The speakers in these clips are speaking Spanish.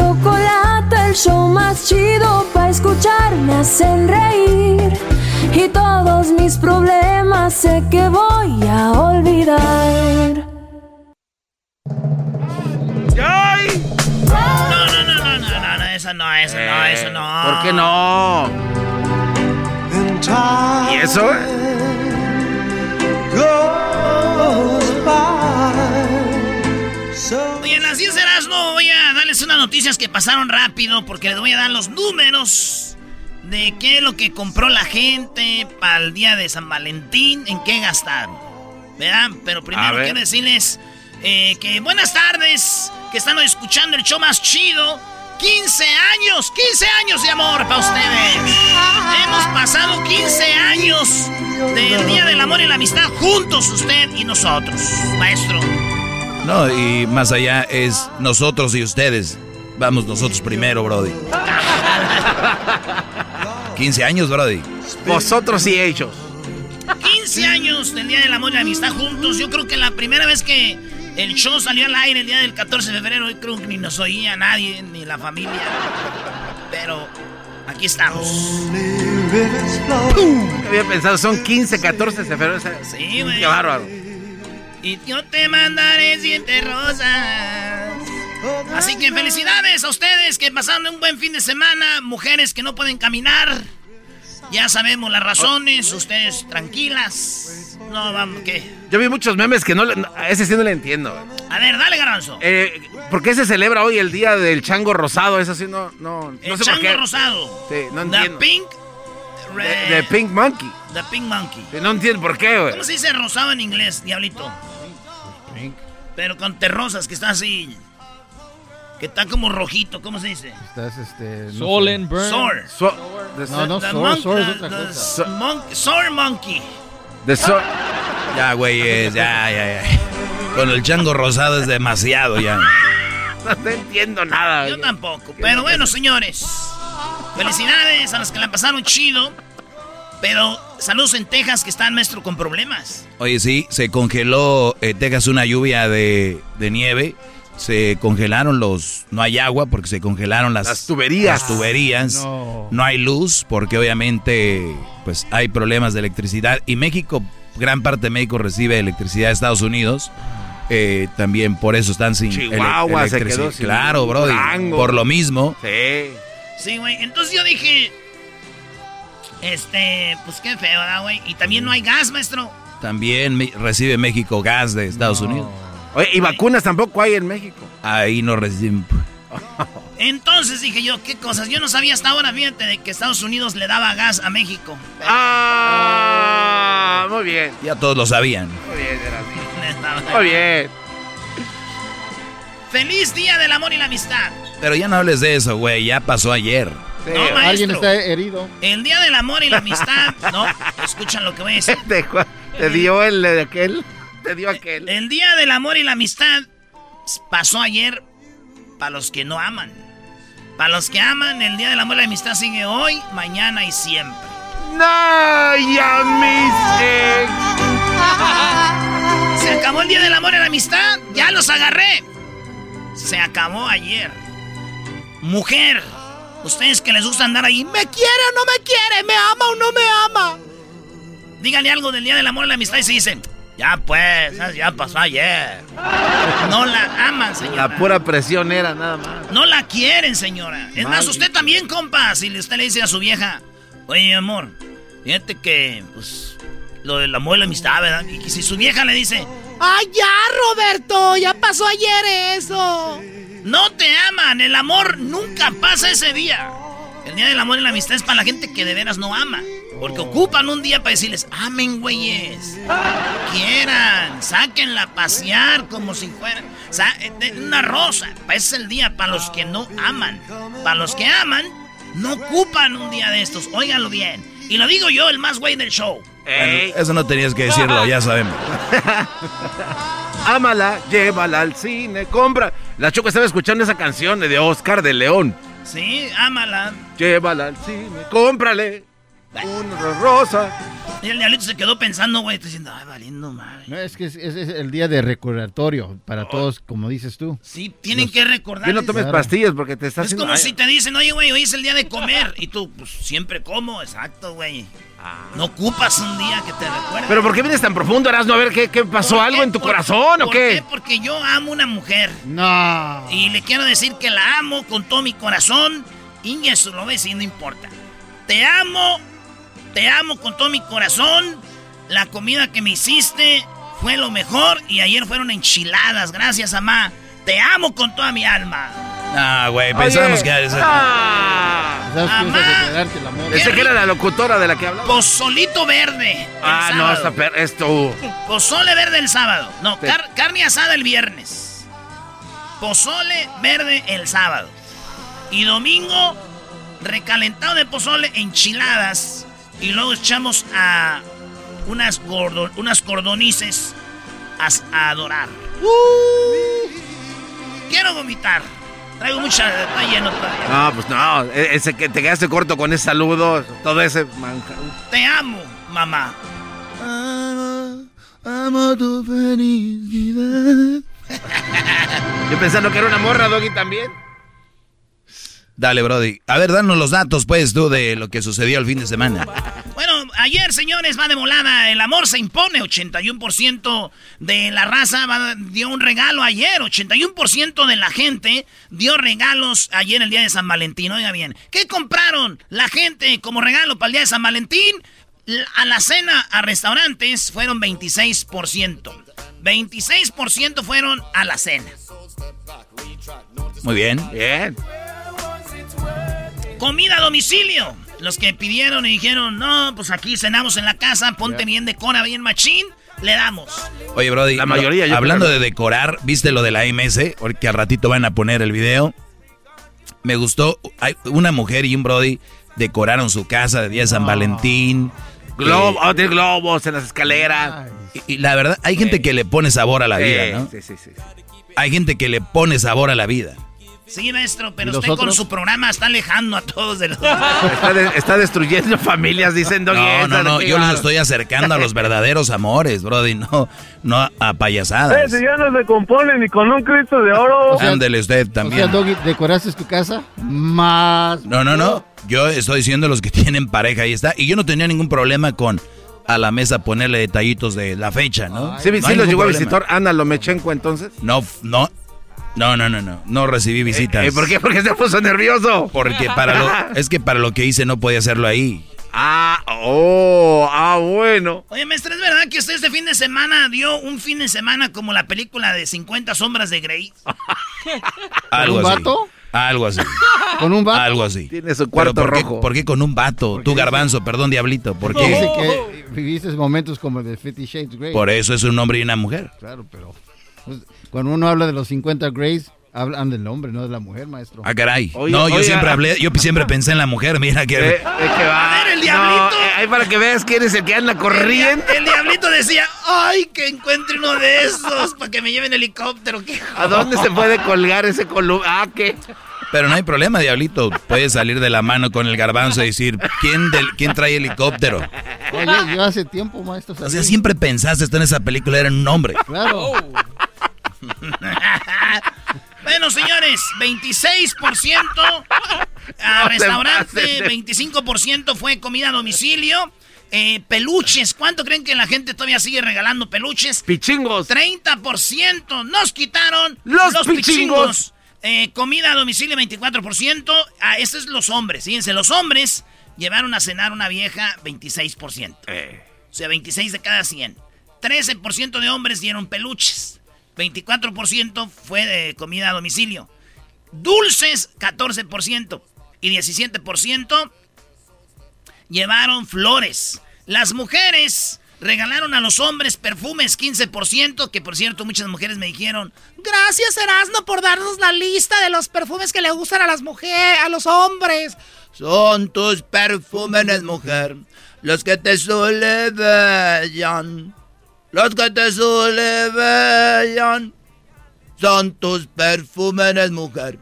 Chocolate, el show más chido para escuchar, me hacen reír. Y todos mis problemas sé que voy a olvidar. ¡Ay! No, no, no, no, no, no, no, eso no, eso no, Eh, eso no. ¿Por qué no? ¿Y eso? Oye, noticias que pasaron rápido porque les voy a dar los números de qué es lo que compró la gente para el día de San Valentín, en qué gastaron. ¿Verdad? Pero primero quiero decirles eh, que buenas tardes, que están escuchando el show más chido. 15 años, 15 años de amor para ustedes. Hemos pasado 15 años del Día del Amor y la Amistad juntos, usted y nosotros, maestro. No, y más allá es nosotros y ustedes. Vamos nosotros primero, Brody. 15 años, Brody. Vosotros y ellos. 15 años del Día del Amor y la Amistad juntos. Yo creo que la primera vez que el show salió al aire el día del 14 de febrero, yo creo que ni nos oía nadie, ni la familia. Pero aquí estamos. Nunca había pensado, son 15, 14 de febrero. Sí, güey. Qué bárbaro. Y yo te mandaré siete rosas. Así que felicidades a ustedes que pasaron un buen fin de semana. Mujeres que no pueden caminar. Ya sabemos las razones. Ustedes tranquilas. No, vamos, ¿qué? Yo vi muchos memes que no, le- a ese sí no le entiendo. A ver, dale, garbanzo. Eh, ¿Por qué se celebra hoy el día del chango rosado? Eso sí no, no, no El sé por chango qué. rosado. Sí, no The entiendo. pink. De, red- de Pink Monkey. The pink monkey. Sí, No entiendo por qué, güey. ¿Cómo se dice rosado en inglés, diablito? Pero con terrosas, que está así. Que está como rojito, ¿cómo se dice? Estás este. no Soul sé. and Burn. Sore. So- No, no, The es otra monk- Sore monkey. the so- Ya, güey, ya, ya, ya. Con el chango rosado es demasiado ya. no entiendo nada. Yo güey. tampoco. Pero bueno, señores. Felicidades a los que la pasaron chido. Pero saludos en Texas que están, maestro, con problemas. Oye, sí, se congeló en Texas una lluvia de, de nieve. Se congelaron los... No hay agua porque se congelaron las... Las tuberías. Las tuberías. No. No hay luz porque obviamente pues hay problemas de electricidad. Y México, gran parte de México recibe electricidad de Estados Unidos. Eh, también por eso están sin ele- Chihuahua se quedó sin Claro, Brody. Durango. Por lo mismo. Sí. Sí, güey. Entonces yo dije. Este, pues qué feo, ¿verdad, güey? Y también no hay gas, maestro. También recibe México gas de Estados Unidos. Oye, y vacunas tampoco hay en México. Ahí no reciben. Entonces dije yo, ¿qué cosas? Yo no sabía hasta ahora, fíjate, de que Estados Unidos le daba gas a México. Ah, muy bien. Ya todos lo sabían. Muy bien, Erasmo. Muy bien. Feliz Día del Amor y la Amistad. Pero ya no hables de eso, güey. Ya pasó ayer. no, maestro. Alguien está herido. El día del amor y la amistad. no, escuchan lo que voy a decir. Te, te dio el de aquel. Te dio aquel. El día del amor y la amistad pasó ayer para los que no aman. Para los que aman, el día del amor y la amistad sigue hoy, mañana y siempre. No, ya mis. Se acabó el día del amor y la amistad. Ya los agarré. Se acabó ayer. Mujer, ustedes que les gusta andar ahí, ¿me quiere o no me quiere? ¿Me ama o no me ama? Díganle algo del día del amor y la amistad y se dicen, ya pues, ya pasó ayer. No la aman, señora. La pura presión era nada más. No la quieren, señora. Es más, usted también, compa. Si usted le dice a su vieja, oye, amor, fíjate que, pues, lo del amor y la amistad, ¿verdad? Y si su vieja le dice, ay, ya, Roberto, ya pasó ayer eso. No te aman. El amor nunca pasa ese día. El día del amor y la amistad es para la gente que de veras no ama. Porque ocupan un día para decirles, amen, güeyes. Quieran, sáquenla a pasear como si fuera una rosa. Ese es el día para los que no aman. Para los que aman, no ocupan un día de estos. Óiganlo bien. Y lo digo yo, el más güey del show. eso no tenías que decirlo, ya sabemos. Ámala, llévala al cine, compra. La Choco estaba escuchando esa canción de Oscar de León. Sí, ámala. Llévala al cine, cómprale. Una rosa. Y el diablito se quedó pensando, güey, diciendo, ay, valiendo madre. No, es que es, el día de recordatorio para todos, como dices tú. Sí, tienen que recordar. Que no tomes pastillas porque te estás Es como si te dicen, oye, güey, hoy es el día de comer. Y tú, pues, siempre como, exacto, güey. No ocupas un día que te recuerde. ¿Pero por qué vienes tan profundo, Erasmo? A ver, ¿qué, qué pasó? ¿Algo en tu corazón o qué? qué? Porque yo amo una mujer. No. Y le quiero decir que la amo con todo mi corazón. Y eso lo ves y no importa. Te amo te amo con todo mi corazón. La comida que me hiciste fue lo mejor y ayer fueron enchiladas. Gracias, mamá. Te amo con toda mi alma. Ah, güey, pensábamos que... Ah, Ese que era la locutora de la que hablaba. Pozolito verde. Ah, no, esta esto. Pozole verde el sábado. No, carne asada el viernes. Pozole verde el sábado. Y domingo, recalentado de pozole, enchiladas y luego echamos a unas, unas cordonices a, adorar. Uh. quiero vomitar. Traigo mucha. Está lleno todavía. No, pues no. E-, ese que te quedaste corto con ese saludo. Todo ese Te amo, mamá. Amo, tu felicidad. Yo pensando que era una morra, Doggy, también. Dale, Brody. A ver, danos los datos, pues, tú, de lo que sucedió el fin de semana. Bueno, ayer, señores, va de volada. El amor se impone. 81% de la raza dio un regalo ayer. 81% de la gente dio regalos ayer, el día de San Valentín. Oiga bien, ¿qué compraron la gente como regalo para el día de San Valentín? A la cena, a restaurantes, fueron 26%. 26% fueron a la cena. Muy bien. Bien. Comida a domicilio. Los que pidieron y dijeron, no, pues aquí cenamos en la casa, ponte bien decora, bien machín, le damos. Oye, Brody, la mayoría hablando de decorar, ¿viste lo de la MS? Porque al ratito van a poner el video. Me gustó, hay una mujer y un Brody decoraron su casa de día de San Valentín. Globo, oh, globos en las escaleras. Y, la verdad, hay gente que le pone sabor a la vida, ¿no? Sí, sí, sí. Hay gente que le pone sabor a la vida. Sí, maestro, pero usted con su programa está alejando a todos de los... Está, destruyendo familias, dicen No, no, no, yo los estoy acercando a los verdaderos amores, brody, no, no a payasadas. Eh, si ya no se compone ni con un Cristo de oro. Ándele usted también. O sea, Doggy, ¿decoraste tu casa? Más... No, no, no, yo estoy diciendo los que tienen pareja, ahí está, y yo no tenía ningún problema con a la mesa ponerle detallitos de la fecha, ¿no? sí, sí los llegó a visitar Ana Lomechenko entonces. No, no, no, no, no, no. No recibí visitas. ¿Y por qué? Porque se puso nervioso. Porque para lo, es que para lo que hice no podía hacerlo ahí. Ah, oh, ah, bueno. Oye, maestro, ¿es verdad que usted este fin de semana dio un fin de semana como la película de 50 sombras de Grey? ¿Algo ¿Un vato? Algo así. ¿Con un vato? Algo así. Tiene su cuarto por rojo. Qué, ¿Por qué con un vato? Tú, garbanzo, perdón, diablito. ¿Por qué? Dice que viviste momentos como de Fifty Shades Grey. Por eso es un hombre y una mujer. Claro, pero... Pues, cuando uno habla de los 50 Grays, Hablan del hombre, no de la mujer, maestro. Ah, caray. no, yo siempre hablé, yo siempre pensé en la mujer, mira que... Eh, que va. A ver, el diablito. ahí para que veas quién es el que anda corriendo. El, diablito decía, ay, que encuentre uno de esos para que me lleven helicóptero. ¿A dónde se puede colgar ese columpio? Ah, ¿qué? Pero no hay problema, diablito. Puedes salir de la mano con el garbanzo y decir, ¿quién, del, quién trae helicóptero? Oye, yo hace tiempo, maestro. O sea, siempre pensaste esto en esa película, era un hombre. Claro. bueno, señores, 26% a restaurante, 25% fue comida a domicilio. Eh, peluches, ¿cuánto creen que la gente todavía sigue regalando peluches? Pichingos. 30%. Nos quitaron los, pichingos. Eh, comida a domicilio 24%. Ah, estos es los hombres. Fíjense, los hombres llevaron a cenar una vieja 26%. Eh. O sea, 26 de cada 100. 13% de hombres dieron peluches. 24% fue de comida a domicilio. Dulces, 14%. Y 17% llevaron flores. Las mujeres regalaron a los hombres perfumes 15%, que por cierto muchas mujeres me dijeron, gracias Erasno por darnos la lista de los perfumes que le gustan a las mujeres, a los hombres. Son tus perfumes, mujer, los que te suelen los que te suelen son tus perfumes, mujer.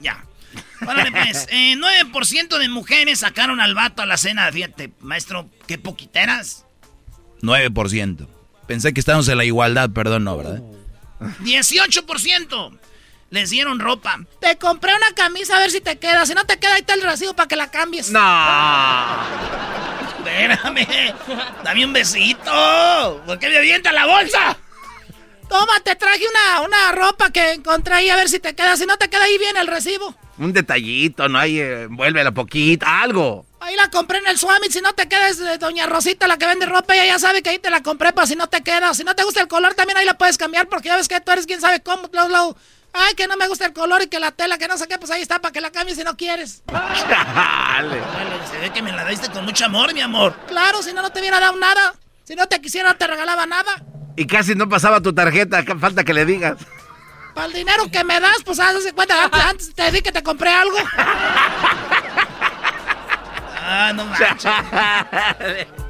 Ya. Bueno, pues, eh, 9% de mujeres sacaron al vato a la cena. Fíjate, maestro, qué poquiteras. 9%. Pensé que estábamos en la igualdad, perdón, no, ¿verdad? 18% les dieron ropa. Te compré una camisa a ver si te queda. Si no te queda, ahí está el recibo para que la cambies. No. Espérame. Dame un besito. ¿Por qué me avienta la bolsa? Toma, te traje una, una ropa que encontré ahí a ver si te queda. Si no te queda ahí bien el recibo. Un detallito, ¿no? Ahí eh, la poquita, algo. Ahí la compré en el Swami. Si no te quedas, eh, doña Rosita, la que vende ropa, ella ya sabe que ahí te la compré para si no te queda. Si no te gusta el color, también ahí la puedes cambiar porque ya ves que tú eres quien sabe cómo. Ay, que no me gusta el color y que la tela, que no sé qué, pues ahí está para que la cambies si no quieres. Dale. Se ve que me la diste con mucho amor, mi amor. Claro, si no, no te hubiera dado nada. Si no te quisiera, no te regalaba nada. Y casi no pasaba tu tarjeta, falta que le digas. Para el dinero que me das, pues hazte cuenta, antes, antes te di que te compré algo. ah, no manches.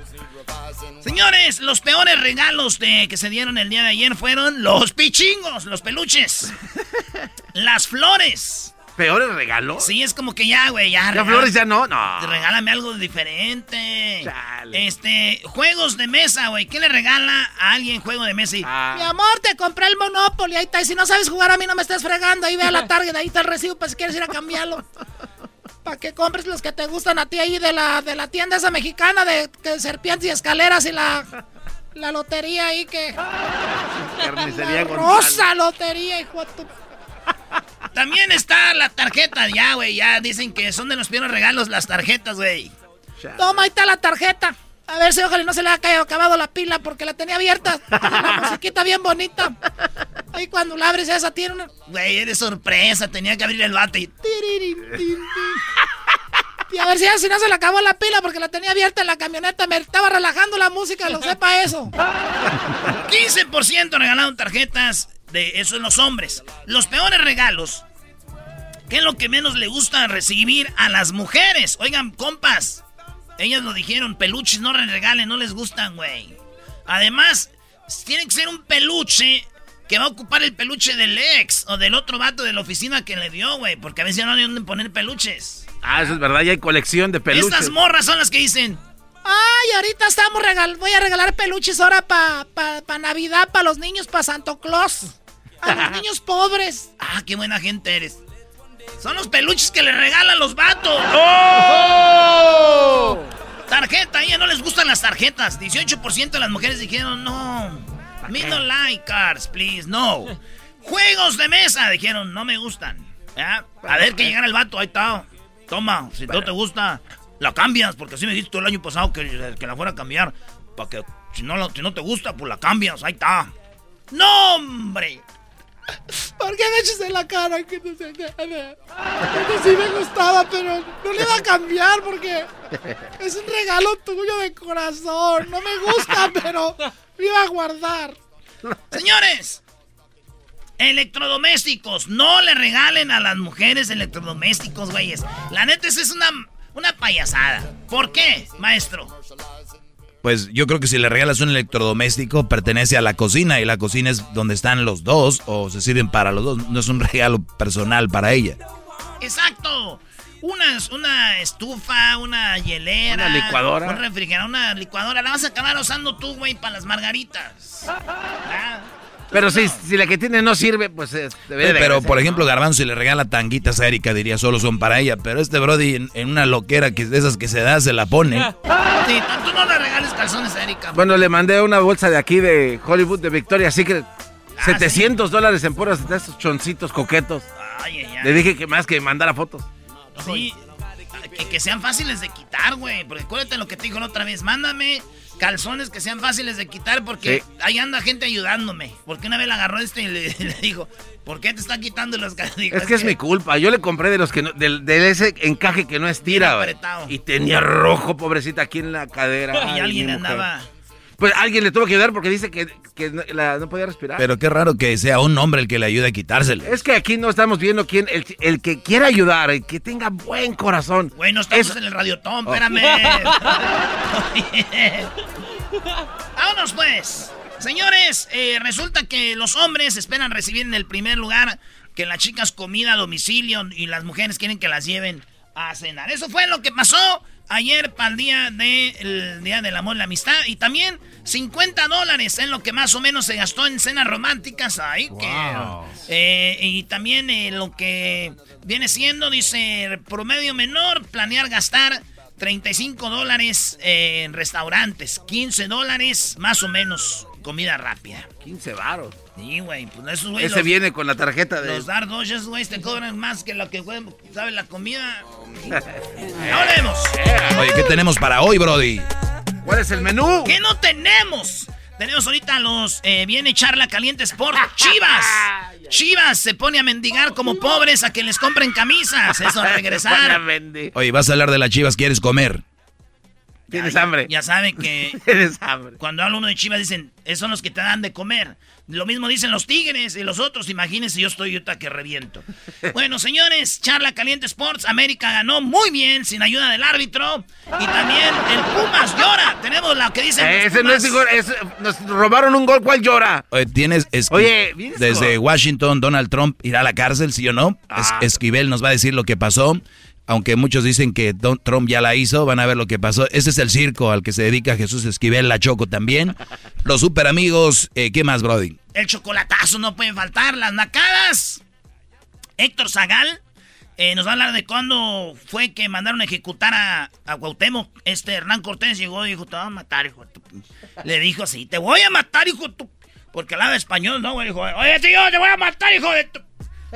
Señores, los peores regalos de, que se dieron el día de ayer fueron los pichingos, los peluches, las flores. ¿Peores regalos? Sí, es como que ya, güey, ya. ¿Las flores ya no? No. Regálame algo diferente. Chale. Este, juegos de mesa, güey. ¿Qué le regala a alguien juego de mesa? Ah. Mi amor, te compré el Monopoly. Ahí está. Y si no sabes jugar a mí, no me estés fregando. Ahí ve a la Target. Ahí está el recibo para si quieres ir a cambiarlo. Para que compres los que te gustan a ti ahí de la, de la tienda esa mexicana de, serpientes y escaleras y la, la lotería ahí que... Carnicería la rosa lotería, hijo de tu... También está la tarjeta, ya, güey, ya dicen que son de los primeros regalos las tarjetas, güey. Toma, ahí está la tarjeta. A ver si ojalá no se le haya acabado la pila porque la tenía abierta. La musiquita bien bonita. Ahí cuando la abres esa tiene una... Güey, eres sorpresa. Tenía que abrir el bate y... Y a ver si, si no se le acabó la pila porque la tenía abierta en la camioneta. Me estaba relajando la música, lo sepa eso. 15% regalaron tarjetas de eso en los hombres. Los peores regalos. ¿Qué es lo que menos le gusta recibir a las mujeres? Oigan, compas. Ellas lo dijeron, peluches no regalen, no les gustan, güey. Además, tiene que ser un peluche que va a ocupar el peluche del ex o del otro vato de la oficina que le dio, güey. Porque a veces no hay dónde poner peluches. Ah, eso es verdad, ya hay colección de peluches. Estas morras son las que dicen. Ay, ahorita estamos regal voy a regalar peluches ahora para pa, Navidad, para los niños, para Santo Claus. A los niños pobres. Ah, qué buena gente eres. Son los peluches que le regalan los vatos. ¡Oh! Tarjeta, no les gustan las tarjetas. 18% de las mujeres dijeron no. Me no like cards, please, no. Juegos de mesa, dijeron, no me gustan. A ver que llegara el vato, ahí está. Toma, si no te gusta, la cambias, porque así me dijiste el año pasado que, que la fuera a cambiar. Para que si no, si no te gusta, pues la cambias, ahí está. ¡No, hombre! ¿Por qué me echas en la cara que no sí me gustaba, pero no le va a cambiar porque es un regalo tuyo de corazón. No me gusta, pero lo iba a guardar. Señores, Electrodomésticos. No le regalen a las mujeres electrodomésticos, güeyes. La neta, esa es una, una payasada. ¿Por qué, maestro? Pues yo creo que si le regalas un electrodoméstico, pertenece a la cocina y la cocina es donde están los dos o se sirven para los dos. No es un regalo personal para ella. Exacto. Una, una estufa, una hielera. Una licuadora. Un refrigerador, una licuadora. La vas a acabar usando tú, güey, para las margaritas. Ah. Pero si, si la que tiene no sirve, pues eh, debe de Pero, por ejemplo, Garbanzo, si le regala tanguitas a Erika, diría solo son para ella. Pero este Brody, en, una loquera que de esas que se da, se la pone. Sí, tú no le regales calzones a Erika. Bueno, le mandé una bolsa de aquí de Hollywood, de Victoria, así que 700 dólares en puros de esos choncitos coquetos. Ay, ay, ay. Le dije que más que mandara fotos. Sí, que, sean fáciles de quitar, güey. Porque acuérdate lo que te dijo la otra vez. Mándame calzones que sean fáciles de quitar porque ahí anda gente ayudándome. Porque una vez la agarró este y le, dijo, ¿por qué te está quitando los calzones? Es que es mi culpa. Yo le compré de los que no, del, ese encaje que no estira, Y tenía rojo, pobrecita, aquí en la cadera. Y alguien andaba pues alguien le tuvo que ayudar porque dice que, no podía respirar. Pero qué raro que sea un hombre el que le ayude a quitárselo. Es que aquí no estamos viendo quién, el, que quiera ayudar, el que tenga buen corazón. Bueno, estamos en el radiotón, oh. espérame. Vámonos pues. Señores, eh, resulta que los hombres esperan recibir en el primer lugar que las chicas comida a domicilio y las mujeres quieren que las lleven a cenar. Eso fue lo que pasó ayer para el día, de, día del amor y la amistad. Y también 50 dólares es lo que más o menos se gastó en cenas románticas. ahí eh, y también eh, lo que viene siendo, dice, promedio menor, planear gastar 35 dólares en restaurantes, 15 dólares más o menos comida rápida. 15 varos. Sí, güey, pues esos güeyes. Ese viene con la tarjeta de. Los Dardoches, güey, te cobran más que lo que, sabe la comida. ¡Hablemos! Oye, ¿qué tenemos para hoy, Brody? ¿Cuál es el menú? ¿Qué no tenemos? Tenemos ahorita los. Eh, viene Charla Caliente Sport. ¡Chivas! Chivas se pone a mendigar como pobres a que les compren camisas. Eso a regresar. Oye, vas a hablar de las Chivas, ¿quieres comer? Tienes hambre. Ya saben que. Tienes hambre. Cuando habla uno de Chivas dicen, esos son los que te dan de comer. Lo mismo dicen los Tigres y los otros. Imagínense, yo estoy ahorita que reviento. Bueno, señores, Charla Caliente Sports. América ganó muy bien sin ayuda del árbitro. Y también el Pumas llora. Tenemos la que dice. Ese no es, Nos robaron un gol. ¿Cuál llora? Oye, tienes. Oye, desde Washington, Donald Trump irá a la cárcel, ¿sí o no? Ah. Esquivel nos va a decir lo que pasó aunque muchos dicen que Trump ya la hizo, van a ver lo que pasó. Ese es el circo al que se dedica Jesús Esquivel, la Choco también. Los super amigos, eh, ¿qué más, Brody? El chocolatazo no puede faltar, las nacadas. Héctor Zagal eh, nos va a hablar de cuándo fue que mandaron a ejecutar a, a. Este Hernán Cortés llegó y dijo, te voy a matar, hijo de tu... Le dijo así, te voy a matar, hijo de tu... Porque hablaba español, ¿no? Dijo, oye, tío, te voy a matar, hijo de tu...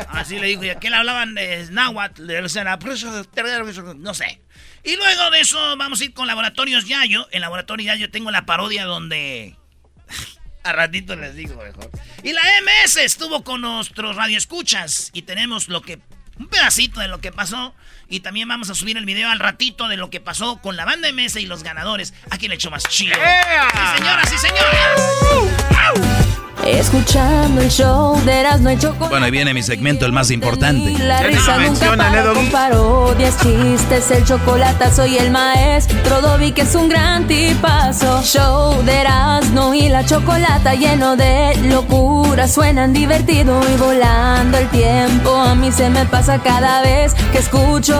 Así le dijo, y aquí le hablaban de náhuatl, no sé. Y luego de eso vamos a ir con Laboratorios Yayo. En Laboratorios Yayo tengo la parodia donde... a ratito les digo mejor. Y la MS estuvo con nuestros radioescuchas y tenemos lo que... Un pedacito de lo que pasó. Y también vamos a subir el video al ratito de lo que pasó con la banda MS y los ganadores. Aquí le hecho más chido. Sí, señoras y señores. Escuchando el show de Erasmo y Chocolate. Bueno, ahí viene mi segmento, el más importante. La risa nunca para con parodias, chistes, el chocolate, soy el maestro Dobby, que es un gran tipazo. Show de Erasmo y la Chocolata lleno de locura, suenan divertido y volando el tiempo. A mí se me pasa cada vez que escucho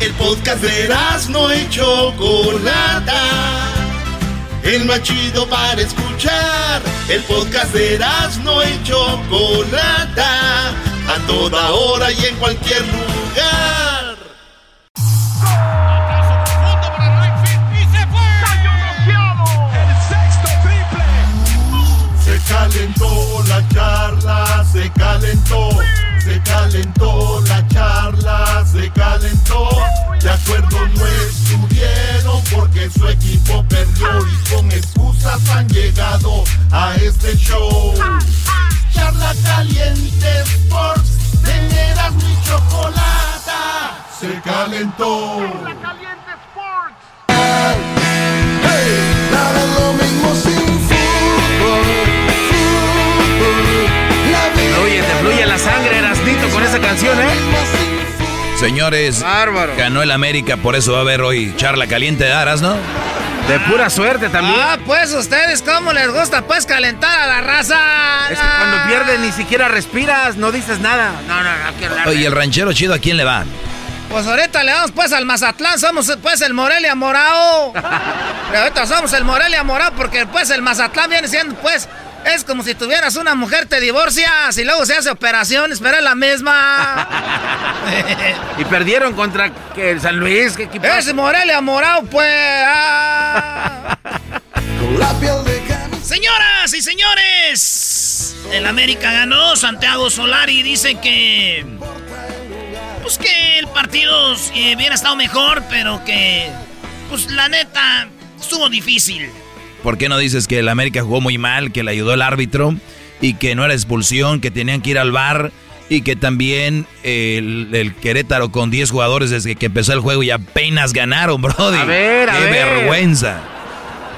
El podcast de no y Chocolata. El más para escuchar. El podcast de no y Chocolata. A toda hora y en cualquier lugar. Se calentó la charla, se calentó se calentó la charla, se calentó. De acuerdo no estuvieron porque su equipo perdió y con excusas han llegado a este show. Charla caliente Sports, teneras mi chocolata, se calentó. Esa canción, ¿eh? Señores, ganó el América, por eso va a haber hoy charla caliente de Aras, ¿no? De pura suerte también. Ah, pues ustedes, ¿cómo les gusta pues calentar a la raza? Es que cuando pierdes ni siquiera respiras, no dices nada. No, no, no, quiero Oye, el ranchero chido, ¿a quién le va? Pues ahorita le damos pues al Mazatlán, somos pues el Morelia Morao. Pero ahorita somos el Morelia Morao porque pues el Mazatlán viene siendo pues es como si tuvieras una mujer, te divorcias y luego se hace operaciones, pero es la misma. y perdieron contra el San Luis, ¿qué equipo? Es Morelia Morao, pues. Ah. Señoras y señores, el América ganó. Santiago Solari dice que. Pues que el partido eh, hubiera estado mejor, pero que. Pues la neta, estuvo difícil. ¿Por qué no dices que el América jugó muy mal, que le ayudó el árbitro y que no era expulsión, que tenían que ir al bar y que también el, Querétaro con 10 jugadores desde que empezó el juego y apenas ganaron, brody? A ver, a ¡Qué vergüenza!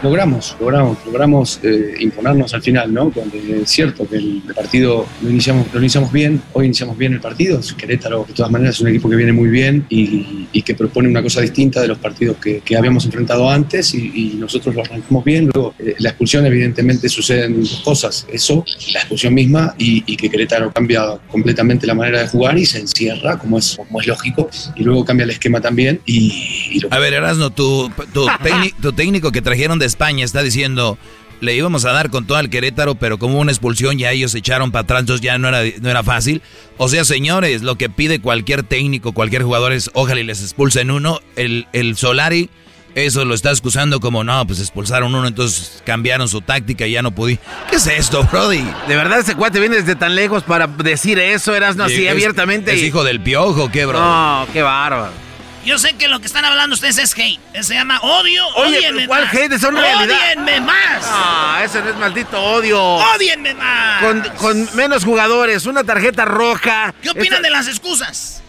Logramos, logramos, logramos eh, imponernos al final, ¿no? Cuando es cierto que el partido lo iniciamos, lo iniciamos bien, hoy iniciamos bien el partido. Querétaro, de todas maneras, es un equipo que viene muy bien y, que propone una cosa distinta de los partidos que, habíamos enfrentado antes y, nosotros lo arrancamos bien. Luego, eh, la expulsión, evidentemente, suceden dos cosas: eso, la expulsión misma y, que Querétaro cambia completamente la manera de jugar y se encierra, como es, como es lógico, y luego cambia el esquema también. Y, A ver, Erasno, tu, tu, tu técnico que trajeron de España está diciendo, le íbamos a dar con todo al Querétaro, pero como una expulsión ya ellos se echaron para atrás, entonces ya no era, no era fácil. O sea, señores, lo que pide cualquier técnico, cualquier jugador es, ojalá y les expulsen uno. El, el Solari, eso lo está excusando como, no, pues expulsaron uno, entonces cambiaron su táctica y ya no pude. ¿Qué es esto, Brody? De verdad, ese cuate viene desde tan lejos para decir eso, eras no así abiertamente. ¿Es hijo del piojo, qué, bro? No, qué bárbaro. Yo sé que lo que están hablando ustedes es hate. Se llama odio. Oye, ¿cuál hate? Es una realidad. ¡Odienme más! Ah, ese no es maldito odio. ¡Odienme más! Con, menos jugadores, una tarjeta roja. ¿Qué opinan de las excusas?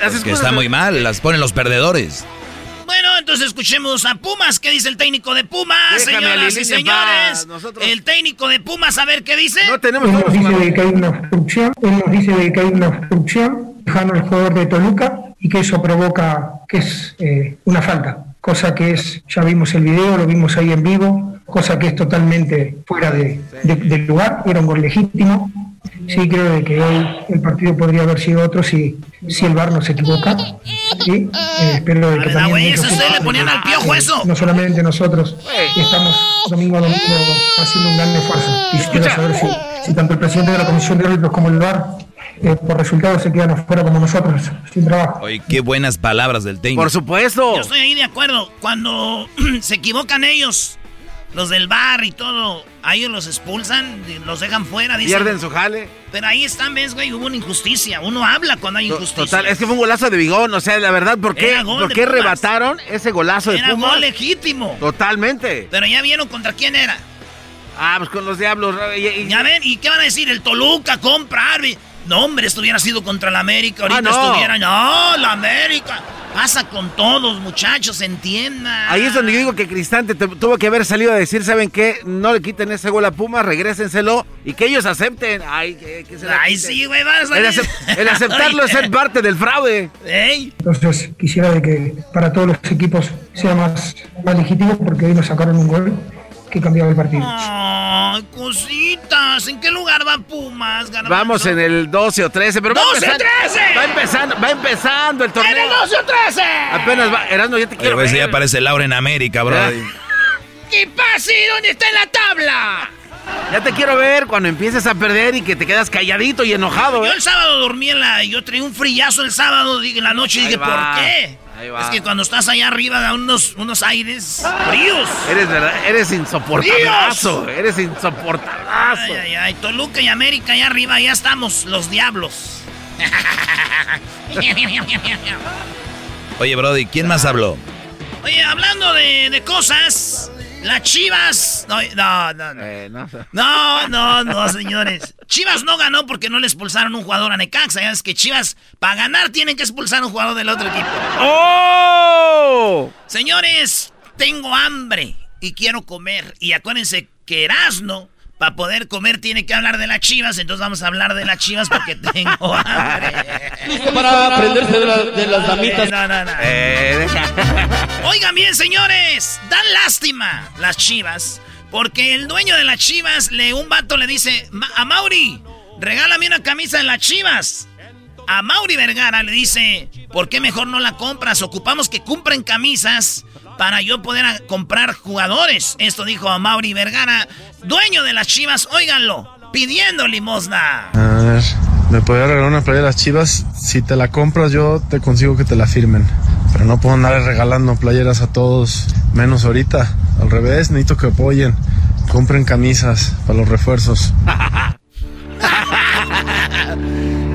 Las excusas que está muy mal, las ponen los perdedores. Bueno, entonces escuchemos a Pumas. ¿Qué dice el técnico de Pumas, señoras y señores? El técnico de Pumas, a ver qué dice. No tenemos Él nos dice que hay una obstrucción. Él nos dice que hay una obstrucción, dejando el jugador de Toluca y que eso provoca que es eh, una falta, cosa que es, ya vimos el video, lo vimos ahí en vivo, cosa que es totalmente fuera de, del lugar, era un gol legítimo. Sí, creo que hoy el partido podría haber sido otro si, si el VAR no se equivoca. Sí, eh, espero que también... Eso le ponían al piojo eso. No solamente nosotros, estamos domingo a domingo haciendo un gran esfuerzo. Y quiero saber si, si tanto el presidente de la Comisión de Árbitros como el VAR eh, por resultados se quedan afuera como nosotros, sin trabajo. Oye, qué buenas palabras del técnico. Por supuesto. Yo estoy ahí de acuerdo. Cuando se equivocan ellos, los del bar y todo, a ellos los expulsan, los dejan fuera. Dicen, Pierden su jale. Pero ahí están, ves, güey, hubo una injusticia. Uno habla cuando hay injusticia. Total, es que fue un golazo de Bigón, o sea, la verdad, ¿por qué, Era ¿por qué rebataron ese golazo de Era Pumas? gol legítimo. Totalmente. Pero ya vieron contra quién era. Ah, pues con los diablos. y- y- Ya ven, ¿y qué van a decir? El Toluca compra Arby. No, hombre, esto hubiera sido contra la América. Ahorita Ah, no. estuviera. No, la América. Pasa con todos, muchachos, entiendan. Ahí es donde yo digo que Cristante te- tuvo que haber salido a decir, ¿saben qué? No le quiten ese gol a Pumas, regrésenselo y que ellos acepten. Ay, que, que se la Ay, sí, güey, van a El, salir. acep- el aceptarlo es ser parte del fraude. Entonces quisiera de que para todos los equipos sea más, más legítimo porque hoy nos sacaron un gol que cambiaba el partido. Ay, cositas. ¿En qué lugar va Pumas, garbanzo? Vamos en el 12 o 13, pero va 12 empezando, 13. va empezando, va empezando el torneo. ¡En el 12 o 13! Apenas va, Erasmo, ya te quiero ver. ya parece Laura en América, bro. ¿Qué pasa? ¿Y ¿Dónde está en la tabla? Ya te quiero ver cuando empieces a perder y que te quedas calladito y enojado. Yo ¿eh? el sábado dormí en la... Yo traía un frillazo el sábado dije, en la noche y Ahí dije, va, ¿por qué? Ahí va. Es que cuando estás allá arriba da unos, unos aires fríos. Eres verdad, eres insoportable. Eres insoportable. Ay, ay, ay. Toluca y América allá arriba, ya estamos, los diablos. Oye, Brody, ¿quién más habló? Oye, hablando de, de cosas, las chivas. No, no, no. No, Eh, no. no, no, no, señores. Chivas no ganó porque no le expulsaron un jugador a Necaxa. Ya es que Chivas, para ganar, tienen que expulsar a un jugador del otro equipo. ¡Oh! Señores, tengo hambre y quiero comer. Y acuérdense que Erasno, para poder comer, tiene que hablar de las chivas. Entonces vamos a hablar de las chivas porque tengo hambre. Listo para aprenderse de, la- de las damitas. No, no, no. Eh. Oigan bien, señores, dan lástima las chivas. Porque el dueño de las chivas, le, un vato le dice "Ma- a Mauri, regálame una camisa de las chivas. A Mauri Vergara le dice, ¿por qué mejor no la compras? Ocupamos que compren camisas para yo poder comprar jugadores. Esto dijo a Mauri Vergara, dueño de las chivas, óiganlo, pidiendo limosna. A ver, ¿me podría regalar una playa de las chivas? Si te la compras, yo te consigo que te la firmen. Pero no puedo andar regalando playeras a todos, menos ahorita. Al revés, necesito que apoyen. Compren camisas para los refuerzos.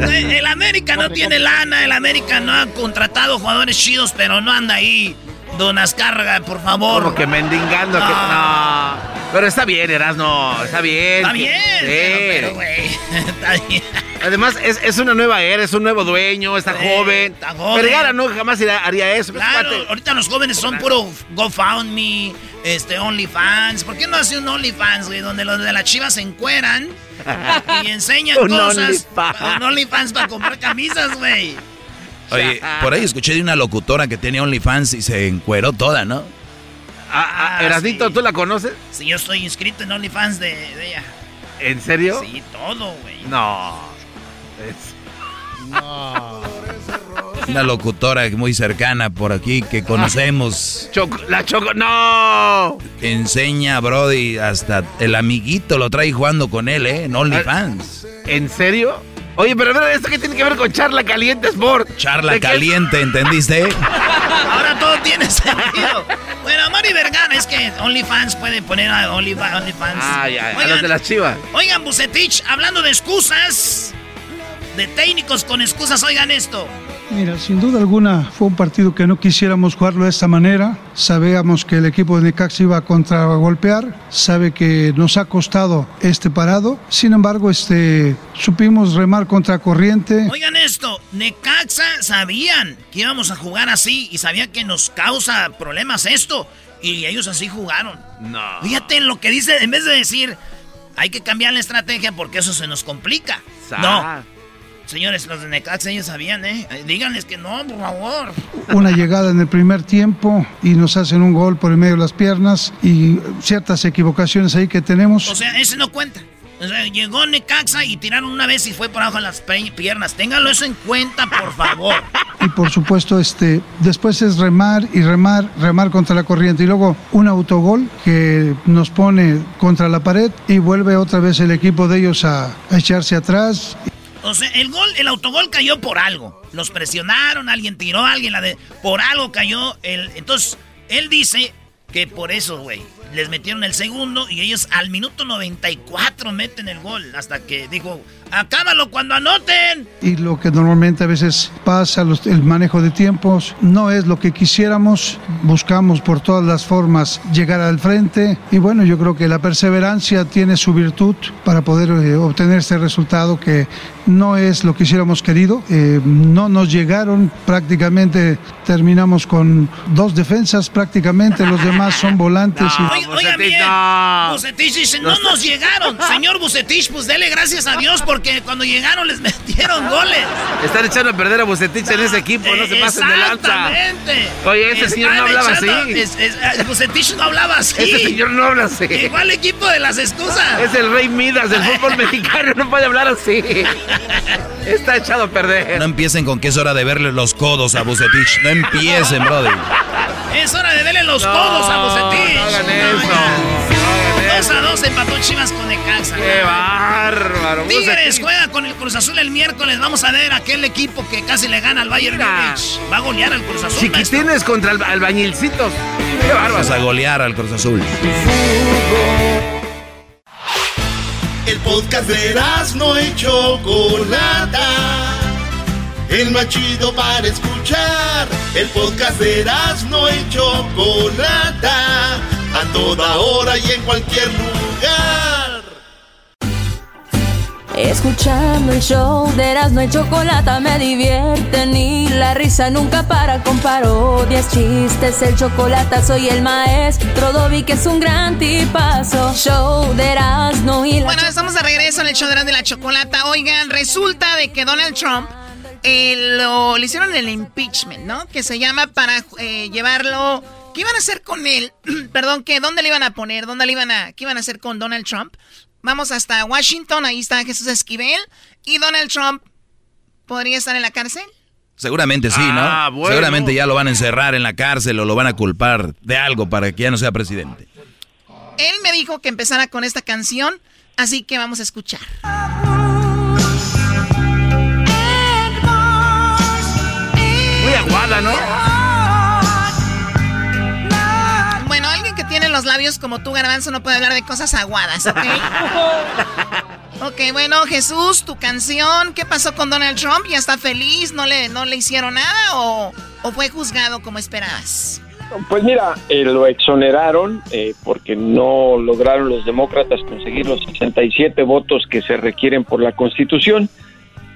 El América no tiene lana, el América no ha contratado jugadores chidos, pero no anda ahí. Don Azcárraga, por favor. Como que mendigando. que- no. Pero está bien, Erasmo. Está bien. Está bien, Sí. pero, güey, está bien. Además, es, es una nueva era, es un nuevo dueño, está joven. está joven. Vergara no jamás haría eso. Claro, ahorita los jóvenes son puro GoFundMe, este, OnlyFans. ¿Por qué no hace un OnlyFans, güey? Donde los de la chivas se encueran y enseñan Un cosas. OnlyFans. Un OnlyFans para comprar camisas, güey. Oye, por ahí escuché de una locutora que tenía OnlyFans y se encueró toda, ¿no? Ah, ah, Erasnito, ¿tú la conoces? Sí, yo estoy inscrito en OnlyFans de, de ella. ¿En serio? Sí, todo, güey. No. Es- Una locutora muy cercana por aquí que conocemos. Choco- la Choco, no. Enseña a Brody hasta el amiguito lo trae jugando con él, ¿eh? En OnlyFans. ¿En serio? Oye, pero a ¿esto qué tiene que ver con Charla Caliente Sport? Charla ¿De qué- caliente, ¿entendiste? Ahora todo tiene sentido. Bueno, Mari Vergara, es que OnlyFans puede poner a Only- OnlyFans. Ah, ya, a Oigan, los de las chivas. Oigan, Bucetich, hablando de excusas, de técnicos con excusas, oigan esto. Mira, sin duda alguna fue un partido que no quisiéramos jugarlo de esta manera. Sabíamos que el equipo de Necaxa iba a contragolpear, sabe que nos ha costado este parado. Sin embargo, este, supimos remar contra corriente. Oigan esto, Necaxa sabían que íbamos a jugar así y sabían que nos causa problemas esto. Y ellos así jugaron. No. Fíjate en lo que dice, en vez de decir, hay que cambiar la estrategia porque eso se nos complica. Sa- No. Señores, los de Necaxa ellos sabían, ¿eh? Díganles que no, por favor. Una llegada en el primer tiempo y nos hacen un gol por el medio de las piernas y ciertas equivocaciones ahí que tenemos. O sea, ese no cuenta. O sea, llegó Necaxa y tiraron una vez y fue por abajo de las piernas. Ténganlo eso en cuenta, por favor. Y por supuesto, este, después es remar y remar, remar contra la corriente. Y luego un autogol que nos pone contra la pared y vuelve otra vez el equipo de ellos a, a echarse atrás. O sea, el gol, el autogol cayó por algo. Los presionaron, alguien tiró, alguien la de. Por algo cayó el. Entonces, él dice que por eso, güey, les metieron el segundo y ellos al minuto 94 meten el gol. Hasta que dijo, acábalo cuando anoten. Y lo que normalmente a veces pasa, el manejo de tiempos, no es lo que quisiéramos. Buscamos por todas las formas llegar al frente. Y bueno, yo creo que la perseverancia tiene su virtud para poder eh, obtener este resultado que no es lo que hubiéramos querido. Eh, no nos llegaron, prácticamente terminamos con dos defensas, prácticamente los demás son volantes. y- Oigan bien, Bucetich dice, no nos llegaron. Señor Bucetich, pues dele gracias a Dios porque cuando llegaron les metieron goles. Están echando a perder a Bucetich en ese equipo, no se pasen de lanza. Exactamente. Oye, ese señor no hablaba echando- así. es- es- Bucetich no hablaba así. Ese señor no habla así. Igual equipo de las excusas. Es el rey Midas del fútbol mexicano, no puede hablar así. Está echado a perder. No empiecen con que es hora de verle los codos a Bucetich. No empiecen, brother. Es hora de verle los codos a Bucetich. no hagan eso. 2 a 2 empató Chivas con Necaxa. Qué bárbaro. Tigres juega con el Cruz Azul el miércoles. Vamos a ver aquel equipo que casi le gana al Bayern Mira. Múnich. Va a golear al Cruz Azul. Chiquitines contra alba- albañilcitos. Qué bárbaro. Vas a golear al Cruz Azul. El podcast de no y Chocolata. El más chido para escuchar. El podcast de no y Chocolata. A toda hora y en cualquier lugar. Escuchando el show de Erasmo y Chocolata me divierte ni la risa nunca para con parodias, chistes, el chocolate soy el maestro Dobby que es un gran tipazo. Show de Erasmo y la Bueno, estamos de regreso en el show de Erasmo y la Chocolata. Oigan, resulta de que Donald Trump eh, lo, le hicieron el impeachment, ¿no? Que se llama para eh, llevarlo... ¿Qué iban a hacer con él? Perdón, ¿qué? ¿Dónde le iban a poner? ¿Dónde le iban a... ¿Qué iban a hacer con Donald Trump? Vamos hasta Washington, ahí está Jesús Esquivel. ¿Y Donald Trump podría estar en la cárcel? Seguramente sí, ¿no? Ah, bueno. Seguramente ya lo van a encerrar en la cárcel o lo van a culpar de algo para que ya no sea presidente. Él me dijo que empezara con esta canción, así que vamos a escuchar. Muy aguada, ¿no? Los labios como tú, Garbanzo, no puede hablar de cosas aguadas, ¿ok? ok, bueno, Jesús, tu canción, ¿qué pasó con Donald Trump? ¿Ya está feliz? ¿No le, no le hicieron nada o, o fue juzgado como esperabas? Pues mira, eh, lo exoneraron eh, porque no lograron los demócratas conseguir los 67 votos que se requieren por la Constitución.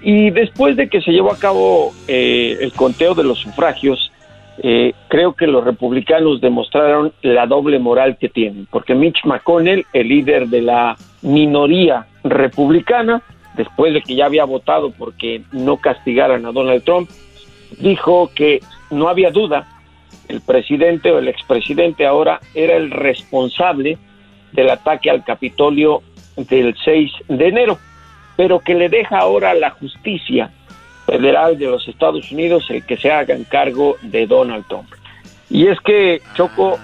Y después de que se llevó a cabo eh, el conteo de los sufragios, eh, creo que los republicanos demostraron la doble moral que tienen, porque Mitch McConnell, el líder de la minoría republicana, después de que ya había votado porque no castigaran a Donald Trump, dijo que no había duda el presidente o el expresidente ahora era el responsable del ataque al Capitolio del 6 de enero, pero que le deja ahora la justicia federal de los Estados Unidos el que se hagan cargo de Donald Trump. Y es que Choco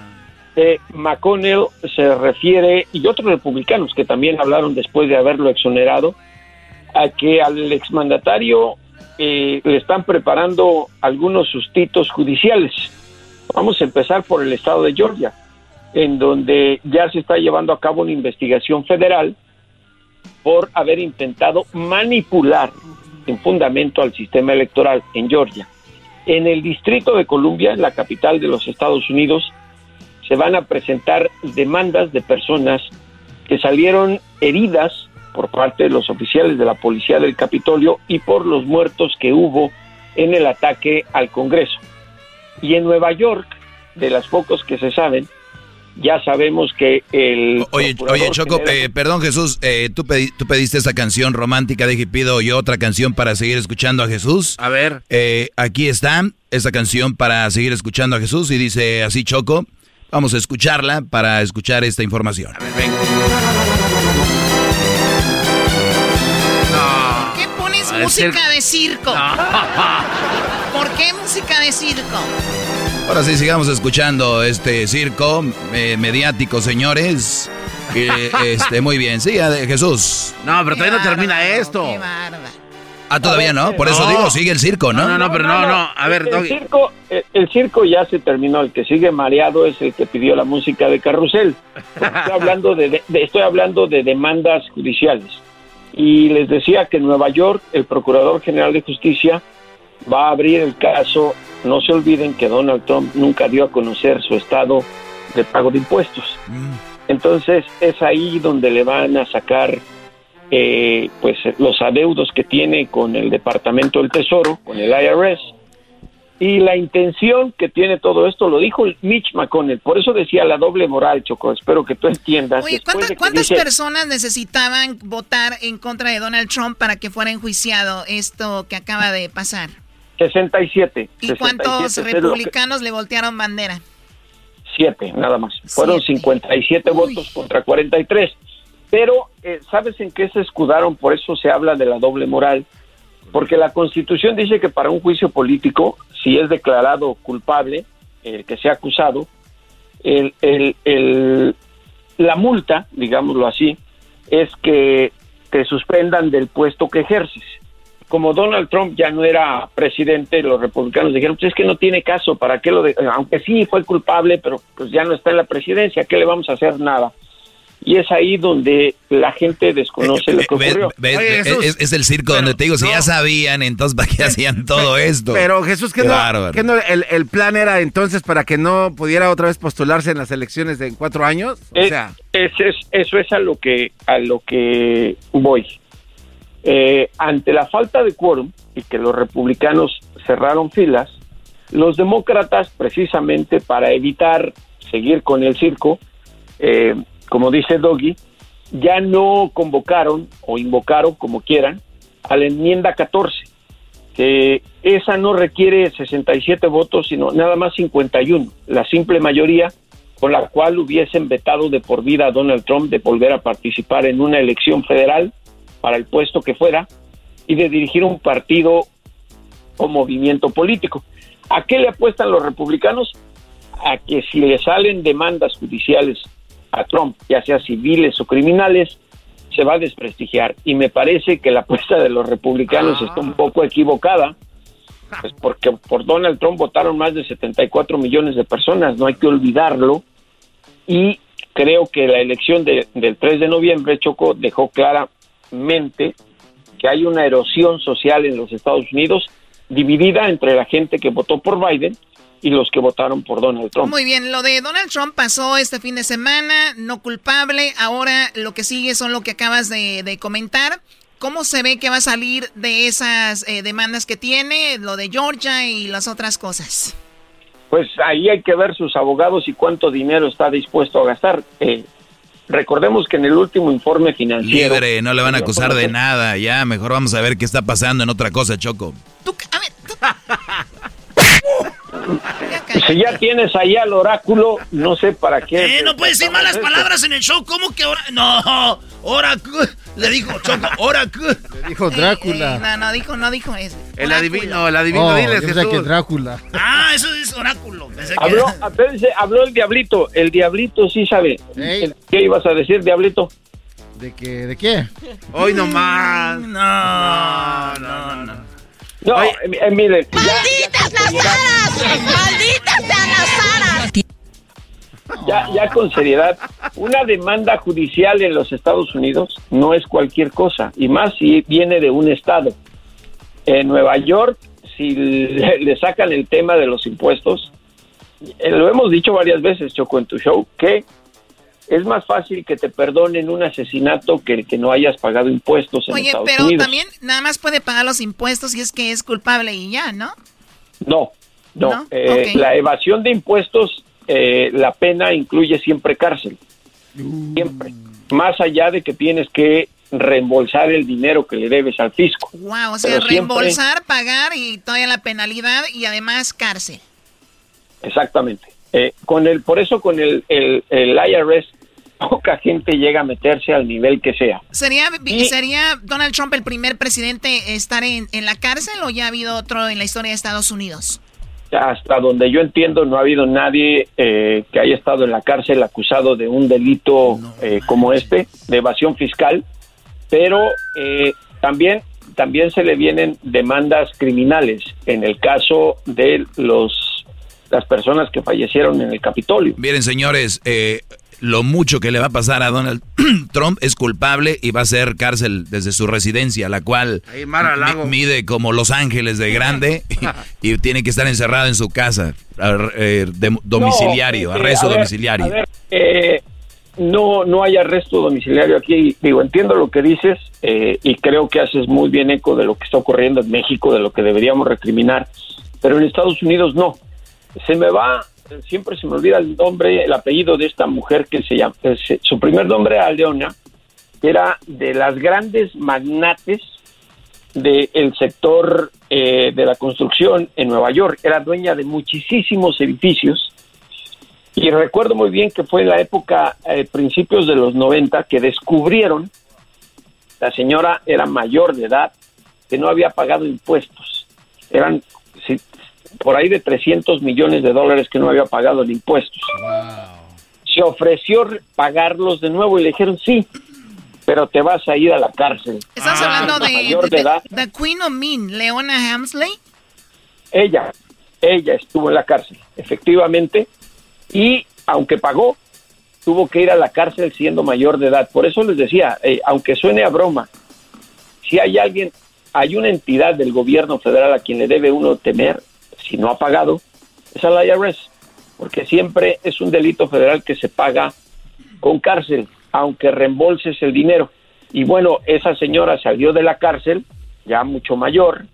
eh, McConnell se refiere, y otros republicanos que también hablaron después de haberlo exonerado, a que al exmandatario eh, le están preparando algunos sustitos judiciales. Vamos a empezar por el estado de Georgia, en donde ya se está llevando a cabo una investigación federal por haber intentado manipular en fundamento al sistema electoral en Georgia. En el Distrito de Columbia, la capital de los Estados Unidos, se van a presentar demandas de personas que salieron heridas por parte de los oficiales de la policía del Capitolio y por los muertos que hubo en el ataque al Congreso. Y en Nueva York, de las pocos que se saben, ya sabemos que el... Oye, oye Choco, general- eh, perdón Jesús, eh, ¿tú, pedi- tú pediste esta canción romántica de pido yo otra canción para seguir escuchando a Jesús. A ver. Eh, aquí está esta canción para seguir escuchando a Jesús y dice así Choco, vamos a escucharla para escuchar esta información. ¿Por qué pones A ver, música cir- de circo? ¿Por qué música de circo? Ahora sí, sigamos escuchando este circo eh, mediático, señores. Que, este, muy bien, sí, Jesús. No, pero todavía no termina esto. Ah, todavía no, por eso digo, sigue el circo, ¿no? No, no, pero no, no, a ver, el, circo, el, circo ya se terminó, el que sigue mareado es el que pidió la música de Carrusel. Estoy hablando de, estoy hablando de demandas judiciales. Y les decía que en Nueva York el Procurador General de Justicia va a abrir el caso. No se olviden que Donald Trump nunca dio a conocer su estado de pago de impuestos. Mm. Entonces es ahí donde le van a sacar eh, pues los adeudos que tiene con el Departamento del Tesoro, con el IRS. Y la intención que tiene todo esto lo dijo Mitch McConnell. Por eso decía la doble moral, Choco. Espero que tú entiendas. Oye, ¿cuántas, personas necesitaban votar en contra de Donald Trump para que fuera enjuiciado esto que acaba de pasar? 67. ¿Y cuántos republicanos le voltearon bandera? Siete, nada más. Fueron 57 votos contra 43. Pero, eh, ¿sabes en qué se escudaron? Por eso se habla de la doble moral. Porque la Constitución dice que para un juicio político, si es declarado culpable, el que sea acusado, el, el, la multa, digámoslo así, es que te suspendan del puesto que ejerces como Donald Trump ya no era presidente, los republicanos dijeron, pues es que no tiene caso, ¿para qué lo de aunque sí fue culpable, pero pues ya no está en la presidencia, ¿qué le vamos a hacer? Nada. Y es ahí donde la gente desconoce lo que ocurrió. es, el circo donde te digo, si ya sabían, entonces ¿para qué hacían todo esto? Pero Jesús, ¿qué no, el, plan era entonces para que no pudiera otra vez postularse en las elecciones de cuatro años? O sea... es, eso es a lo que, a lo que voy. Eh, ante la falta de quórum y que los republicanos cerraron filas, los demócratas, precisamente para evitar seguir con el circo, eh, como dice Doggy, ya no convocaron o invocaron, como quieran, a la enmienda 14, que esa no requiere 67 votos, sino nada más 51, la simple mayoría con la cual hubiesen vetado de por vida a Donald Trump de volver a participar en una elección federal para el puesto que fuera y de dirigir un partido o movimiento político. ¿A qué le apuestan los republicanos? A que si le salen demandas judiciales a Trump, ya sea civiles o criminales, se va a desprestigiar. Y me parece que la apuesta de los republicanos está un poco equivocada, pues porque por Donald Trump votaron más de 74 millones de personas, no hay que olvidarlo. Y creo que la elección del 3 de noviembre, Choco, dejó clara mente que hay una erosión social en los Estados Unidos dividida entre la gente que votó por Biden y los que votaron por Donald Trump. Muy bien, lo de Donald Trump pasó este fin de semana, no culpable, ahora lo que sigue son lo que acabas de, comentar. ¿Cómo se ve que va a salir de esas eh, demandas que tiene, lo de Georgia y las otras cosas? Pues ahí hay que ver sus abogados y cuánto dinero está dispuesto a gastar. Eh, Recordemos que en el último informe financiero... Libre, no le van a acusar de nada. Ya, mejor vamos a ver qué está pasando en otra cosa, Choco. Si ya tienes ahí al oráculo, no sé para qué. Eh, no puedes decir malas palabras en el show. ¿Cómo que No, oráculo. Le dijo Choco, oráculo. Le dijo Drácula. no, no dijo, no dijo eso. El adivino, el adivino, oh, diles Jesús. que Drácula. Ah, eso es oráculo. Habló, habló el diablito. El diablito sí sabe. ¿Qué ibas a decir, diablito? ¿De qué? ¿De qué? Hoy nomás. No, no, no. No, eh, eh, miren. ¡Malditas las aras! ¡Malditas las aras! Ya, ya con seriedad, una demanda judicial en los Estados Unidos no es cualquier cosa, y más si viene de un estado. En Nueva York, si le, sacan el tema de los impuestos, eh, lo hemos dicho varias veces, Choco, en tu show, que es más fácil que te perdonen un asesinato que que no hayas pagado impuestos en Oye, pero también nada más puede pagar los impuestos si es que es culpable y ya, ¿no? No, no. Eh, la evasión de impuestos, eh, la pena incluye siempre cárcel. Siempre. Más allá de que tienes que reembolsar el dinero que le debes al fisco. Wow, o sea, reembolsar, pagar y todavía la penalidad y además cárcel. Exactamente. Eh, con el, por eso con el, el, IRS poca gente llega a meterse al nivel que sea. ¿Sería, ¿Sería Donald Trump el primer presidente estar en, en, la cárcel o ya ha habido otro en la historia de Estados Unidos? Hasta donde yo entiendo no ha habido nadie eh, que haya estado en la cárcel acusado de un delito eh, como este, de evasión fiscal, pero también también se le vienen demandas criminales en el caso de los las personas que fallecieron en el Capitolio. Miren, señores, eh, lo mucho que le va a pasar a Donald Trump es culpable y va a ser cárcel desde su residencia, la cual mide como Los Ángeles de grande y, tiene que estar encerrado en su casa, eh, domiciliario, arresto domiciliario. Eh, no, no hay arresto domiciliario aquí. Digo, entiendo lo que dices eh, y creo que haces muy bien eco de lo que está ocurriendo en México, de lo que deberíamos recriminar, pero en Estados Unidos no. Se me va siempre se me olvida el nombre, el apellido de esta mujer que se llama, su primer nombre era Leona, era de las grandes magnates del sector eh, de la construcción en Nueva York, era dueña de muchísimos edificios y recuerdo muy bien que fue en la época, eh, principios de los 90, que descubrieron, la señora era mayor de edad, que no había pagado impuestos. Eran, por ahí de 300 millones de dólares que no había pagado en impuestos. Se ofreció pagarlos de nuevo y le dijeron sí, pero te vas a ir a la cárcel. ¿Estás ah. hablando de, de, Queen of Mean, Leona Hamsley? Ella, ella estuvo en la cárcel, efectivamente, y aunque pagó, tuvo que ir a la cárcel siendo mayor de edad. Por eso les decía, eh, aunque suene a broma, si hay alguien, hay una entidad del gobierno federal a quien le debe uno temer, si no ha pagado, es a la IRS, porque siempre es un delito federal que se paga con cárcel, aunque reembolses el dinero. Y bueno, esa señora salió de la cárcel, ya mucho mayor,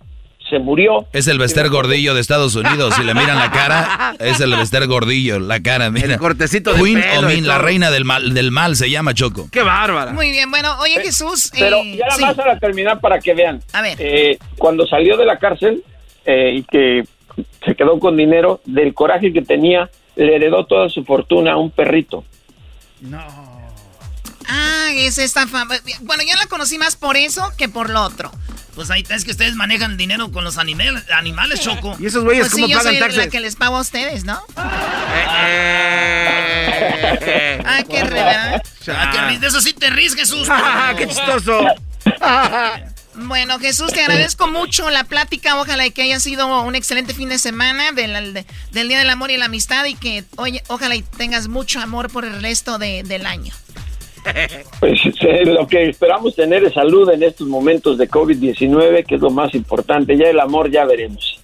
se murió. Es el Bester Gordillo de Estados Unidos. Si le miran la cara, es el Bester Gordillo, la cara, mira. El cortecito de Queen Omin, la reina del mal, del mal se llama Choco. ¡Qué bárbara! Muy bien, bueno, oye Jesús. Pero eh, ya nada más para terminar para que vean. A ver. Eh, cuando salió de la cárcel eh, y que se quedó con dinero, del coraje que tenía, le heredó toda su fortuna a un perrito. No. Ah, es esta fama. Bueno, yo la conocí más por eso que por lo otro. Pues ahí es que ustedes manejan dinero con los animales, animales Choco. ¿Y esos güeyes pues cómo pagan yo soy la que les pago a ustedes, ¿no? Eh, ah, qué re, Ah, qué de eso sí te ríes, Jesús. ¡Qué chistoso! Bueno, Jesús, te agradezco mucho la plática. Ojalá que haya sido un excelente fin de semana del, del Día del Amor y la Amistad y que oye, ojalá y tengas mucho amor por el resto del año. Pues eh, lo que esperamos tener es salud en estos momentos de COVID-19, que es lo más importante. Ya el amor ya veremos.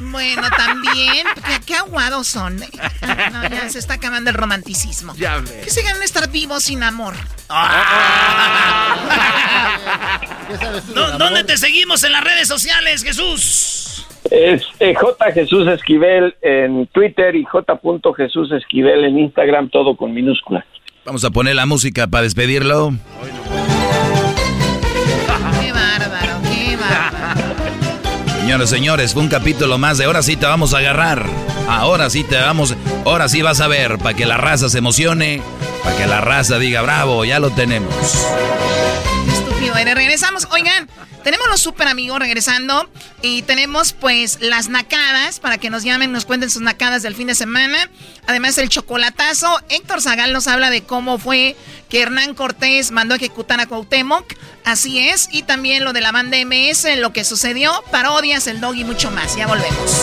Bueno, también, qué, aguados son. No, ya se está acabando el romanticismo. Ya Que se ganan estar vivos sin amor. ¿Dónde te seguimos en las redes sociales, Jesús? Es eh, J. Jesús Esquivel en Twitter y J. Jesús Esquivel en Instagram, todo con minúsculas. Vamos a poner la música para despedirlo. Qué bárbaro, qué bárbaro. Señores, señores, fue un capítulo más de ahora sí te vamos a agarrar. Ahora sí te vamos, ahora sí vas a ver, para que la raza se emocione, para que la raza diga bravo, ya lo tenemos. Estúpido, regresamos. Oigan, tenemos los super amigos regresando y tenemos pues las nacadas para que nos llamen, nos cuenten sus nacadas del fin de semana. Además el chocolatazo. Héctor Zagal nos habla de cómo fue que Hernán Cortés mandó a ejecutar a Cuauhtémoc. Así es. Y también lo de la banda MS, lo que sucedió, parodias, el dog y mucho más. Ya volvemos.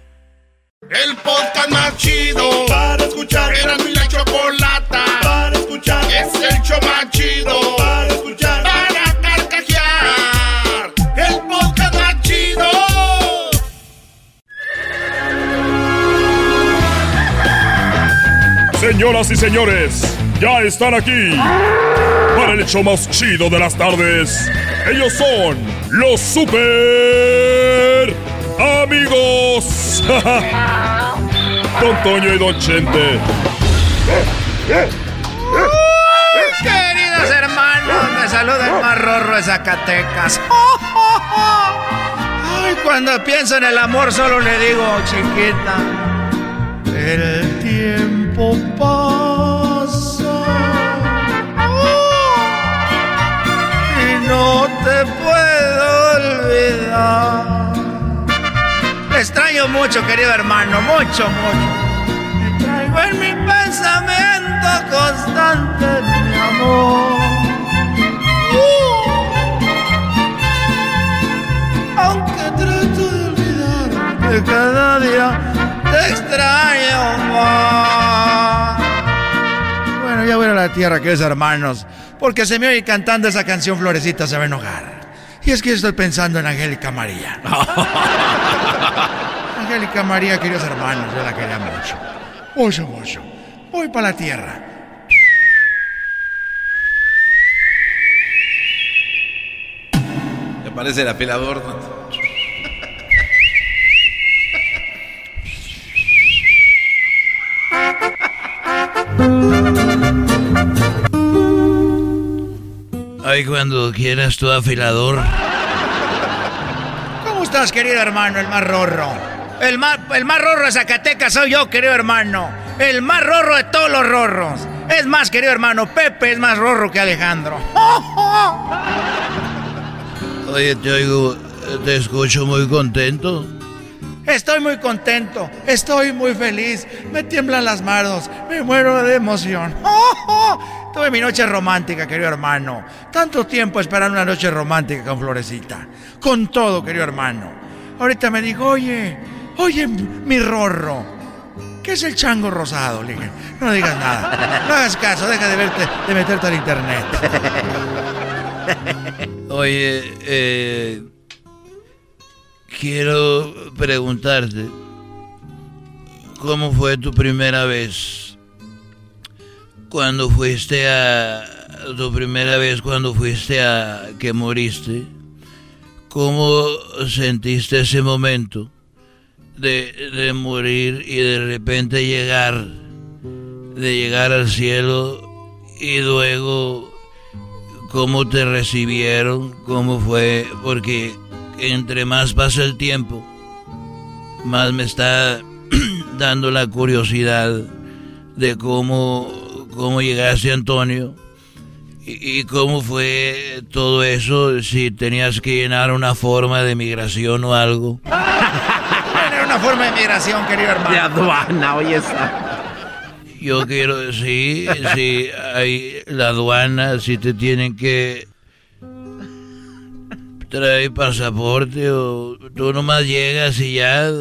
El podcast más chido para escuchar. Era mi la chocolata para escuchar. Es el show más chido para escuchar. Para carcajear. El podcast más chido. Señoras y señores, ya están aquí para el show más chido de las tardes. Ellos son los super amigos. Don Toño y Don Chente. Queridos hermanos, me saluda el más de Zacatecas. Ay, cuando pienso en el amor solo le digo, chiquita, el tiempo pasa y no te puedo olvidar. Extraño mucho, querido hermano, mucho, mucho. Te traigo en mi pensamiento constante, mi amor. Aunque trato de olvidarte cada día, te extraño más. Bueno, ya voy a la tierra, queridos hermanos, porque se me oye cantando esa canción Florecita se va a enojar. Y es que estoy pensando en Angélica María. Angélica María, queridos hermanos, yo la quería mucho. Mucho, mucho. Voy para la tierra. Me parece el apelador. Ay, cuando quieras tu afilador. ¿Cómo estás, querido hermano, el más rorro? El más, el más rorro de Zacatecas soy yo, querido hermano. El más rorro de todos los rorros. Es más, querido hermano, Pepe es más rorro que Alejandro. Oye, te oigo, te escucho muy contento. Estoy muy contento, estoy muy feliz, me tiemblan las manos, me muero de emoción. Tuve mi noche romántica, querido hermano. Tanto tiempo esperando una noche romántica con Florecita. Con todo, querido hermano. Ahorita me dijo, oye, oye, mi rorro, ¿qué es el chango rosado? Le no digas nada, no hagas caso, deja de verte, de meterte al internet. Oye, eh, quiero preguntarte, ¿cómo fue tu primera vez? Cuando fuiste a... Tu primera vez cuando fuiste a... que moriste. ¿Cómo sentiste ese momento de, de morir y de repente llegar? De llegar al cielo y luego cómo te recibieron, cómo fue, porque entre más pasa el tiempo, más me está dando la curiosidad de cómo, cómo llegaste, Antonio, y, y cómo fue todo eso, si tenías que llenar una forma de migración o algo. Era una forma de migración, querido hermano. De aduana, oye esa. Yo quiero, sí, sí, hay la aduana, si te tienen que traer pasaporte o tú nomás llegas y ya,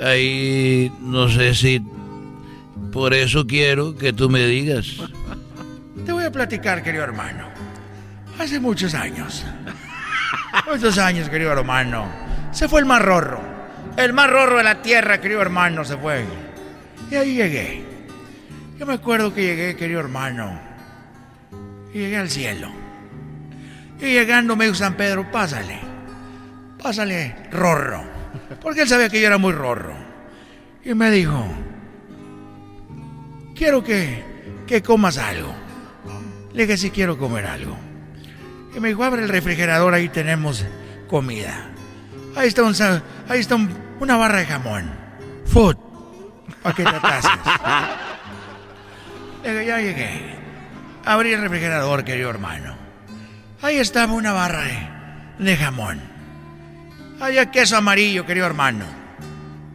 ahí no sé si, por eso quiero que tú me digas. Te voy a platicar, querido hermano. Hace muchos años, muchos años, querido hermano, se fue el más rorro. El más rorro de la tierra, querido hermano, se fue. Y ahí llegué. Yo me acuerdo que llegué, querido hermano. Y llegué al cielo. Y llegando me dijo San Pedro, pásale. Pásale, rorro. Porque él sabía que yo era muy rorro. Y me dijo, quiero que, que comas algo. Le dije, sí quiero comer algo. Y me dijo, abre el refrigerador, ahí tenemos comida. Ahí está, un, ahí está un- una barra de jamón. Food. Para que te atasques. Le dije, ya llegué. Abrí el refrigerador, querido hermano. Ahí estaba una barra de, de jamón. Había queso amarillo, querido hermano.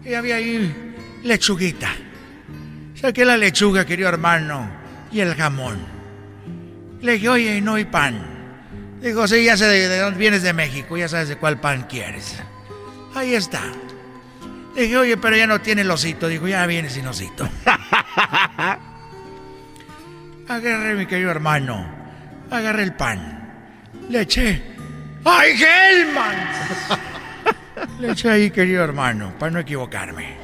Y había ahí lechuguita. Saqué la lechuga, querido hermano, y el jamón. Le dije, oye, ¿y no hay pan? Dijo, sí, ya sé de, de dónde vienes de México, ya sabes de cuál pan quieres. Ahí está. Le dije, oye, pero ya no tiene el osito. Dijo, ya viene sin osito. Agarré, mi querido hermano. Agarré el pan. Le eché. ¡Ay, Hellman! Le eché ahí, querido hermano, para no equivocarme.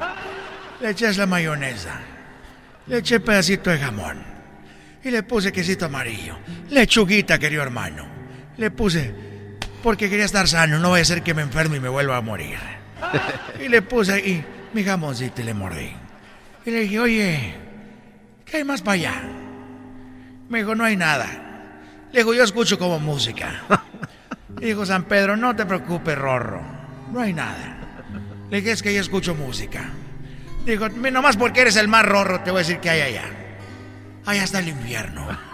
Le eché la mayonesa. Le eché pedacito de jamón. Y le puse quesito amarillo. Lechuguita, querido hermano. Le puse, porque quería estar sano, no voy a ser que me enferme y me vuelva a morir. Y le puse ahí mi jamoncito y le mordí. Y le dije, oye, ¿qué hay más para allá? Me dijo, no hay nada. Le digo, yo escucho como música. Y dijo San Pedro, no te preocupes, Rorro. No hay nada. Le dije, es que yo escucho música. Dijo, nomás porque eres el más rorro, te voy a decir que hay allá. Allá está el infierno.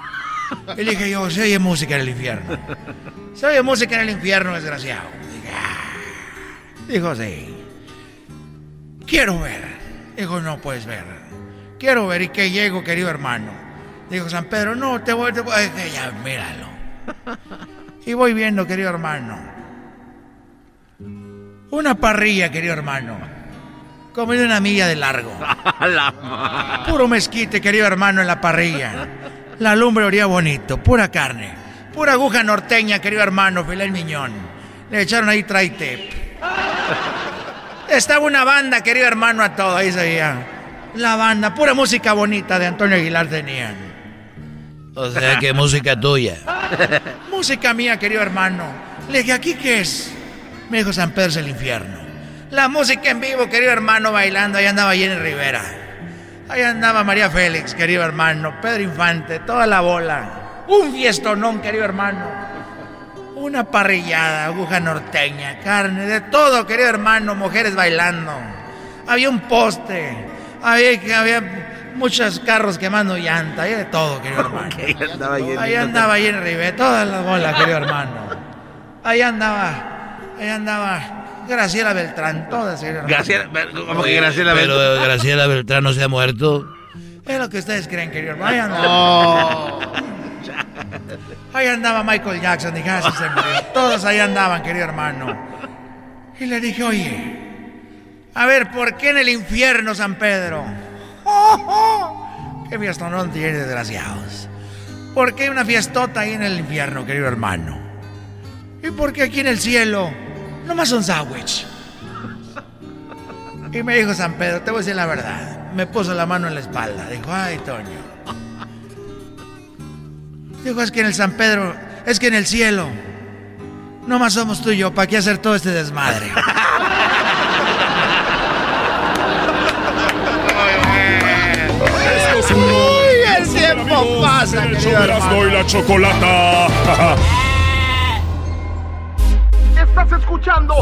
Y le dije yo, se oye música en el infierno. Se oye música en el infierno, desgraciado. Dijo, sí. Quiero ver. Dijo, no puedes ver. Quiero ver y que llego, querido hermano. Dijo San Pedro, no, te voy, te voy. Ya, míralo. Y voy viendo, querido hermano. Una parrilla, querido hermano. Como de una milla de largo. Puro mezquite, querido hermano, en la parrilla. La lumbre olía bonito, pura carne. Pura aguja norteña, querido hermano, filé el miñón. Le echaron ahí traitep. Estaba una banda, querido hermano, a todo. Ahí se veía. La banda, pura música bonita de Antonio Aguilar tenían. O sea, que música tuya. música mía, querido hermano. Le dije, ¿aquí qué es? Me dijo San Pedro es el infierno. La música en vivo, querido hermano, bailando. Ahí andaba Jenny Rivera. Ahí andaba María Félix, querido hermano. Pedro Infante, toda la bola. Un fiestonón, querido hermano. Una parrillada, aguja norteña, carne, de todo, querido hermano. Mujeres bailando. Había un poste. Había, había muchos carros quemando llanta. Había de todo, querido hermano. ahí andaba Jenny. Ahí andaba Jenny Rivera, toda la bola, querido hermano. Ahí andaba, ahí andaba Graciela Beltrán, todas. Graciela, como que Graciela Beltrán. Pero Graciela Beltrán no se ha muerto. Es lo que ustedes creen, querido hermano. Ahí andaba. Ahí andaba Michael Jackson, dije, así se murió. Todos ahí andaban, querido hermano. Y le dije, oye, a ver, ¿por qué en el infierno, San Pedro? ¡Qué fiestón tiene, desgraciados! ¿Por qué hay una fiestota ahí en el infierno, querido hermano? ¿Y por qué aquí en el cielo nomás son sándwich? Y me dijo San Pedro, te voy a decir la verdad. Me puso la mano en la espalda. Dijo, ay, Toño. Dijo, es que en el San Pedro, es que en el cielo, nomás somos tú y yo, ¿para qué hacer todo este desmadre? Uy, el tiempo pasa, el querido hermano. y la chocolata. Estás escuchando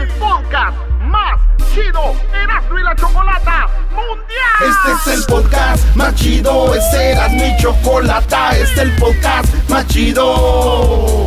el podcast más chido Erasmo y la Chocolata Mundial. Este es el podcast más chido, este era mi chocolata, este es el podcast más chido.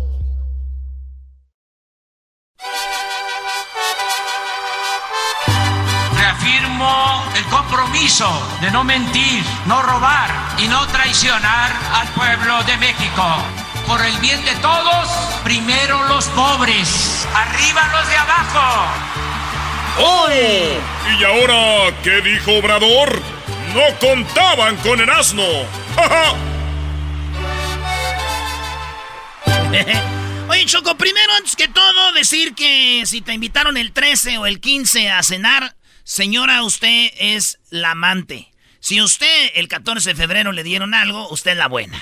El compromiso de no mentir, no robar y no traicionar al pueblo de México. Por el bien de todos, primero los pobres, arriba los de abajo. ¡Oh! ¿Y ahora qué dijo Obrador? No contaban con el asno. Oye, Choco, primero, antes que todo, decir que si te invitaron el 13 o el 15 a cenar, señora, usted es la amante. Si usted el 14 de febrero le dieron algo, usted es la buena.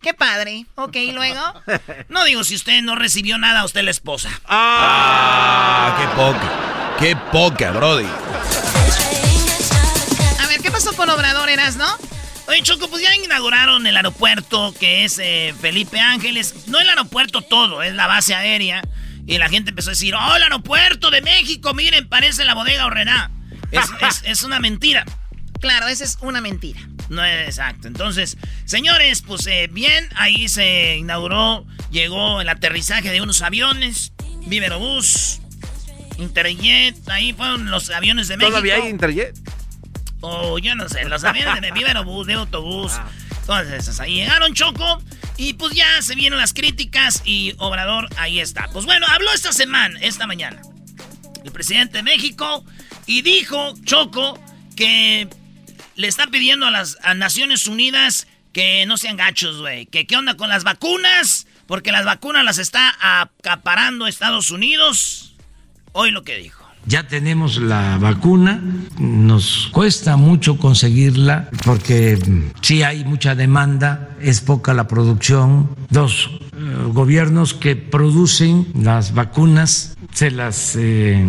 Qué padre. Ok, ¿y luego? No digo si usted no recibió nada, usted es la esposa. Ah, qué poca. Qué poca, Brody. A ver, ¿qué pasó con Obrador, Eras, no? Oye, Choco, pues ya inauguraron el aeropuerto que es eh, Felipe Ángeles. No el aeropuerto todo, es la base aérea. Y la gente empezó a decir, ¡Oh, el aeropuerto de México! Miren, parece la bodega Horrena. Es, es, es una mentira. Claro, esa es una mentira. No es exacto. Entonces, señores, pues eh, bien, ahí se inauguró, llegó el aterrizaje de unos aviones, Viverobús, Interjet, ahí fueron los aviones de México. ¿Todavía hay Interjet? Oh, yo no sé, los aviones de Viverobús, de autobús. Todas esas. Ahí llegaron, Choco. Y pues ya se vienen las críticas y Obrador ahí está. Pues bueno, habló esta semana, esta mañana, el presidente de México y dijo, Choco, que le está pidiendo a las Naciones Unidas que no sean gachos, güey. Que qué onda con las vacunas, porque las vacunas las está acaparando Estados Unidos. Hoy lo que dijo. Ya tenemos la vacuna, nos cuesta mucho conseguirla porque sí hay mucha demanda, es poca la producción. Dos eh, gobiernos que producen las vacunas se las eh,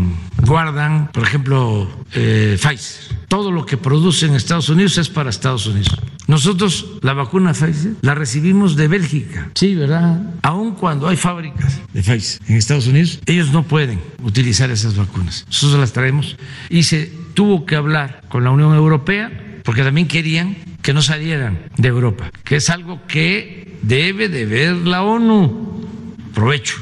guardan, por ejemplo, eh, Pfizer. Todo lo que produce en Estados Unidos es para Estados Unidos. Nosotros la vacuna Pfizer la recibimos de Bélgica, sí, ¿verdad? Aun cuando hay fábricas de Pfizer en Estados Unidos, ellos no pueden utilizar esas vacunas. Nosotros las traemos y se tuvo que hablar con la Unión Europea porque también querían que no salieran de Europa, que es algo que debe de ver la ONU. Provecho.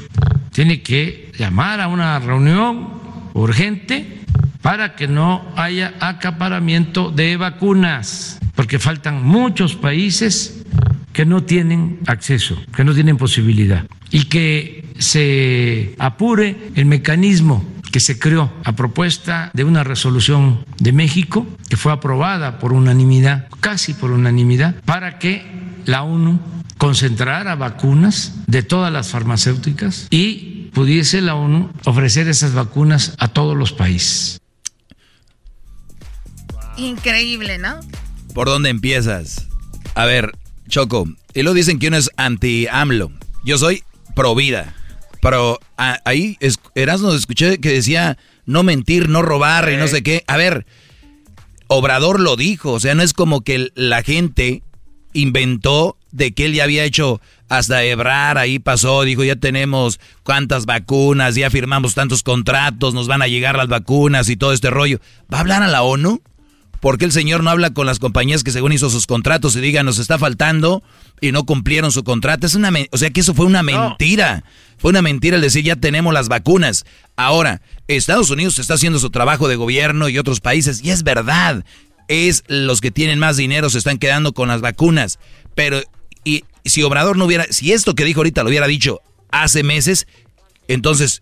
Tiene que llamar a una reunión urgente para que no haya acaparamiento de vacunas, porque faltan muchos países que no tienen acceso, que no tienen posibilidad, y que se apure el mecanismo que se creó a propuesta de una resolución de México, que fue aprobada por unanimidad, casi por unanimidad, para que la ONU concentrara vacunas de todas las farmacéuticas y pudiese la ONU ofrecer esas vacunas a todos los países. Increíble, ¿no? ¿Por dónde empiezas? A ver, Choco, y lo dicen que uno es anti-AMLO. Yo soy pro vida. Pero ahí Erasmo escuché que decía no mentir, no robar y no sé qué. A ver, Obrador lo dijo. O sea, no es como que la gente inventó de que él ya había hecho hasta Ebrar, ahí pasó, dijo, ya tenemos cuántas vacunas, ya firmamos tantos contratos, nos van a llegar las vacunas y todo este rollo. ¿Va a hablar a la ONU? ¿Por qué el señor no habla con las compañías que según hizo sus contratos y diga, nos está faltando y no cumplieron su contrato? Es una, o sea que eso fue una mentira. Fue una mentira el decir, ya tenemos las vacunas. Ahora, Estados Unidos está haciendo su trabajo de gobierno y otros países, y es verdad. Es los que tienen más dinero se están quedando con las vacunas. Pero, y si Obrador no hubiera, si esto que dijo ahorita lo hubiera dicho hace meses, entonces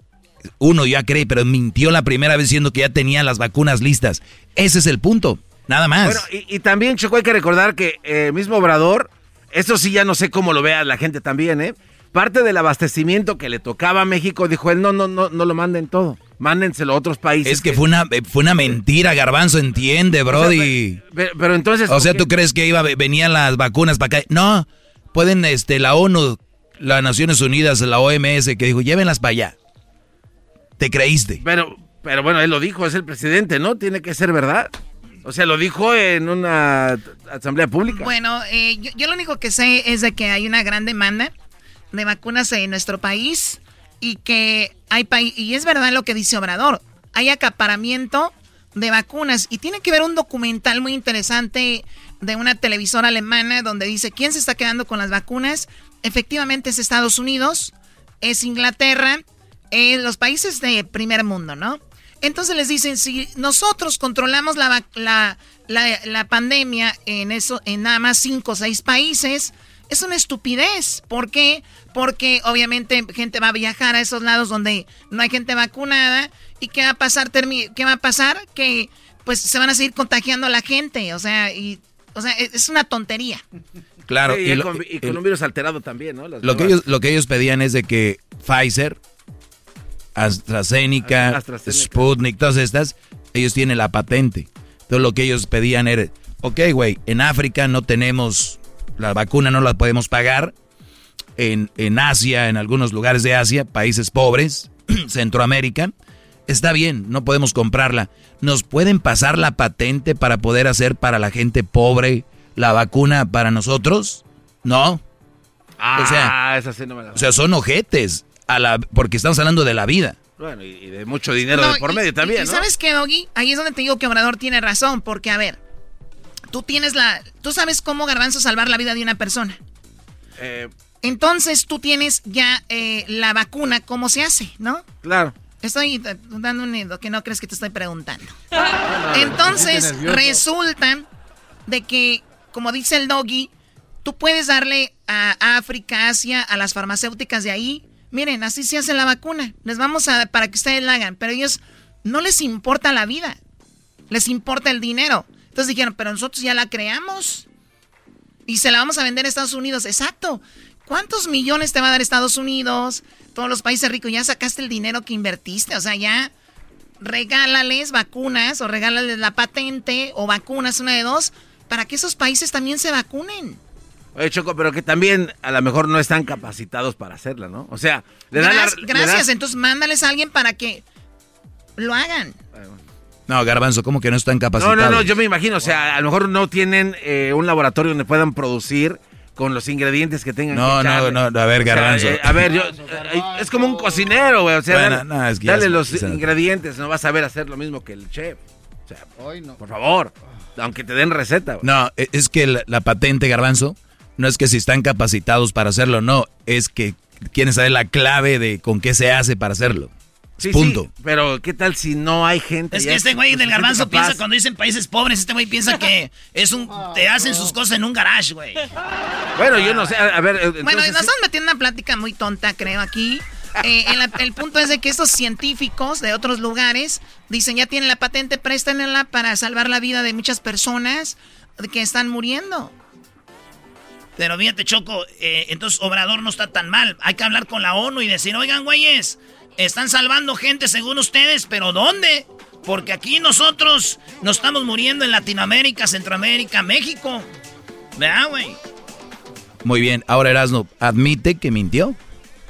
uno ya cree, pero mintió la primera vez diciendo que ya tenía las vacunas listas. Ese es el punto. Nada más. Bueno, y, también, Choco, hay que recordar que el eh, mismo Obrador, esto sí ya no sé cómo lo vea la gente también, ¿eh? Parte del abastecimiento que le tocaba a México, dijo él, no, no, no, no lo manden todo. Mándenselo a otros países. Es que, fue una eh, fue una mentira, Garbanzo, entiende, Brody. pero, entonces. O sea, ¿tú crees que iba venían las vacunas para acá? No, pueden, este, la ONU, las Naciones Unidas, la OMS, que dijo, llévenlas para allá. ¿Te creíste? Pero, pero bueno, él lo dijo, es el presidente, ¿no? Tiene que ser verdad. O sea, lo dijo en una asamblea pública. Bueno, eh, yo, lo único que sé es de que hay una gran demanda de vacunas en nuestro país y que hay y es verdad lo que dice Obrador, hay acaparamiento de vacunas y tiene que ver un documental muy interesante de una televisora alemana donde dice quién se está quedando con las vacunas. Efectivamente es Estados Unidos, es Inglaterra, eh, los países de primer mundo, ¿no? Entonces les dicen, si nosotros controlamos la, la, la, pandemia en, eso, en nada más cinco o seis países, es una estupidez. ¿Por qué? Porque obviamente gente va a viajar a esos lados donde no hay gente vacunada. ¿Y qué va a pasar? ¿Qué va a pasar? Que pues se van a seguir contagiando a la gente. O sea, y, o sea es una tontería. Claro. y, con, un virus alterado también, ¿no? lo, que ellos, lo que ellos pedían es de que Pfizer AstraZeneca, Sputnik, todas estas, ellos tienen la patente. Entonces lo que ellos pedían era, ok, güey, en África no tenemos, la vacuna no la podemos pagar. En, en Asia, en algunos lugares de Asia, países pobres, Centroamérica, está bien, no podemos comprarla. ¿Nos pueden pasar la patente para poder hacer para la gente pobre la vacuna para nosotros? No. Ah, o sea, esa sí no me la... o sea, son ojetes la, porque estamos hablando de la vida. Bueno, y, de mucho dinero por medio también, ¿no? ¿Sabes qué, Doggy? Ahí es donde te digo que Obrador tiene razón, porque, a ver, tú tienes la... Tú sabes cómo, Garbanzo, salvar la vida de una persona. Eh, Entonces tú tienes ya eh, la vacuna, ¿cómo se hace, no? Claro. Estoy dando un nido que no crees que te estoy preguntando. Entonces resulta de que, como dice el Doggy, Tú puedes darle a África, Asia, a las farmacéuticas de ahí. Miren, así se hace la vacuna. Les vamos a para que ustedes la hagan, pero ellos no les importa la vida. Les importa el dinero. Entonces dijeron, pero nosotros ya la creamos. Y se la vamos a vender a Estados Unidos. Exacto. ¿Cuántos millones te va a dar Estados Unidos? Todos los países ricos. Ya sacaste el dinero que invertiste. O sea, ya regálales vacunas o regálales la patente o vacunas, una de dos, para que esos países también se vacunen. Oye, Choco, pero que también a lo mejor no están capacitados para hacerla, ¿no? O sea, le dan Gracias, entonces mándales a alguien para que lo hagan. No, Garbanzo, ¿cómo que no están capacitados? No, no, no, yo me imagino, o sea, a lo mejor no tienen eh, un laboratorio donde puedan producir con los ingredientes que tengan no, que No, no, no, a ver, Garbanzo. Eh, a ver, yo, eh, es como un cocinero, güey, o sea, dale, los ingredientes, no vas a saber hacer lo mismo que el chef. O sea, Hoy no. por favor, aunque te den receta. Güey. No, e, es que la, la patente, Garbanzo, no es que si están capacitados para hacerlo, no, es que quieren saber la clave de con qué se hace para hacerlo. Sí, Punto. Sí, pero ¿qué tal si no hay gente? Es que este güey del garbanzo piensa cuando dicen países pobres, este güey piensa que es un te hacen sus cosas en un garage, güey. Bueno, yo no sé, a ver. Entonces, bueno, nos están metiendo una plática muy tonta, creo, aquí. Eh, el, punto es de que estos científicos de otros lugares dicen ya tienen la patente, préstenla para salvar la vida de muchas personas que están muriendo. Pero fíjate, Choco, eh, entonces Obrador no está tan mal. Hay que hablar con la ONU y decir, oigan, güeyes, están salvando gente según ustedes, pero ¿dónde? Porque aquí nosotros nos estamos muriendo en Latinoamérica, Centroamérica, México. ¿Verdad, güey? Muy bien, ahora Erasno, ¿admite que mintió?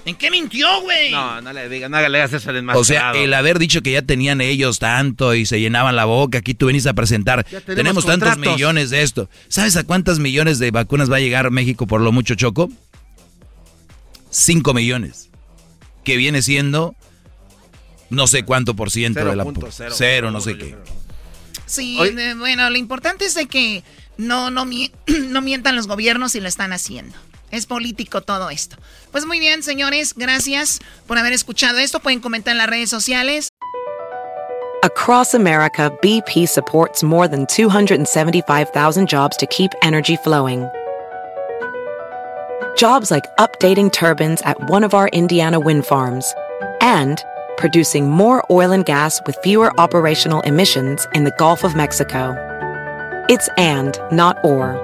¿En qué mintió, güey? No, no le digas, no le hagas eso O sea, el haber dicho que ya tenían ellos tanto y se llenaban la boca, aquí tú venís a presentar, tenemos, tantos millones de esto. ¿Sabes a cuántas millones de vacunas va a llegar México por lo mucho, Choco? Cinco millones que viene siendo no sé cuánto por ciento de la cero, no sé qué. Sí, eh, bueno, lo importante es de que no, no, no mientan los gobiernos y lo están haciendo. Es político todo esto. Pues muy bien, señores, gracias por haber escuchado esto. Pueden comentar en las redes sociales. Across America, BP supports more than 275,000 jobs to keep energy flowing. Jobs like updating turbines at one of our Indiana wind farms and producing more oil and gas with fewer operational emissions in the Gulf of Mexico. It's and, not or.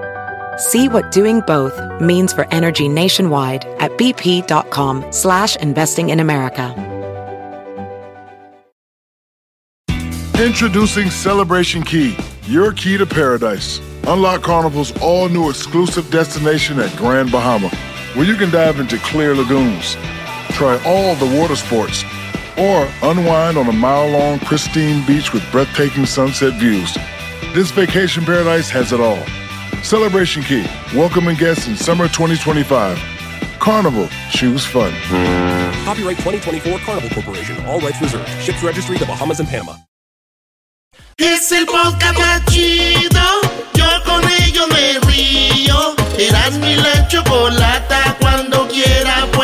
See what doing both means for energy nationwide at bp.com slash investing in America. Introducing Celebration Key, your key to paradise. Unlock Carnival's all new exclusive destination at Grand Bahama, where you can dive into clear lagoons, try all the water sports, or unwind on a mile long, pristine beach with breathtaking sunset views. This vacation paradise has it all. Celebration Key, welcoming guests in summer 2025. Carnival, choose fun. Copyright 2024 Carnival Corporation, all rights reserved. Ships registry the Bahamas and Panama. Es el podcast más chido. Yo con ello me río. Eras mi la chocolata. Cuando quiera puedo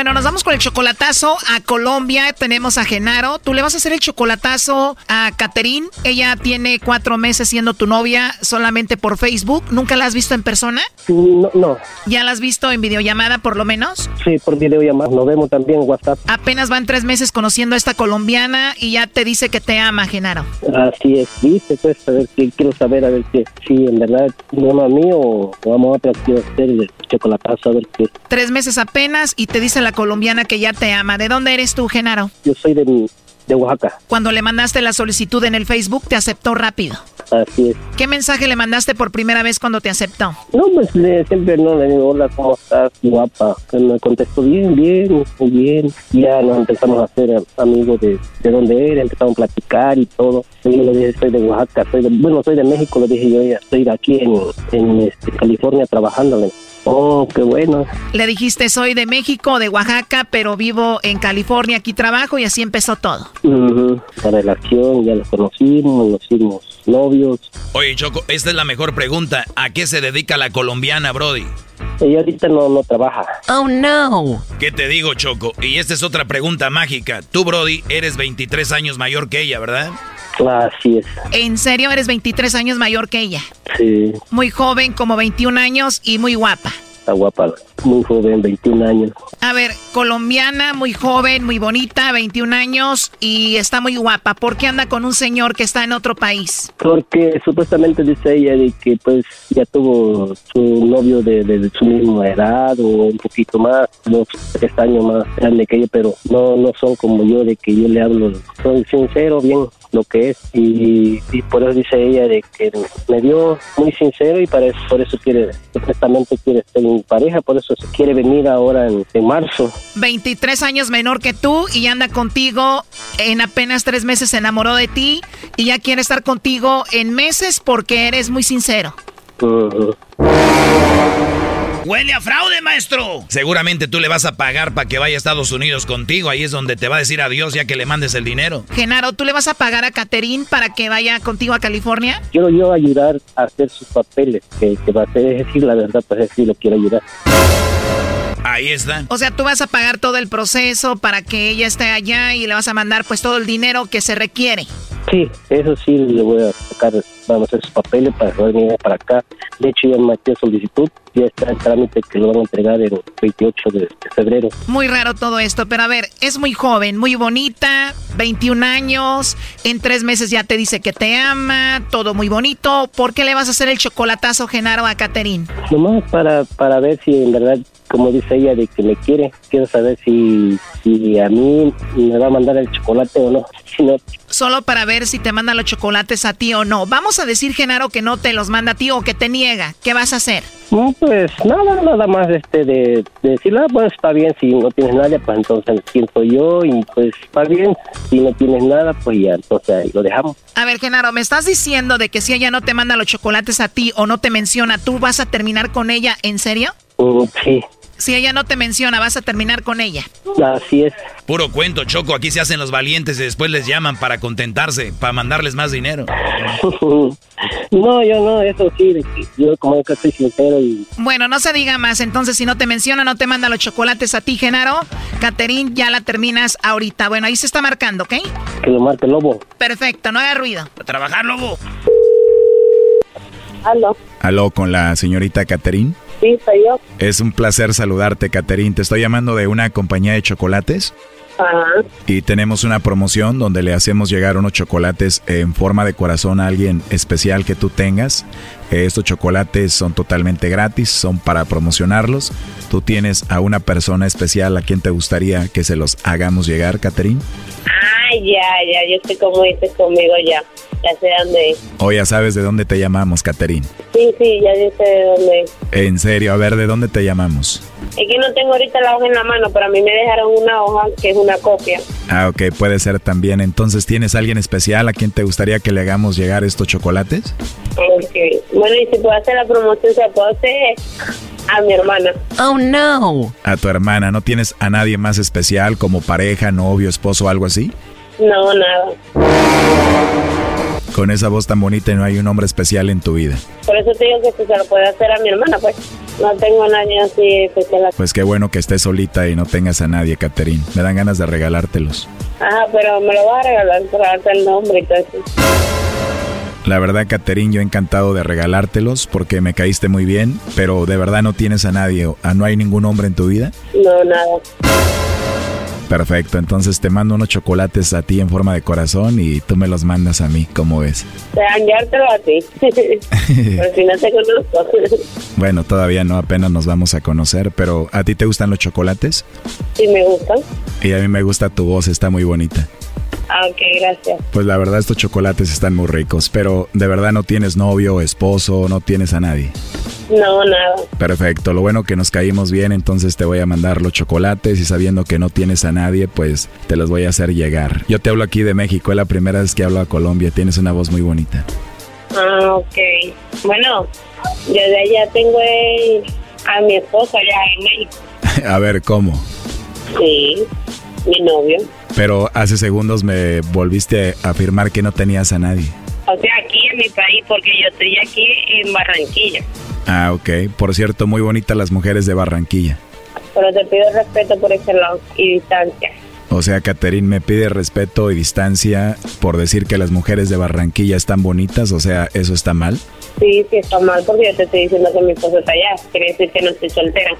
Bueno, nos vamos con el chocolatazo a Colombia. Tenemos a Genaro. Tú le vas a hacer el chocolatazo a Caterín. Ella tiene cuatro meses siendo tu novia solamente por Facebook. ¿Nunca la has visto en persona? No. no. ¿Ya la has visto en videollamada por lo menos? Sí, por videollamada. Nos vemos también en WhatsApp. Apenas van tres meses conociendo a esta colombiana y ya te dice que te ama, Genaro. Así es. Dice, pues, a ver, quiero saber, a ver si, si en verdad me ama a mí o, vamos a otra. Quiero chocolatazo, a ver qué. Tres meses apenas y te dice la colombiana que ya te ama. ¿De dónde eres tú, Genaro? Yo soy de, de Oaxaca. Cuando le mandaste la solicitud en el Facebook, te aceptó rápido. Así es. ¿Qué mensaje le mandaste por primera vez cuando te aceptó? No, pues le, siempre no le digo, hola, ¿cómo estás? Guapa. Me contestó, bien, bien, muy bien. Ya nos empezamos a hacer amigos de, de donde era, empezamos a platicar y todo. Y yo le dije, soy de Oaxaca, soy de, bueno, soy de México, le dije yo, ya estoy aquí en, en este, California trabajando. Oh, qué bueno. Le dijiste, soy de México, de Oaxaca, pero vivo en California, aquí trabajo y así empezó todo. La relación, ya nos conocimos, nos hicimos novios. Oye, Choco, esta es la mejor pregunta. ¿A qué se dedica la colombiana, Brody? Ella ahorita no, no trabaja. Oh, no. ¿Qué te digo, Choco? Y esta es otra pregunta mágica. Tú, Brody, eres 23 años mayor que ella, ¿verdad? Así es. ¿En serio eres 23 años mayor que ella? Sí. Muy joven, como 21 años y muy guapa. Está guapa, muy joven, 21 años. A ver, colombiana, muy joven, muy bonita, 21 años y está muy guapa. ¿Por qué anda con un señor que está en otro país? Porque supuestamente dice ella de que pues ya tuvo su novio de, de su misma edad o un poquito más, dos, tres años más grande que ella, pero no, no son como yo de que yo le hablo, soy sincero, bien lo que es y, y por eso dice ella de que me dio muy sincero y para eso, por eso quiere, supuestamente quiere ser mi pareja, por eso se quiere venir ahora en, en marzo. 23 años menor que tú y anda contigo en apenas tres meses se enamoró de ti y ya quiere estar contigo en meses porque eres muy sincero. Ujú. Huele a fraude, maestro. Seguramente tú le vas a pagar para que vaya a Estados Unidos contigo. Ahí es donde te va a decir adiós ya que le mandes el dinero. Genaro, ¿tú le vas a pagar a Caterín para que vaya contigo a California? Quiero yo ayudar a hacer sus papeles, que, que va a ser, es decir, la verdad, pues sí lo quiero ayudar. Ahí está. O sea, tú vas a pagar todo el proceso para que ella esté allá y le vas a mandar pues todo el dinero que se requiere. Sí, eso sí le voy a sacar, vamos a hacer sus papeles para poder venir para acá. De hecho, ya metí solicitud, ya está el trámite que lo van a entregar el 28 de, de febrero. Muy raro todo esto, pero a ver, es muy joven, muy bonita, 21 años, en tres meses ya te dice que te ama, todo muy bonito. ¿Por qué le vas a hacer el chocolatazo, Genaro, a Caterín? Nomás para, para ver si en verdad, como dice ella, de que me quiere. Quiero saber si, si a mí me va a mandar el chocolate o no. Si no, Solo para ver si te manda los chocolates a ti o no. Vamos a decir, Genaro, que no te los manda a ti o que te niega. ¿Qué vas a hacer? pues nada, nada más este de, de decir, ah, pues está bien, si no tienes nada, pues entonces siento yo y pues está bien. Si no tienes nada, pues ya, entonces lo dejamos. A ver, Genaro, ¿me estás diciendo de que si ella no te manda los chocolates a ti o no te menciona, tú vas a terminar con ella? ¿En serio? Mm, sí, Si ella no te menciona, vas a terminar con ella. así es. Puro cuento, Choco. Aquí se hacen los valientes y después les llaman para contentarse, para mandarles más dinero. no, yo no, eso sí, yo como que soy sincero y Bueno, no se diga más. Entonces, si no te menciona, no te manda los chocolates a ti, Genaro. Caterín, ya la terminas ahorita. Bueno, ahí se está marcando, ¿ok? que lo marque lobo. Perfecto, no haga ruido. A trabajar, lobo. Aló, Aló, con la señorita Caterín. Sí, soy yo. Es un placer saludarte, Caterín. Te estoy llamando de una compañía de chocolates Ajá. y tenemos una promoción donde le hacemos llegar unos chocolates en forma de corazón a alguien especial que tú tengas. Eh, Estos chocolates son totalmente gratis, son para promocionarlos. ¿Tú tienes a una persona especial a quien te gustaría que se los hagamos llegar, Caterín? Ay, ya, ya, yo sé cómo dices conmigo ya. Ya sé dónde es. O ya sabes de dónde te llamamos, Caterín. Sí, sí, ya yo sé de dónde es. En serio, a ver, ¿de dónde te llamamos? Es que no tengo ahorita la hoja en la mano, pero a mí me dejaron una hoja que es una copia. Ah, ok, puede ser también. Entonces, ¿tienes alguien especial a quien te gustaría que le hagamos llegar estos chocolates? Ok. Bueno, y si puedo hacer la promoción, se puede hacer a mi hermana. Oh, no. A tu hermana, ¿no tienes a nadie más especial como pareja, novio, esposo algo así? No, nada. Con esa voz tan bonita no hay un hombre especial en tu vida. Por eso te digo que se lo puede hacer a mi hermana, pues. No tengo a nadie así especial. Pues qué bueno que estés solita y no tengas a nadie, Caterín. Me dan ganas de regalártelos. Ajá, pero me lo vas a regalar para darte el nombre y todo eso. La verdad, Caterín, yo encantado de regalártelos porque me caíste muy bien, pero de verdad no tienes a nadie, ¿ah, no hay ningún hombre en tu vida. No, nada. Perfecto, entonces te mando unos chocolates a ti en forma de corazón y tú me los mandas a mí, ¿cómo ves? Enviártelo a ti. Pero si no te conozco. Bueno, todavía no, apenas nos vamos a conocer, pero ¿a ti te gustan los chocolates? Sí, me gustan. Y a mí me gusta tu voz, está muy bonita. Ah, ok, gracias. Pues la verdad estos chocolates están muy ricos, pero de verdad no tienes novio, esposo, no tienes a nadie. No, nada. Perfecto, lo bueno que nos caímos bien, entonces te voy a mandar los chocolates y sabiendo que no tienes a nadie, pues te los voy a hacer llegar. Yo te hablo aquí de México, es la primera vez que hablo a Colombia, tienes una voz muy bonita. Ah, ok. Bueno, yo de allá tengo a mi esposa allá en México. a ver, ¿cómo? Sí, mi novio. Pero hace segundos me volviste a afirmar que no tenías a nadie. O sea, aquí en mi país, porque yo estoy aquí en Barranquilla. Ah, ok. Por cierto, muy bonitas las mujeres de Barranquilla. Pero te pido respeto por ese lado y distancia. O sea, Caterín me pide respeto y distancia por decir que las mujeres de Barranquilla están bonitas. O sea, ¿eso está mal? Sí, sí está mal porque yo te estoy diciendo que mi esposo está allá. Quiere decir que no estoy soltera.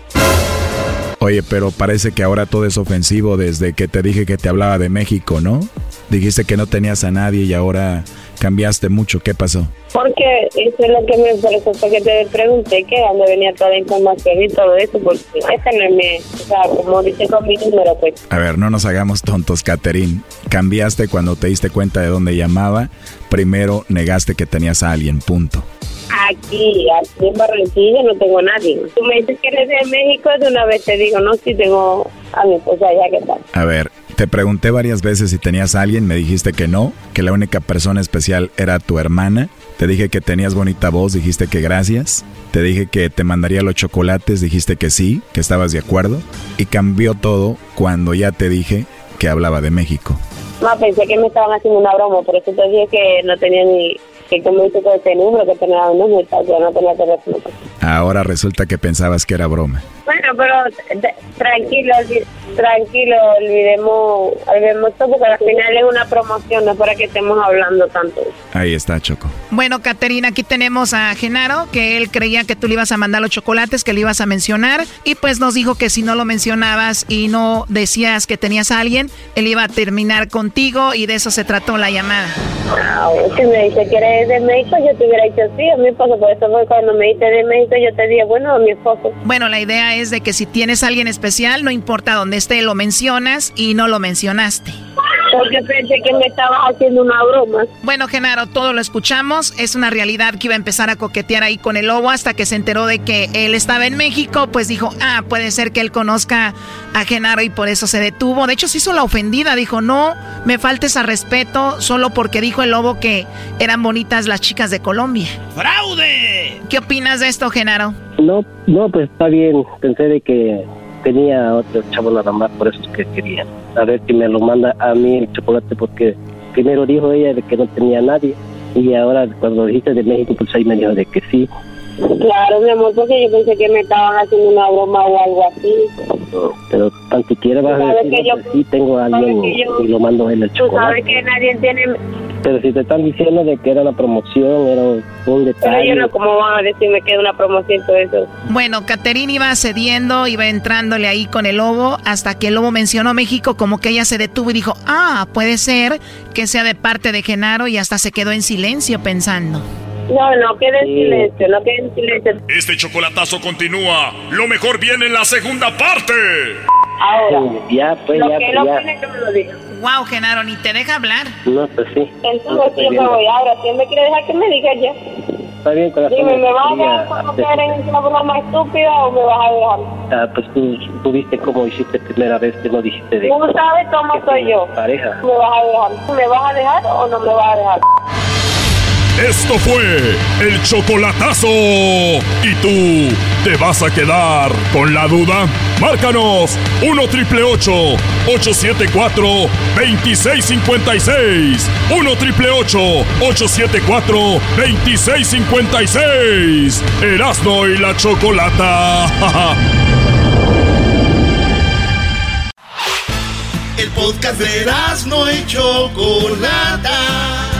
Oye, pero parece que ahora todo es ofensivo desde que te dije que te hablaba de México, ¿no? Dijiste que no tenías a nadie y ahora cambiaste mucho. ¿Qué pasó? Porque eso es lo que me fue que te pregunté que dónde venía toda la información y todo eso, porque ese no es mi, o sea, como dice con mi número, pues. A ver, no nos hagamos tontos, Caterín. Cambiaste cuando te diste cuenta de dónde llamaba. Primero negaste que tenías a alguien, punto. Aquí, aquí en Barranquilla no tengo a nadie. Tú me dices que eres de México, de una vez te digo, no, si tengo a mi esposa allá, ¿qué tal? A ver, te pregunté varias veces si tenías a alguien, me dijiste que no, que la única persona especial era tu hermana. Te dije que tenías bonita voz, dijiste que gracias. Te dije que te mandaría los chocolates, dijiste que sí, que estabas de acuerdo. Y cambió todo cuando ya te dije que hablaba de México. No, pensé que me estaban haciendo una broma, por eso te dije que no tenía ni que como dice que este número, que tenía un número, que no tenía teléfono. Ahora resulta que pensabas que era broma. Bueno, pero tranquilo, tranquilo, olvidemos, olvidemos todo porque al final es una promoción, no es para que estemos hablando tanto. Ahí está, Choco. Bueno, Caterina, aquí tenemos a Genaro, que él creía que tú le ibas a mandar los chocolates, que le ibas a mencionar, y pues nos dijo que si no lo mencionabas y no decías que tenías a alguien, él iba a terminar contigo y de eso se trató la llamada. Ah, si me dice que eres de México, yo te hubiera dicho sí, a mi esposo, por eso fue cuando me dijiste de México, yo te dije, bueno, a mi esposo. Bueno, la idea es de que si tienes a alguien especial, no importa dónde esté, lo mencionas y no lo mencionaste. Porque pensé que me estabas haciendo una broma. Bueno, Genaro, todo lo escuchamos. Es una realidad que iba a empezar a coquetear ahí con el lobo hasta que se enteró de que él estaba en México. Pues dijo, ah, puede ser que él conozca a Genaro y por eso se detuvo. De hecho, se hizo la ofendida. Dijo, no me faltes a respeto solo porque dijo el lobo que eran bonitas las chicas de Colombia. ¡Fraude! ¿Qué opinas de esto, Genaro? No, no, pues está bien. Pensé de que tenía otro chavo nada más, por eso es que quería. A ver si me lo manda a mí el chocolate, porque primero dijo ella de que no tenía nadie, y ahora cuando dijiste de México, pues ahí me dijo de que sí. Claro, mi amor, porque yo pensé que me estaban haciendo una broma o algo así. pero tan siquiera vas a decir que yo, sí tengo a alguien y lo mando en el chocolate. Tú sabes que nadie tiene... Pero si te están diciendo de que era una promoción, era un detalle. Pero yo no, ¿cómo van a decirme que era una promoción todo eso? Bueno, Caterina iba cediendo, iba entrándole ahí con el lobo, hasta que el lobo mencionó México, como que ella se detuvo y dijo, ah, puede ser que sea de parte de Genaro, y hasta se quedó en silencio pensando. No, no quede en silencio, no quede en silencio. Este chocolatazo continúa. Lo mejor viene en la segunda parte. Ahora, ya, pues, lo ya, que pues, él ya. opine que me lo diga. Wow, Genaro, ni te deja hablar. No, pues sí. Entonces yo me voy ahora. Si él me quiere dejar que me diga ya. Está bien, corazón. Dime, ¿me vas a caer en una broma estúpida o me vas a dejar? Ah, pues tú, tú viste cómo hiciste primera vez que no dijiste de Tú sabes cómo soy yo. pareja. ¿Me vas a dejar? ¿Me vas a dejar o no me vas a dejar? Esto fue el chocolatazo. ¿Y tú te vas a quedar con la duda? Márcanos 1 triple 874 2656. 1 triple 874 2656. Erasno y la chocolata. El podcast de no y Chocolata.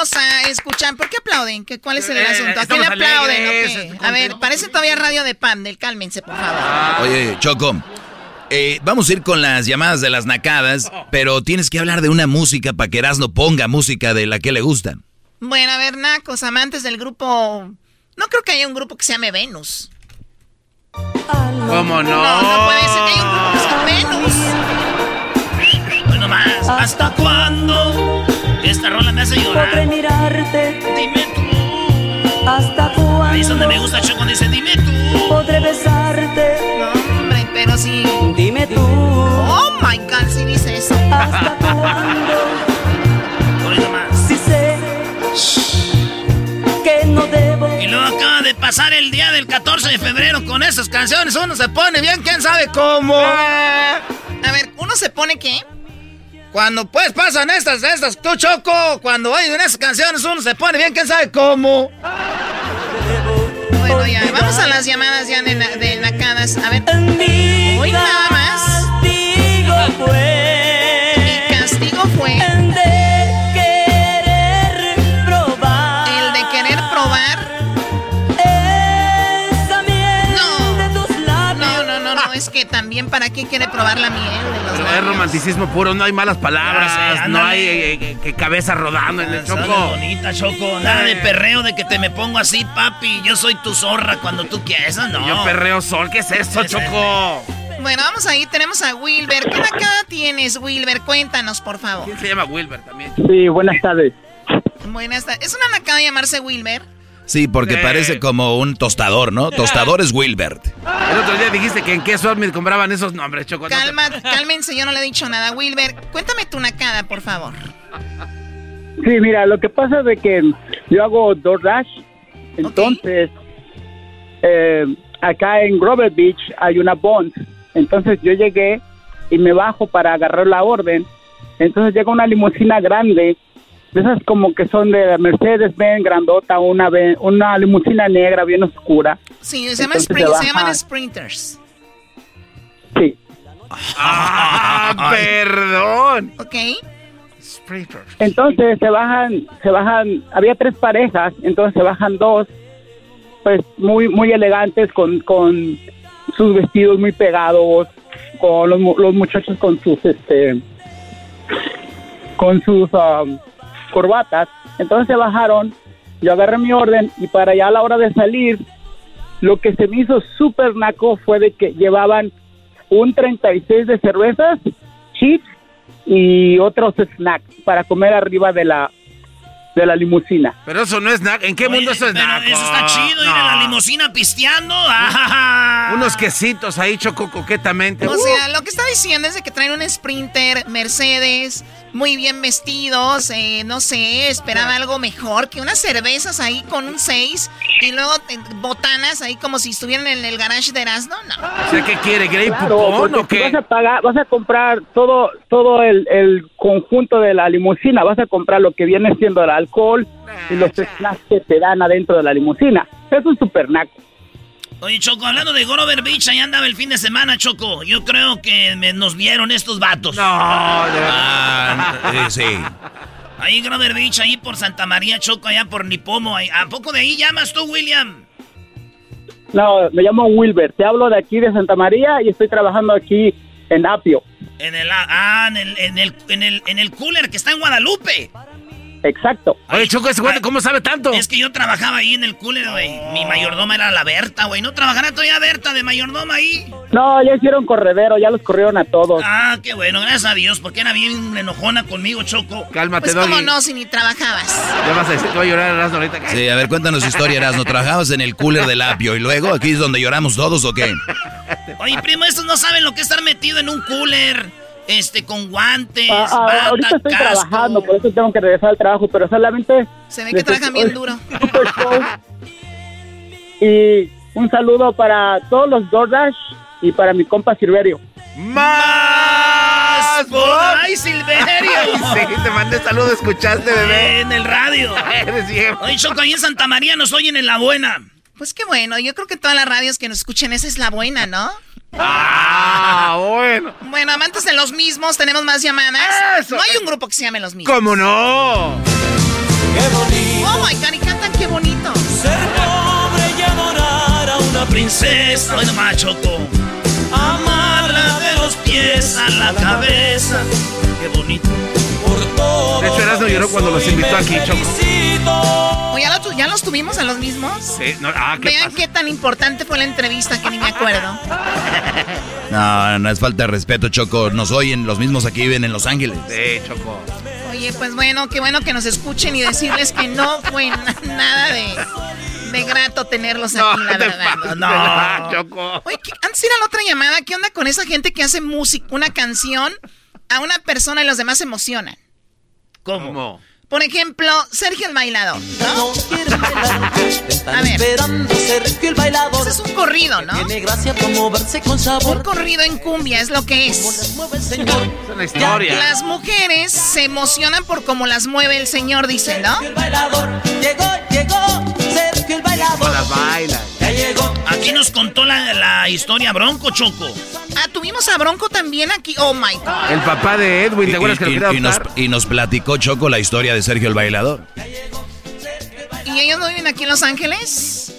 va- vamos a escuchar. ¿Por qué aplauden? ¿Qué, ¿Cuál es el Eh, asunto? ¿A quién le aplauden? alegres, o qué? contentos. A ver, parece todavía radio de Pandel. Cálmense, por favor. Oye, Choco, eh, vamos a ir con las llamadas de las nacadas, pero tienes que hablar de una música para que Erasmo ponga música de la que le gusta. Bueno, a ver, nacos, amantes del grupo... No creo que haya un grupo que se llame Venus. ¿Cómo no? No, no puede ser que haya un grupo que se llame Venus. Bueno más, ¿hasta cuándo? Esta rola me hace llorar. Podré mirarte. Dime tú. ¿Hasta cuándo? Ahí es donde me gusta Choco, dice, dime tú. Podré besarte. No, hombre, pero sí. Dime tú. Oh my god, sí dice eso. ¿Hasta cuándo? Nomás. Si sé que no debo. Y luego acaba de pasar el día del 14 de febrero con esas canciones. Uno se pone bien, quién sabe cómo. A ver, ¿uno se pone qué? Cuando pues pasan estas, estas, tú Choco, cuando oyen esas canciones uno se pone bien, quién sabe cómo. Bueno, ya, vamos a las llamadas ya de, de nacadas. A ver. Hoy nada más. Castigo fue. Y castigo fue. También para qué quiere probar la miel de los Pero es romanticismo puro, no hay malas palabras, Ya sé, no hay eh, eh, que cabeza rodando en el Sale choco. bonita, Choco. Nada de perreo de que te me pongo así, papi. Yo soy tu zorra cuando tú quieras. No. Yo perreo sol, ¿qué es eso, choco? Bueno, vamos ahí. Tenemos a Wilber. ¿Qué nacada tienes, Wilber? Cuéntanos, por favor. ¿Quién se llama Wilber también? Sí, buenas tardes. Buenas tardes. ¿Es una nacada llamarse Wilber? Sí, porque parece como un tostador, ¿no? Tostador es Wilbert. El otro día dijiste que en qué Summit compraban esos nombres, choco. no te- Calma, cálmense, yo no le he dicho nada. Wilber, cuéntame tu nacada, por favor. Sí, mira, lo que pasa es de que yo hago DoorDash, entonces eh, acá en Grover Beach hay una Bond, entonces yo llegué y me bajo para agarrar la orden, entonces llega una limusina grande, de esas como que son de Mercedes-Benz grandota, una una limusina negra bien oscura. Sí, se, llama sprint- se se llaman sprinters. Sí. Ah, perdón. ¿Ok? Entonces se bajan, se bajan, había tres parejas, entonces se bajan dos, pues muy, muy elegantes con, con sus vestidos muy pegados, con los, mu- los muchachos con sus, este, con sus um, corbatas. Entonces se bajaron, yo agarré mi orden y para allá a la hora de salir, lo que se me hizo súper naco fue de que llevaban un 36 de cervezas, chips y otros snacks para comer arriba de la de la limusina. Pero eso no es nada. ¿En qué mundo eso es naco? eso está chido, ir en la No. limusina pisteando. Ah. Unos quesitos ahí, choco, coquetamente. O sea, lo que está diciendo es de que traen un Sprinter, Mercedes, muy bien vestidos, eh, no sé, esperaba algo mejor que unas cervezas ahí con un 6 y luego eh, botanas ahí como si estuvieran en el garage de Erasmo, no. O sea, ¿qué quiere? ¿Grey Claro, Pupón o qué? vas a pagar, vas a comprar todo todo el, el conjunto de la limusina, vas a comprar lo que viene siendo el alcohol y los snacks que te dan adentro de la limusina. Es un super naco. Oye, Choco, hablando de Grover Beach, ahí andaba el fin de semana, Choco. Yo creo que me- nos vieron estos vatos. No, de Ah, eh, sí. Ahí Grover Beach, ahí por Santa María, Choco, allá por Nipomo. ahí- ¿A poco de ahí llamas tú, William? No, me llamo Wilber, te hablo de aquí de Santa María y estoy trabajando aquí en Apio. En el, ah, en el, en el, en el, en el cooler que está en Guadalupe. Exacto. Oye, Choco, ese güey, ¿cómo sabe tanto? Es que yo trabajaba ahí en el cooler, güey. Mi mayordoma era la Berta, güey. ¿No trabajará todavía Berta de mayordoma ahí? No, ya hicieron corredero, ya los corrieron a todos. Ah, qué bueno, gracias a Dios, porque era bien enojona conmigo, Choco. Cálmate, Pues cómo Doggy. no, si ni trabajabas. Ya vas a decir va a llorar Erasmo ahorita. Sí, a ver, cuéntanos historia, Erasmo. ¿Trabajabas en el cooler del apio y luego aquí es donde lloramos todos o qué? Oye, primo, estos no saben lo que es estar metido en un cooler, este, con guantes, Ah, ah, bata, ahorita estoy casco. trabajando, por eso tengo que regresar al trabajo, pero solamente... Se ve que trabajan bien duro. Y un saludo para todos los DoorDash y para mi compa Silverio. ¡Más! ¡Ay, Silverio! Sí, te mandé saludos, ¿escuchaste, bebé? En el radio. Oye, Choco, ahí en Santa María nos oyen en La Buena. Pues qué bueno, yo creo que todas las radios que nos escuchen, esa es la buena, ¿no? Ah, bueno. Bueno, amantes de los mismos, tenemos más llamadas. Eso. No hay un grupo que se llame los mismos. ¿Cómo no? Oh my god, y cantan qué bonito. Ser pobre y adorar a una Princesa, oye nomás, Choco. Amarla de los pies a la cabeza. Qué bonito. De hecho, Erasmo lloró cuando los invitó aquí, Choco. O ya, lo ya los tuvimos a los mismos. Sí, no, ah, ¿qué Vean pasa? qué tan importante fue la entrevista que ni me acuerdo. No, no es falta de respeto, Choco. Nos oyen, los mismos aquí viven en Los Ángeles. Sí, Choco. Oye, pues bueno, qué bueno que nos escuchen y decirles que no fue na- nada de, de grato tenerlos aquí, la te verdad. No. verdad, Choco. Oye, ¿qué- antes de ir a la otra llamada, ¿qué onda con esa gente que hace música, una canción a una persona y los demás se emocionan? ¿Cómo? Por ejemplo, Sergio el bailador, ¿no? A ver. esperando Sergio el bailador. Ese es un corrido, ¿no? Tiene gracia para moverse con sabor. Un corrido en cumbia es lo que es. Señor. Es una historia. Las mujeres se emocionan por cómo las mueve el señor, dicen, ¿no? El bailador. Llegó, llegó. Sergio el bailador. las baila. Aquí nos contó la, la historia Bronco, Choco. Ah, tuvimos a Bronco también aquí. Oh my God. El papá de Edwin, ¿te acuerdas que lo y, quería y nos, y nos platicó Choco la historia de Sergio el Bailador. ¿Y ellos no viven aquí en Los Ángeles?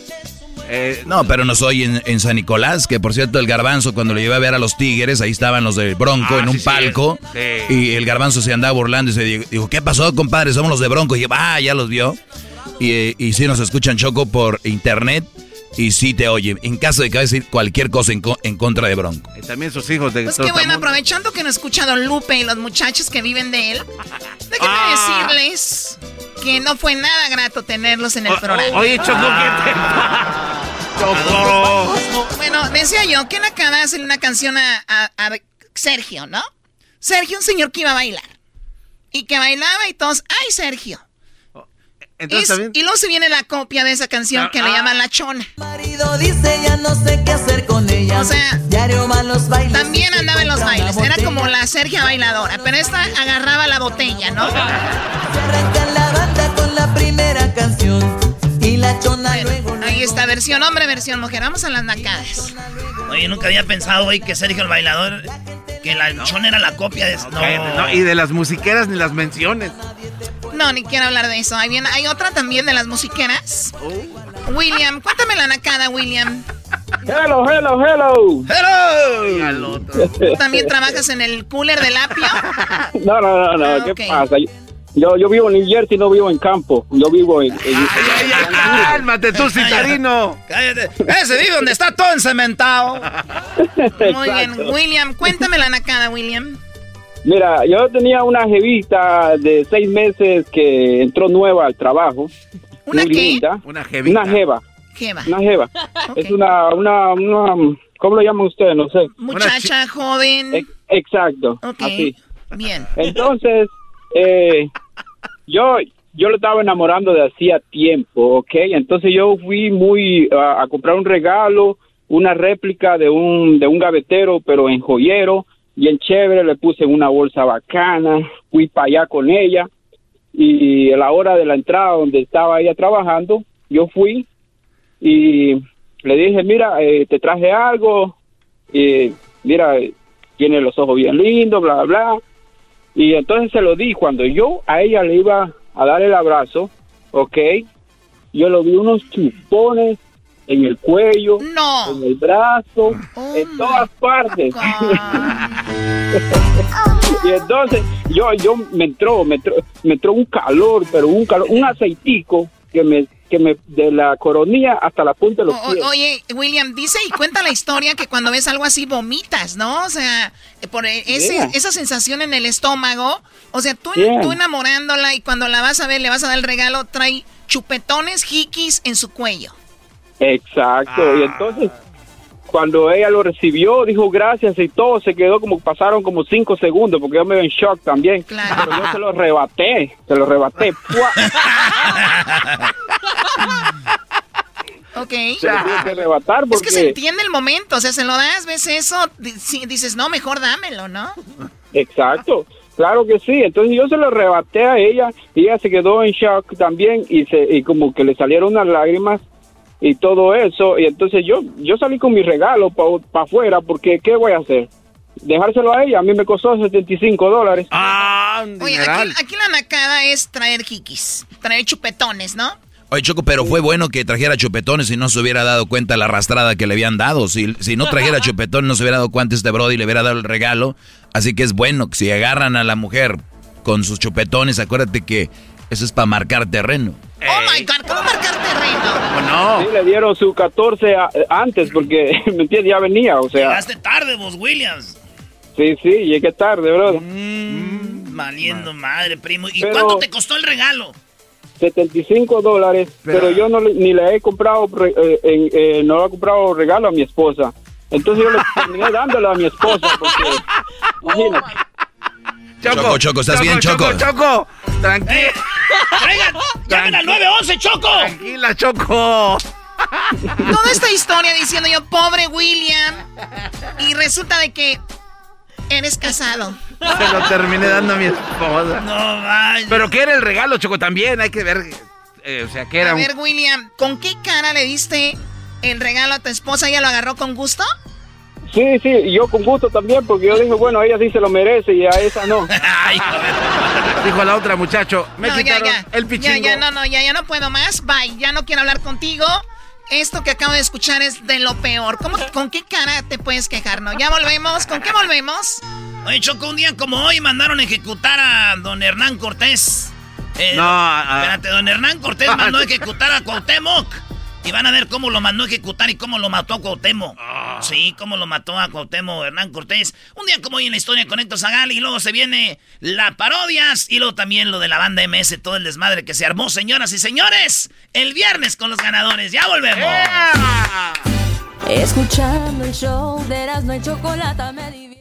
Eh, No, pero nos oyen en San Nicolás, que por cierto el garbanzo cuando lo llevé a ver a los Tigres, ahí estaban los de Bronco Ah, en un sí, palco, sí. y el garbanzo se andaba burlando y se dijo, dijo, ¿qué pasó compadre? Somos los de Bronco. Y yo, ah, ya los vio. Y, eh, y sí nos escuchan Choco por internet y sí te oye. En caso de que vaya a decir cualquier cosa en, co- en contra de Bronco. y también sus hijos de Pues qué bueno, aprovechando que nos escucha Don Lupe y los muchachos que viven de él, déjenme Ah. decirles que no fue nada grato tenerlos en el O- programa. Oye, Choco, ¿qué te Choco. Bueno, decía yo que la cara hacerle una canción a, a- a Sergio, ¿no? Sergio, un señor que iba a bailar. Y que bailaba y todos, ¡ay, Sergio! Entonces Es- también. y luego se viene la copia de esa canción que le Ah. llaman La Chona. marido dice ya no sé qué hacer con ella. O sea, los bailes. También andaba en los bailes. Era como la Sergia bailadora. Pero esta agarraba la botella, ¿no? Se arrancan la banda con la primera canción. Y la chona luego, Ahí está, versión hombre, versión mujer. Vamos a las nacadas. Oye, nunca había pensado, güey, que Sergio el bailador, que la chona era la copia de... No. No, Y de las musiqueras ni las menciones. No, ni quiero hablar de eso. Ahí viene, hay otra también de las musiqueras. Oh. William, cuéntame la nacada, William. Hello, hello, hello. Otro. ¿Tú también trabajas en el cooler del apio? No, no, no, no. Ah, ¿Qué pasa? Yo, yo vivo en New Jersey, no vivo en campo. Yo vivo en. en- Ay, ay, ay, cálmate tú, citadino. Cállate. Ese vive donde está todo encementado. Muy bien. William, cuéntame la nacada, William. Mira, yo tenía una jevita de seis meses que entró nueva al trabajo. ¿Una muy qué? linda. Una jevita. Una jeva. Jeva. Una jeva. Es una, una, una. ¿Cómo lo llaman ustedes? No sé. Muchacha, joven. Ex- Exacto. Ok. Así. Bien. Entonces, eh, yo, yo lo estaba enamorando de hacía tiempo, ¿ok? Entonces yo fui muy a- a comprar un regalo, una réplica de un, de un gavetero, pero en joyero, bien chévere, le puse una bolsa bacana, fui para allá con ella y a la hora de la entrada donde estaba ella trabajando, yo fui y le dije, mira, eh, te traje algo, y mira, eh, tiene los ojos bien lindos, bla, bla, bla. Y entonces se lo di. Cuando yo a ella le iba a dar el abrazo, ¿ok? Yo lo vi unos chupones en el cuello, No. en el brazo, Oh en todas partes. Y entonces yo, yo me entró, me entró, me entró un calor, pero un calor, un aceitico que me, que me, de la coronilla hasta la punta de los o- pies. oye, William, dice y cuenta la historia que cuando ves algo así vomitas, ¿no? O sea, eh, por e- ese- Yeah. esa sensación en el estómago. O sea, tú, Yeah. tú enamorándola y cuando la vas a ver, le vas a dar el regalo, trae chupetones, jikis en su cuello. Exacto, y entonces cuando ella lo recibió, dijo gracias y todo, se quedó como, pasaron como cinco segundos, porque yo me veo en shock también. Claro. Pero yo se lo rebaté, se lo rebaté. ¡Pua! Ok. Se lo tuve que arrebatar porque... Es que se entiende el momento, o sea, se lo das, ves eso, dices, no, mejor dámelo, ¿no? Exacto, claro que sí. Entonces yo se lo arrebaté a ella y ella se quedó en shock también y, se, y como que le salieron unas lágrimas y todo eso. Y entonces yo, yo salí con mi regalo para afuera porque ¿qué voy a hacer? Dejárselo a ella, a mí me costó 75 dólares. Ah, Oye, aquí, aquí la nacada es traer jiquis, traer chupetones, ¿no? Oye, Choco, pero fue bueno que trajera chupetones y no se hubiera dado cuenta la arrastrada que le habían dado. Si, si no trajera chupetones, no se hubiera dado cuenta este Brody y le hubiera dado el regalo. Así que es bueno que si agarran a la mujer con sus chupetones, acuérdate que eso es para marcar terreno. Oh my God, ¿cómo marcar terreno? No? Sí, le dieron su 14 a- antes porque, ¿me entiendes? Ya venía, o sea. Llegaste tarde, vos, Williams. Sí, sí, llegué tarde, bro. Mm, valiendo madre, primo. ¿Y Pero- cuánto te costó el regalo? 75 dólares, pero, yo no le- ni le he comprado, eh, eh, no le he comprado regalo a mi esposa. Entonces yo le terminé dándolo a mi esposa porque, imagínate. Choco, Choco, ¿estás bien, Choco? Choco, tranquila. Eh, Traigan, llamen al 911, Choco. Tranquila, Choco. Toda esta historia diciendo yo, pobre William, y resulta de que eres casado. Se lo terminé dando a mi esposa. No vaya. Pero ¿qué era el regalo, Choco? También hay que ver. eh, o sea, ¿qué era A un- ver, William, ¿con qué cara le diste el regalo a tu esposa? ¿Ella lo agarró con gusto? Sí, sí, y yo con gusto también porque yo dije, bueno, ella sí se lo merece y a esa no. Dijo la otra muchacho. Me no, ya, quitaron ya. el pichingo. Ya, ya, no, no, ya, ya no puedo más. Bye, ya no quiero hablar contigo. Esto que acabo de escuchar es de lo peor. ¿Cómo, ¿Con qué cara te puedes quejar, no? Ya volvemos. ¿Con qué volvemos? Oye, Choco, un día como hoy mandaron ejecutar a don Hernán Cortés. Eh, No, a- Espérate, don Hernán Cortés mandó a ejecutar a Cuauhtémoc. Y van a ver cómo lo mandó a ejecutar y cómo lo mató a Cuauhtémoc. Sí, cómo lo mató a Cuauhtémoc Hernán Cortés. Un día como hoy en la historia con Héctor Zagal y luego se viene la parodias y luego también lo de la banda MS, todo el desmadre que se armó, señoras y señores, el viernes con los ganadores. Ya volvemos. Escuchando el show de Erasmo y Chocolata me divierte.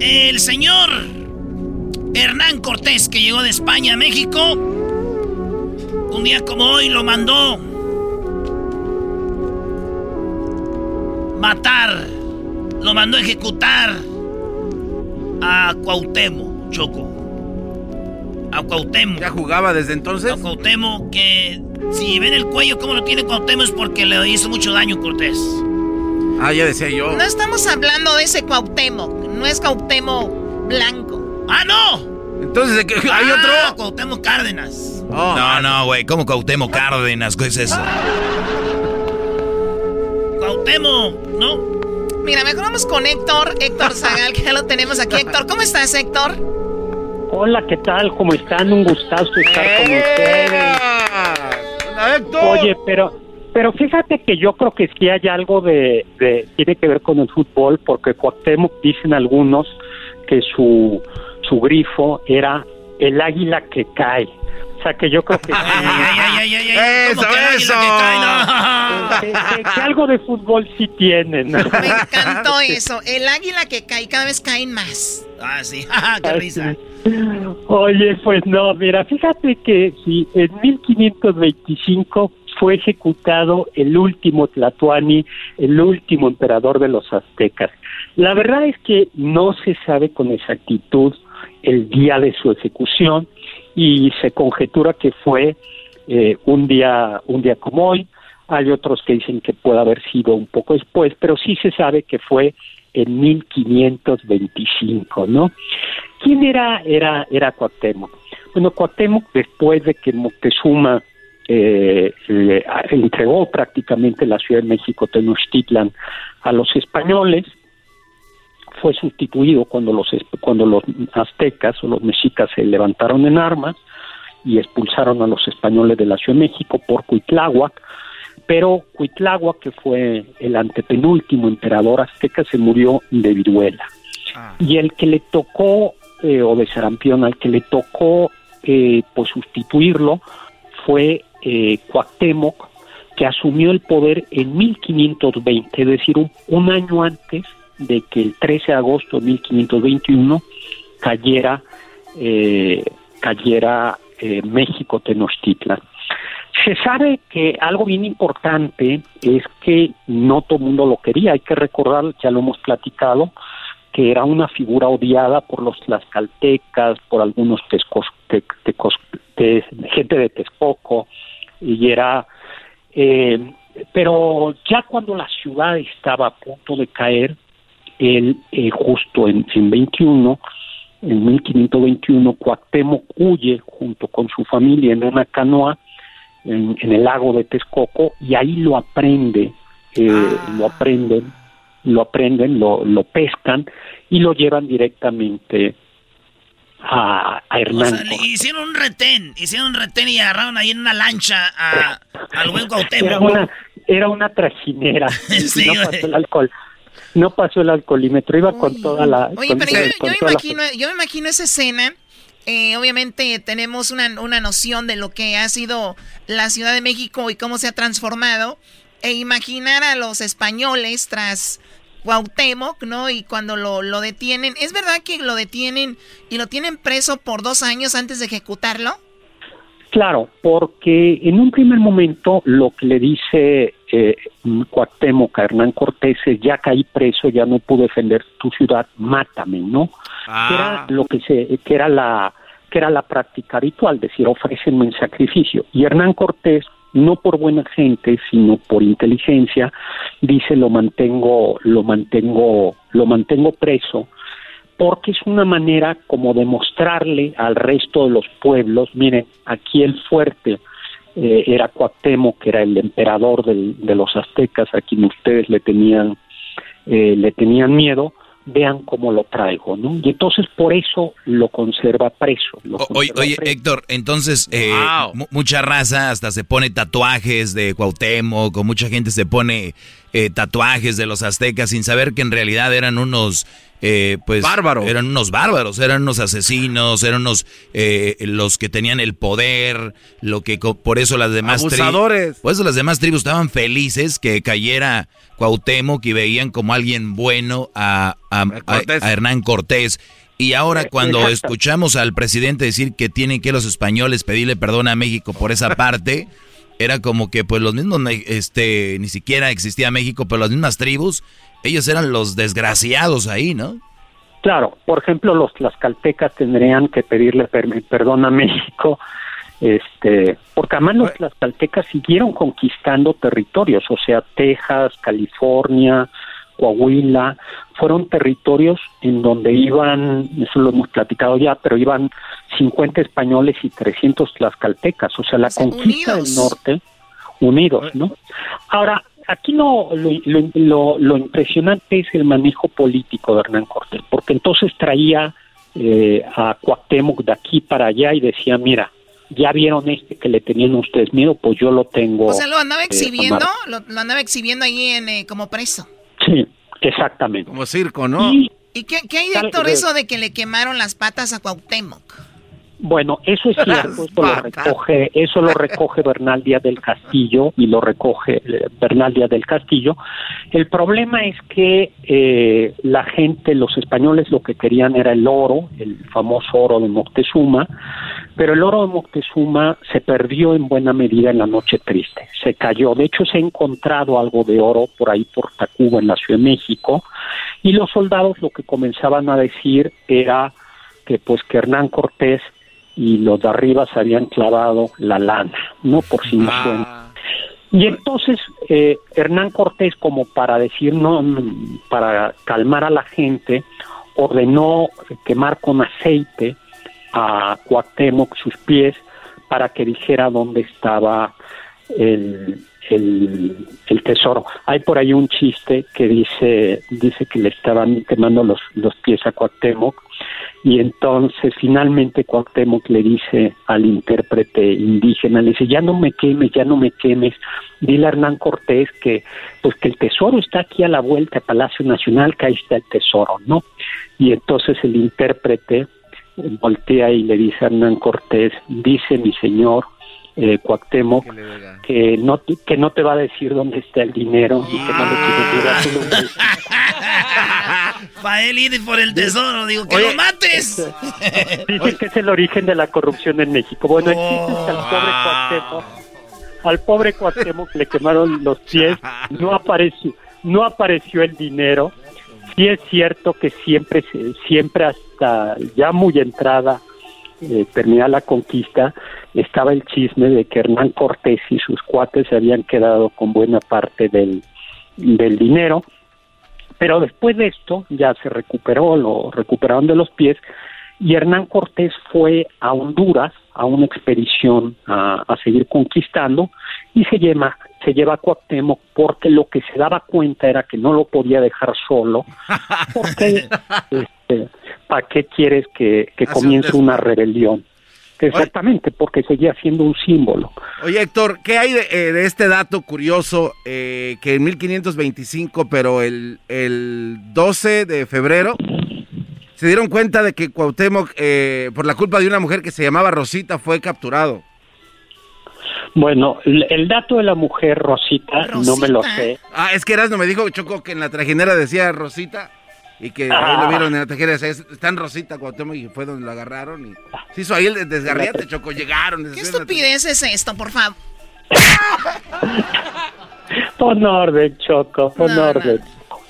el señor Hernán Cortés, que llegó de España a México, un día como hoy lo mandó matar, lo mandó ejecutar a Cuauhtémoc, Choco. A Cuauhtémoc. ¿Ya jugaba desde entonces? A Cuauhtémoc, que si ven el cuello como lo tiene Cuauhtémoc es porque le hizo mucho daño Cortés. Ah, ya decía yo. No estamos hablando de ese Cuauhtémoc. No es Cuauhtémoc blanco. ¡Ah, no! Entonces, ¿de qué- ¿hay Ah, otro? Cuauhtémoc Cárdenas. no, no, güey, ¿cómo Cuauhtémoc Cárdenas? ¿Qué es eso? Cuauhtémoc, ¿no? Mira, mejor vamos con Héctor, Héctor Zagal, que ya lo tenemos aquí. Héctor, ¿cómo estás, Héctor? Hola, ¿qué tal? ¿Cómo están? Un gustazo estar con ustedes. Oye, pero pero fíjate que yo creo que sí hay algo de, de tiene que ver con el fútbol, porque Cuauhtémoc dicen algunos que su su grifo era el águila que cae. O sea que yo creo que sí. Eso, eso. que, que- que algo de fútbol sí tienen. Me encantó eso. El águila que cae, cada vez caen más. Ah, sí. ¡Qué risa! Oye, pues no, mira, fíjate que sí, en 1525 fue ejecutado el último Tlatoani, el último emperador de los aztecas. La verdad es que no se sabe con exactitud el día de su ejecución y se conjetura que fue eh, un día un día como hoy. Hay otros que dicen que puede haber sido un poco después, pero sí se sabe que fue en 1525, ¿no? ¿Quién era era era Cuauhtémoc? Bueno, Cuauhtémoc después de que Moctezuma eh, le entregó prácticamente la Ciudad de México Tenochtitlan a los españoles fue sustituido cuando los cuando los aztecas o los mexicas se levantaron en armas y expulsaron a los españoles de la Ciudad de México por Cuitláhuac, pero Cuitláhuac, que fue el antepenúltimo emperador azteca, se murió de viruela. Ah. Y el que le tocó, eh, o de sarampión, al que le tocó eh, pues sustituirlo fue eh, Cuauhtémoc, que asumió el poder en 1520, es decir, un año antes de que el 13 de agosto de 1521 cayera, eh, cayera eh, México Tenochtitlan. Se sabe que algo bien importante es que no todo el mundo lo quería, hay que recordar, ya lo hemos platicado, que era una figura odiada por los tlaxcaltecas, por algunos tescos, gente de Texcoco, y era... Eh, pero ya cuando la ciudad estaba a punto de caer, él eh, justo en, en 21, en 1521, Cuauhtémoc huye junto con su familia en una canoa en, el lago de Texcoco y ahí lo aprende, eh, ah. lo aprenden, lo aprenden, lo, lo pescan y lo llevan directamente a, a Hernán. hicieron un retén, hicieron un retén y agarraron ahí en una lancha a, al buen Cuauhtémoc. Era una, era una trajinera, sí, no pasó el alcohol no pasó el alcoholímetro, iba con toda la... Oye, pero yo, me imagino, yo me imagino esa escena. Eh, obviamente tenemos una, una noción de lo que ha sido la Ciudad de México y cómo se ha transformado. E imaginar a los españoles tras Cuauhtémoc, ¿no? Y cuando lo, lo detienen, ¿es verdad que lo detienen y lo tienen preso por dos años antes de ejecutarlo? Claro, porque en un primer momento lo que le dice eh, Cuauhtémoc a Hernán Cortés es ya caí preso, ya no pude defender tu ciudad, mátame, ¿no? Que era ah. lo que se, que era la, que era la práctica habitual, decir, ofrécenme en sacrificio. Y Hernán Cortés, no por buena gente, sino por inteligencia, dice lo mantengo, lo mantengo, lo mantengo preso porque es una manera como de mostrarle al resto de los pueblos, miren, aquí el fuerte eh, era Cuauhtémoc, que era el emperador de los aztecas, a quien ustedes le tenían, eh, le tenían miedo, vean cómo lo traigo, ¿no? Y entonces por eso lo conserva preso. oye, Héctor, entonces eh, mucha raza hasta se pone tatuajes de Cuauhtémoc, o mucha gente se pone tatuajes de los aztecas sin saber que en realidad eran unos eh, pues eran unos bárbaros, eran unos asesinos, eran unos eh, los que tenían el poder, lo que por eso las demás tribus, por eso las demás tribus estaban felices que cayera Cuauhtémoc y veían como alguien bueno a, Hernán Cortés. Y ahora cuando escuchamos al presidente decir que tienen que los españoles pedirle perdón a México por esa parte, era como que pues los mismos, este, ni siquiera existía México, pero las mismas tribus ellos eran los desgraciados ahí, ¿no? Claro, por ejemplo, los tlaxcaltecas tendrían que pedirle perdón a México, este, porque además los tlaxcaltecas siguieron conquistando territorios, o sea, Texas, California, Coahuila, fueron territorios en donde iban, eso lo hemos platicado ya, pero iban 50 españoles y 300 tlaxcaltecas, o sea, la conquista del norte, unidos, ¿no? Ahora, aquí lo, lo, lo, impresionante es el manejo político de Hernán Cortés, porque entonces traía eh, a Cuauhtémoc de aquí para allá y decía, mira, ya vieron este que le tenían ustedes miedo, pues yo lo tengo. O sea, lo andaba eh, exhibiendo, lo, andaba exhibiendo ahí en, eh, como preso. Sí, exactamente. Como circo, ¿no? ¿Y, qué, qué, hay, Héctor, eso de que le quemaron las patas a Cuauhtémoc? Bueno, eso es cierto, eso lo recoge, eso lo recoge Bernal Díaz del Castillo y lo recoge eh, Bernal Díaz del Castillo. El problema es que eh, la gente, los españoles lo que querían era el oro, el famoso oro de Moctezuma, pero el oro de Moctezuma se perdió en buena medida en la noche triste, se cayó. De hecho, se ha encontrado algo de oro por ahí por Tacuba en la Ciudad de México y los soldados lo que comenzaban a decir era que pues que Hernán Cortés y los de arriba se habían clavado la lana, ¿no? Por si no ah. Y entonces eh, Hernán Cortés, como para decir, no, para calmar a la gente, ordenó quemar con aceite a Cuauhtémoc sus pies para que dijera dónde estaba el, el, tesoro. Hay por ahí un chiste que dice, dice que le estaban quemando los, los pies a Cuauhtémoc y entonces finalmente Cuauhtémoc le dice al intérprete indígena, le dice, ya no me quemes, ya no me quemes, dile a Hernán Cortés que, pues que el tesoro está aquí a la vuelta del Palacio Nacional, que ahí está el tesoro, ¿no? Y entonces el intérprete voltea y le dice a Hernán Cortés, dice mi señor, eh, Cuauhtémoc, que no, que no te va a decir dónde está el dinero y que no le quiere Para él ir por el tesoro, digo, que lo mates. Dicen que es el origen de la corrupción en México. Bueno, el chiste al pobre Cuauhtémoc, al pobre Cuauhtémoc le quemaron los pies, no apareció, no apareció el dinero. Sí es cierto que siempre, siempre hasta ya muy entrada eh, terminada la conquista, estaba el chisme de que Hernán Cortés y sus cuates se habían quedado con buena parte del, del dinero, pero después de esto ya se recuperó, lo recuperaron de los pies, y Hernán Cortés fue a Honduras a una expedición a, a seguir conquistando y se lleva, se lleva a Cuauhtémoc porque lo que se daba cuenta era que no lo podía dejar solo, porque este, ¿para qué quieres que, comience una rebelión? Exactamente, porque seguía siendo un símbolo. Oye, Héctor, ¿qué hay de, eh, este dato curioso eh, que en 1525, pero el, el 12 de febrero, se dieron cuenta de que Cuauhtémoc, eh, por la culpa de una mujer que se llamaba Rosita, fue capturado? Bueno, el, dato de la mujer Rosita, no me lo sé. Ah, es que no me dijo Choco que en la trajinera decía Rosita y que ahí lo vieron en la trajinera. Está en Rosita Cuauhtémoc y fue donde lo agarraron y se hizo ahí el desgarriate, Choco. Llegaron. ¿Qué estupidez es esto, por favor? pon orden, Choco, pon orden.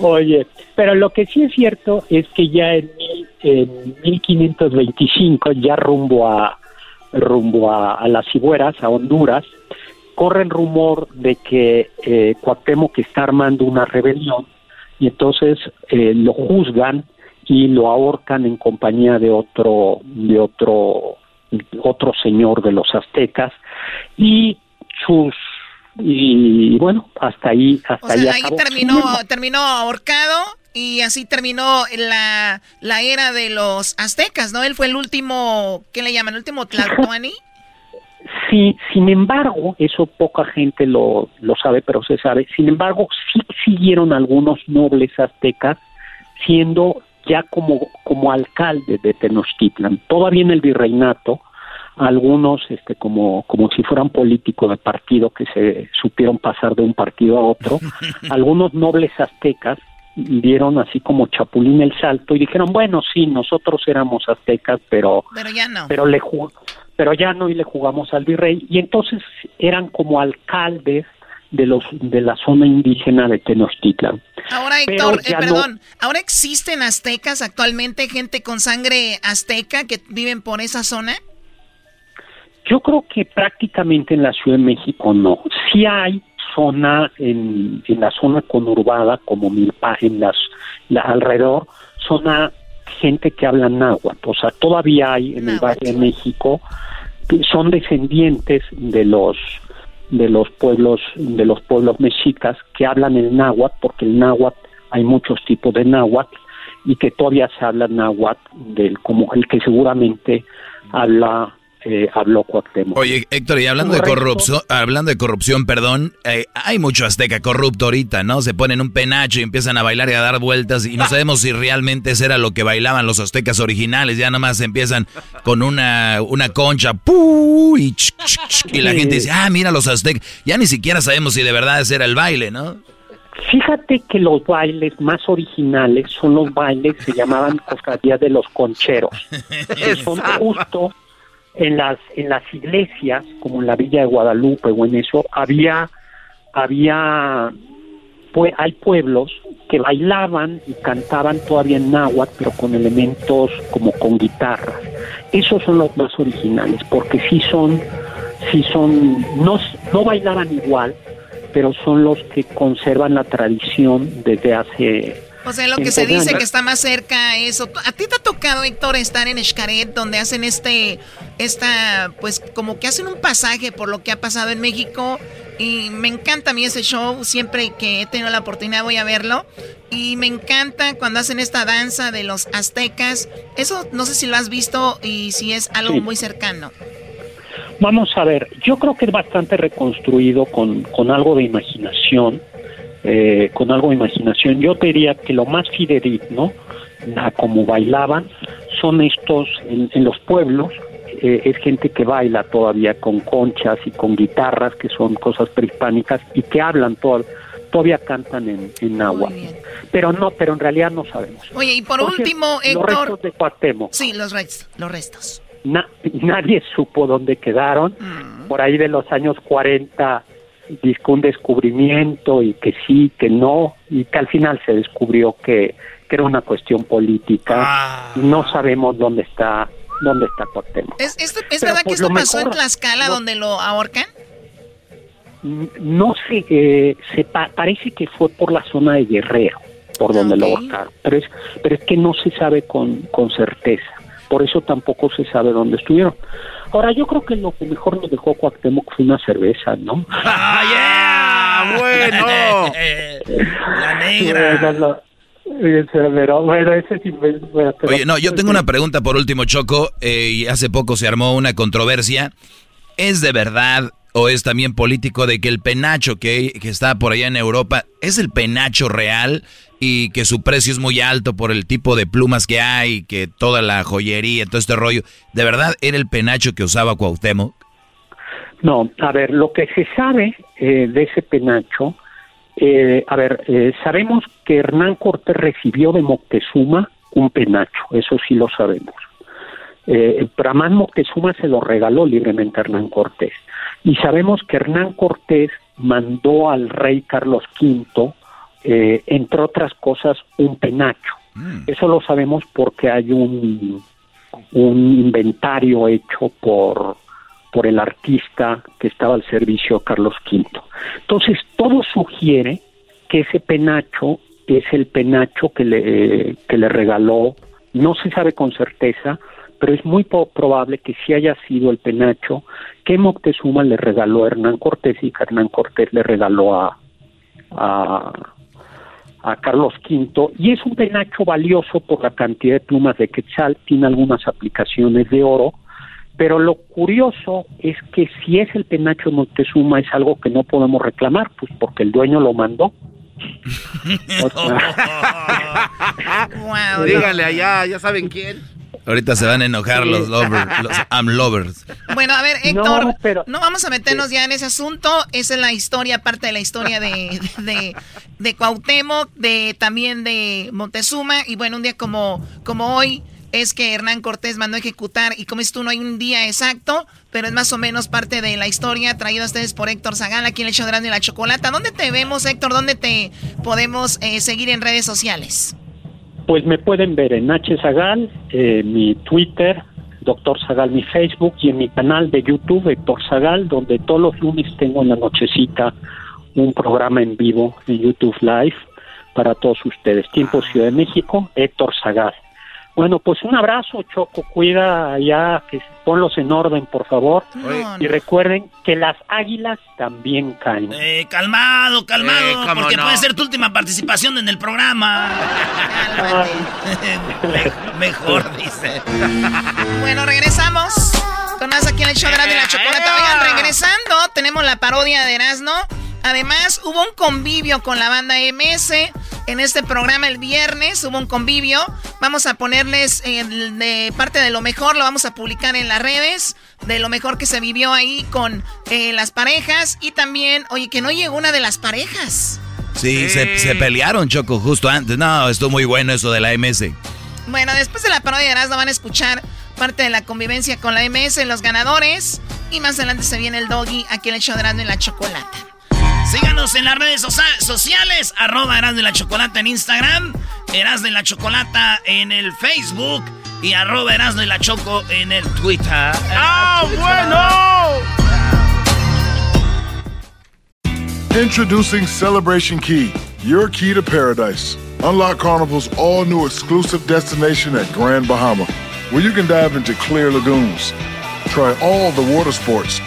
Oye, pero lo que sí es cierto es que ya en, en 1525, ya rumbo a rumbo a, las Cigüeras, a Honduras, corre el rumor de que eh, Cuauhtémoc está armando una rebelión y entonces eh, lo juzgan y lo ahorcan en compañía de otro de otro otro señor de los aztecas y sus y bueno hasta ahí hasta ahí, terminó terminó ahorcado y así terminó la, la era de los aztecas, ¿no? Él fue el último, ¿qué le llaman? ¿El último Tlatoani? Sí, sin embargo, eso poca gente lo, lo sabe, pero se sabe. Sin embargo, sí siguieron algunos nobles aztecas siendo ya como, como alcaldes de Tenochtitlan. Todavía en el virreinato, algunos este, como, como si fueran políticos de partido que se supieron pasar de un partido a otro, algunos nobles aztecas dieron así como chapulín el salto y dijeron, bueno, sí, nosotros éramos aztecas, pero pero ya no. Pero le pero ya no y le jugamos al virrey y entonces eran como alcaldes de los de la zona indígena de Tenochtitlan. Ahora Héctor, eh, perdón, ahora existen aztecas actualmente gente con sangre azteca que viven por esa zona? Yo creo que prácticamente en la Ciudad de México no. Sí hay zona, en, en la zona conurbada, como Milpa, en las alrededor, zona gente que habla náhuatl. O sea, todavía hay en el Valle de México, son descendientes de los de los pueblos de los pueblos mexicas que hablan el náhuatl porque el náhuatl hay muchos tipos de náhuatl y que todavía se habla náhuatl del como el que seguramente habla eh, habló Cuauhtémoc. Oye, Héctor, y hablando de corrupción, hablando de corrupción, perdón, eh, hay mucho azteca corrupto ahorita, ¿no? Se ponen un penacho y empiezan a bailar y a dar vueltas y no sabemos si realmente eso era lo que bailaban los aztecas originales, ya nomás empiezan con una, una concha, y, y la gente dice, ah, mira los aztecas, ya ni siquiera sabemos si de verdad ese era el baile, ¿no? Fíjate que los bailes más originales son los bailes que se llamaban cofradías de los concheros. son justo en las en las iglesias como en la Villa de Guadalupe o en eso había había pues hay pueblos que bailaban y cantaban todavía en náhuatl pero con elementos como con guitarras esos son los más originales porque sí son sí son no no bailaban igual pero son los que conservan la tradición desde hace O sea, lo que se dice que está más cerca eso. ¿A ti te ha tocado, Héctor, estar en Xcaret, donde hacen este, esta, pues como que hacen un pasaje por lo que ha pasado en México? Y me encanta a mí ese show, siempre que he tenido la oportunidad voy a verlo. Y me encanta cuando hacen esta danza de los aztecas. Eso no sé si lo has visto y si es algo muy cercano. Vamos a ver, yo creo que es bastante reconstruido con, con algo de imaginación, eh, con algo de imaginación. Yo diría que lo más fidedigno a como bailaban son estos en, los pueblos, eh, es gente que baila todavía con conchas y con guitarras, que son cosas prehispánicas, y que hablan todavía cantan en, en agua. Pero no, pero en realidad no sabemos. Oye, y por último, Héctor... Los restos de Cuauhtémoc. Sí, los restos, los restos nadie supo dónde quedaron. Mm. Por ahí de los años 40 disco un descubrimiento y que sí, que no, y que al final se descubrió que, era una cuestión política. Ah. No sabemos dónde está dónde está Cuauhtémoc. ¿Es, verdad que esto pasó en Tlaxcala donde lo ahorcan? No sé, eh, se parece que fue por la zona de Guerrero, por donde lo ahorcaron, pero es, pero es que no se sabe con, con certeza por eso tampoco se sabe dónde estuvieron. Ahora, yo creo que lo que mejor nos dejó Cuauhtémoc fue una cerveza, ¿no? ¡Ah, yeah! ¡Bueno! La negra. Pero bueno, ese sí Oye, no, yo tengo una pregunta por último, Choco. Eh, y hace poco se armó una controversia. ¿Es de verdad o es también político de que el penacho que, que está por allá en Europa es el penacho real y que su precio es muy alto por el tipo de plumas que hay, que toda la joyería, todo este rollo. ¿De verdad era el penacho que usaba Cuauhtémoc? No, a ver, lo que se sabe eh, de ese penacho, eh, a ver, eh, sabemos que Hernán Cortés recibió de Moctezuma un penacho, eso sí lo sabemos. pero además Moctezuma se lo regaló libremente a Hernán Cortés. Y sabemos que Hernán Cortés mandó al rey Carlos V eh, entre otras cosas, un penacho. Mm. Eso lo sabemos porque hay un, un inventario hecho por, por el artista que estaba al servicio de Carlos V. Entonces, todo sugiere que ese penacho es el penacho que le, que le regaló, no se sabe con certeza, pero es muy probable que sí haya sido el penacho que Moctezuma le regaló a Hernán Cortés y que Hernán Cortés le regaló a, a Carlos V y es un penacho valioso por la cantidad de plumas de quetzal, tiene algunas aplicaciones de oro, pero lo curioso es que si es el penacho de Montezuma es algo que no podemos reclamar, pues porque el dueño lo mandó. Dígale allá, ya saben quién. Ahorita se van a enojar los lovers, los am lovers. Bueno, a ver, Héctor, no, vamos a meternos ya en ese asunto. Esa es la historia, parte de la historia de, de, de Cuauhtémoc, de, también de Montezuma. Y bueno, un día como, como hoy es que Hernán Cortés mandó a ejecutar, y como es tú, no hay un día exacto, pero es más o menos parte de la historia traído a ustedes por Héctor Zagal, aquí en el show de la Chocolata. ¿Dónde te vemos, Héctor? ¿Dónde te podemos eh, seguir en redes sociales? Pues me pueden ver en H Zagal, eh, mi Twitter, Doctor Zagal, mi Facebook y en mi canal de YouTube, Héctor Zagal, donde todos los lunes tengo en la nochecita un programa en vivo en YouTube Live para todos ustedes. Tiempo Ciudad de México, Héctor Zagal. Bueno, pues un abrazo, Choco. Cuida ya, que ponlos en orden, por favor. y recuerden que las águilas también caen. Eh, calmado, calmado, eh, porque puede ser tu última participación en el programa. Mejor, dice. bueno, regresamos. Con más aquí en el show de la chocolate. Oigan, regresando, tenemos la parodia de Erasmo. Además, hubo un convivio con la banda MS en este programa el viernes. Hubo un convivio. Vamos a ponerles de parte de lo mejor, lo vamos a publicar en las redes. De lo mejor que se vivió ahí con eh, las parejas. Y también, oye, que no llegó una de las parejas. Sí, Se, pelearon, Choco, justo antes. No, estuvo muy bueno eso de la MS. Bueno, después de la parodia de Erasmo van a escuchar parte de la convivencia con la MS, los ganadores. Y más adelante se viene el doggy aquí en el show de Erasmo y la chocolata. Síganos en las redes sociales, arroba Eras de la Chocolata en Instagram, Eras de la Chocolata en el Facebook y arroba Eras de la Choco en el Twitter. ¡Ah, bueno! Introducing Celebration Key, your key to paradise. Unlock Carnival's all new exclusive destination at Grand Bahama, where you can dive into clear lagoons, try all the water sports,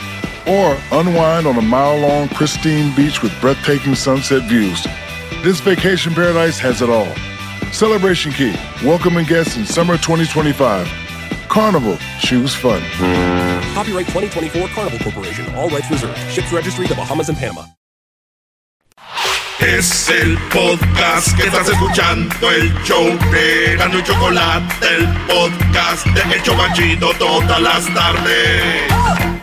or unwind on a mile long, pristine beach with breathtaking sunset views. This vacation paradise has it all. Celebration Key, welcoming guests in summer 2025. Carnival, choose fun. Copyright 2024 Carnival Corporation. All rights reserved. Ships registry the Bahamas and Panama. Es el podcast que estás escuchando, el show de Gano y Chocolate, el podcast de El Chobachito todas las tardes.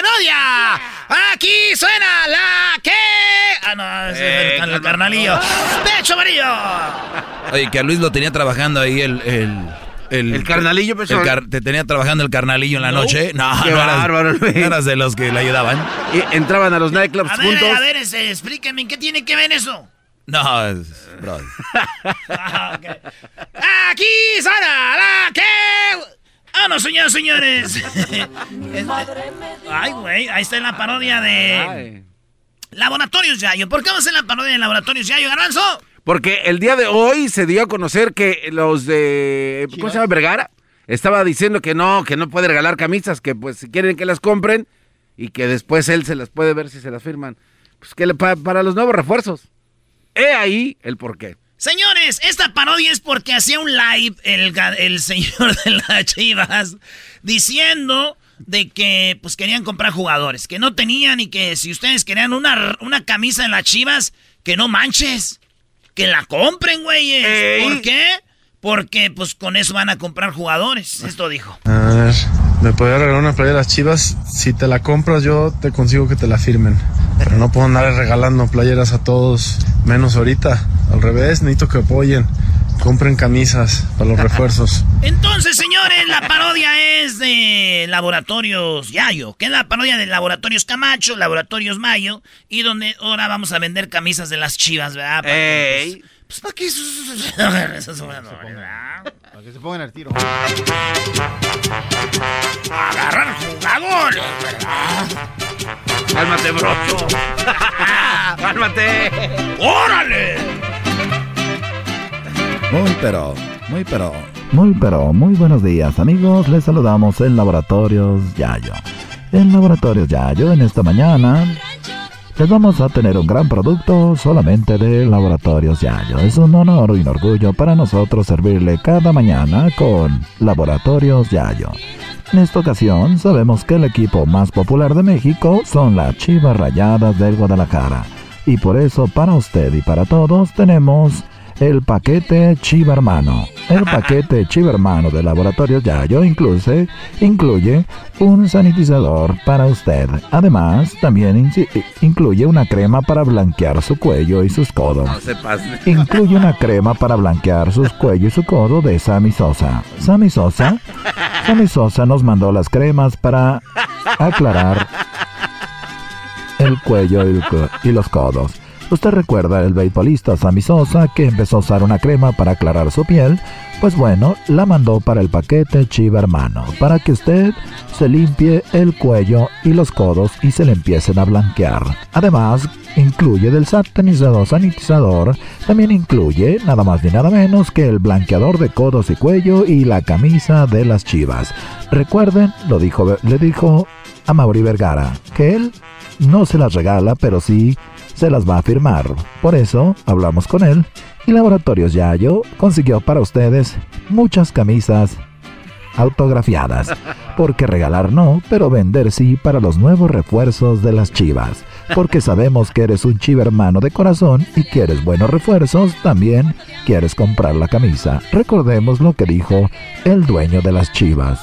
parodia. Aquí suena la que. Ah, no, es el, el carnalillo. Pecho amarillo. Oye, que a Luis lo tenía trabajando ahí el... el... El carnalillo, pues, el car- ¿Te tenía trabajando el carnalillo en la No. noche? No, Qué no eras- bárbaro, no eras de los que le ayudaban. Y entraban a los nightclubs A ver, juntos. a ver, ese, explíqueme, ¿qué tiene que ver eso? No, es, bro. Ah, ok. Aquí suena la que. Ah, no, señores, señores. Ay, güey, ahí está la parodia de. Laboratorios Yayo. ¿Por qué vamos a hacer la parodia de Laboratorios Yayo, Garbanzo? Porque el día de hoy se dio a conocer que los de. ¿Cómo se llama? Vergara. Estaba diciendo que no, que no puede regalar camisas, que pues si quieren que las compren y que después él se las puede ver si se las firman. Pues que le- pa- para los nuevos refuerzos. He ahí el porqué. Señores, esta parodia es porque hacía un live el, señor de las chivas diciendo de que pues querían comprar jugadores, que no tenían y que si ustedes querían una, una camisa en las chivas, que no manches, que la compren, güeyes. Ey. ¿Por qué? Porque pues con eso van a comprar jugadores. Esto dijo. A ver, ¿me podría regalar una playera de las chivas? Si te la compras, yo te consigo que te la firmen. Pero no puedo andar regalando playeras a todos, menos ahorita. Al revés, necesito que apoyen. Compren camisas para los refuerzos. Entonces, señores, la parodia es de Laboratorios Yayo, que es la parodia de Laboratorios Camacho, Laboratorios Mayo, y donde ahora vamos a vender camisas de las chivas, ¿verdad? Para que, Ey. Pues, para que eso- eso es bueno, ¿verdad? Para que se pongan al tiro. Agarrar jugadores, ¿verdad? Cálmate, brocho. Cálmate. ¡Órale! Muy pero, muy pero, muy pero, muy buenos días amigos, les saludamos en Laboratorios Yayo. En Laboratorios Yayo en esta mañana les vamos a tener un gran producto solamente de Laboratorios Yayo. Es un honor y un orgullo para nosotros servirle cada mañana con Laboratorios Yayo. En esta ocasión sabemos que el equipo más popular de México son las Chivas Rayadas del Guadalajara. Y por eso para usted y para todos tenemos el paquete Chiva Hermano. El paquete Chiva Hermano de Laboratorios Yayo incluye, incluye un sanitizador para usted. Además, también incluye una crema para blanquear su cuello y sus codos. No se pase. Incluye una crema para blanquear sus cuello y su codo de Sammy Sosa. Sammy Sosa, Sammy Sosa nos mandó las cremas para aclarar el cuello y, el co- y los codos. ¿Usted recuerda el beisbolista Sammy Sosa que empezó a usar una crema para aclarar su piel? Pues bueno, la mandó para el paquete Chiva Hermano, para que usted se limpie el cuello y los codos y se le empiecen a blanquear. Además, incluye del sanitizador sanitizador, también incluye nada más ni nada menos que el blanqueador de codos y cuello y la camisa de las chivas. Recuerden, lo dijo, le dijo a Mauri Vergara, que él no se las regala, pero sí se las va a firmar. Por eso hablamos con él y Laboratorios Yayo consiguió para ustedes muchas camisas autografiadas. Porque regalar no, pero vender sí para los nuevos refuerzos de las chivas. Porque sabemos que eres un chiva hermano de corazón y quieres buenos refuerzos, también quieres comprar la camisa. Recordemos lo que dijo el dueño de las chivas.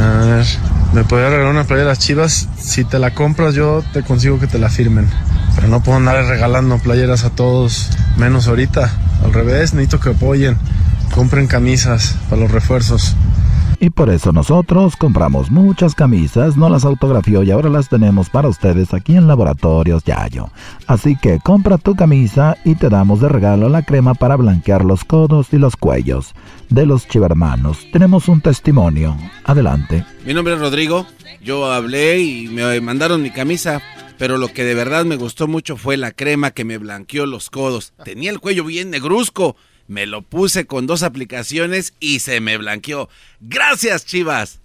A ver, ¿me podría regalar una playera de chivas? Si te la compras, yo te consigo que te la firmen. Pero no puedo andar regalando playeras a todos, Menos ahorita, al revés, necesito que apoyen. Compren camisas para los refuerzos. Y por eso nosotros compramos muchas camisas, no las autografió y ahora las tenemos para ustedes aquí en Laboratorios Yayo. Así que compra tu camisa y te damos de regalo la crema para blanquear los codos y los cuellos de los chivermanos. Tenemos un testimonio. Adelante. Mi nombre es Rodrigo. Yo hablé y me mandaron mi camisa. Pero lo que de verdad me gustó mucho fue la crema que me blanqueó los codos. Tenía el cuello bien negruzco me lo puse con dos aplicaciones y se me blanqueó. Gracias, Chivas.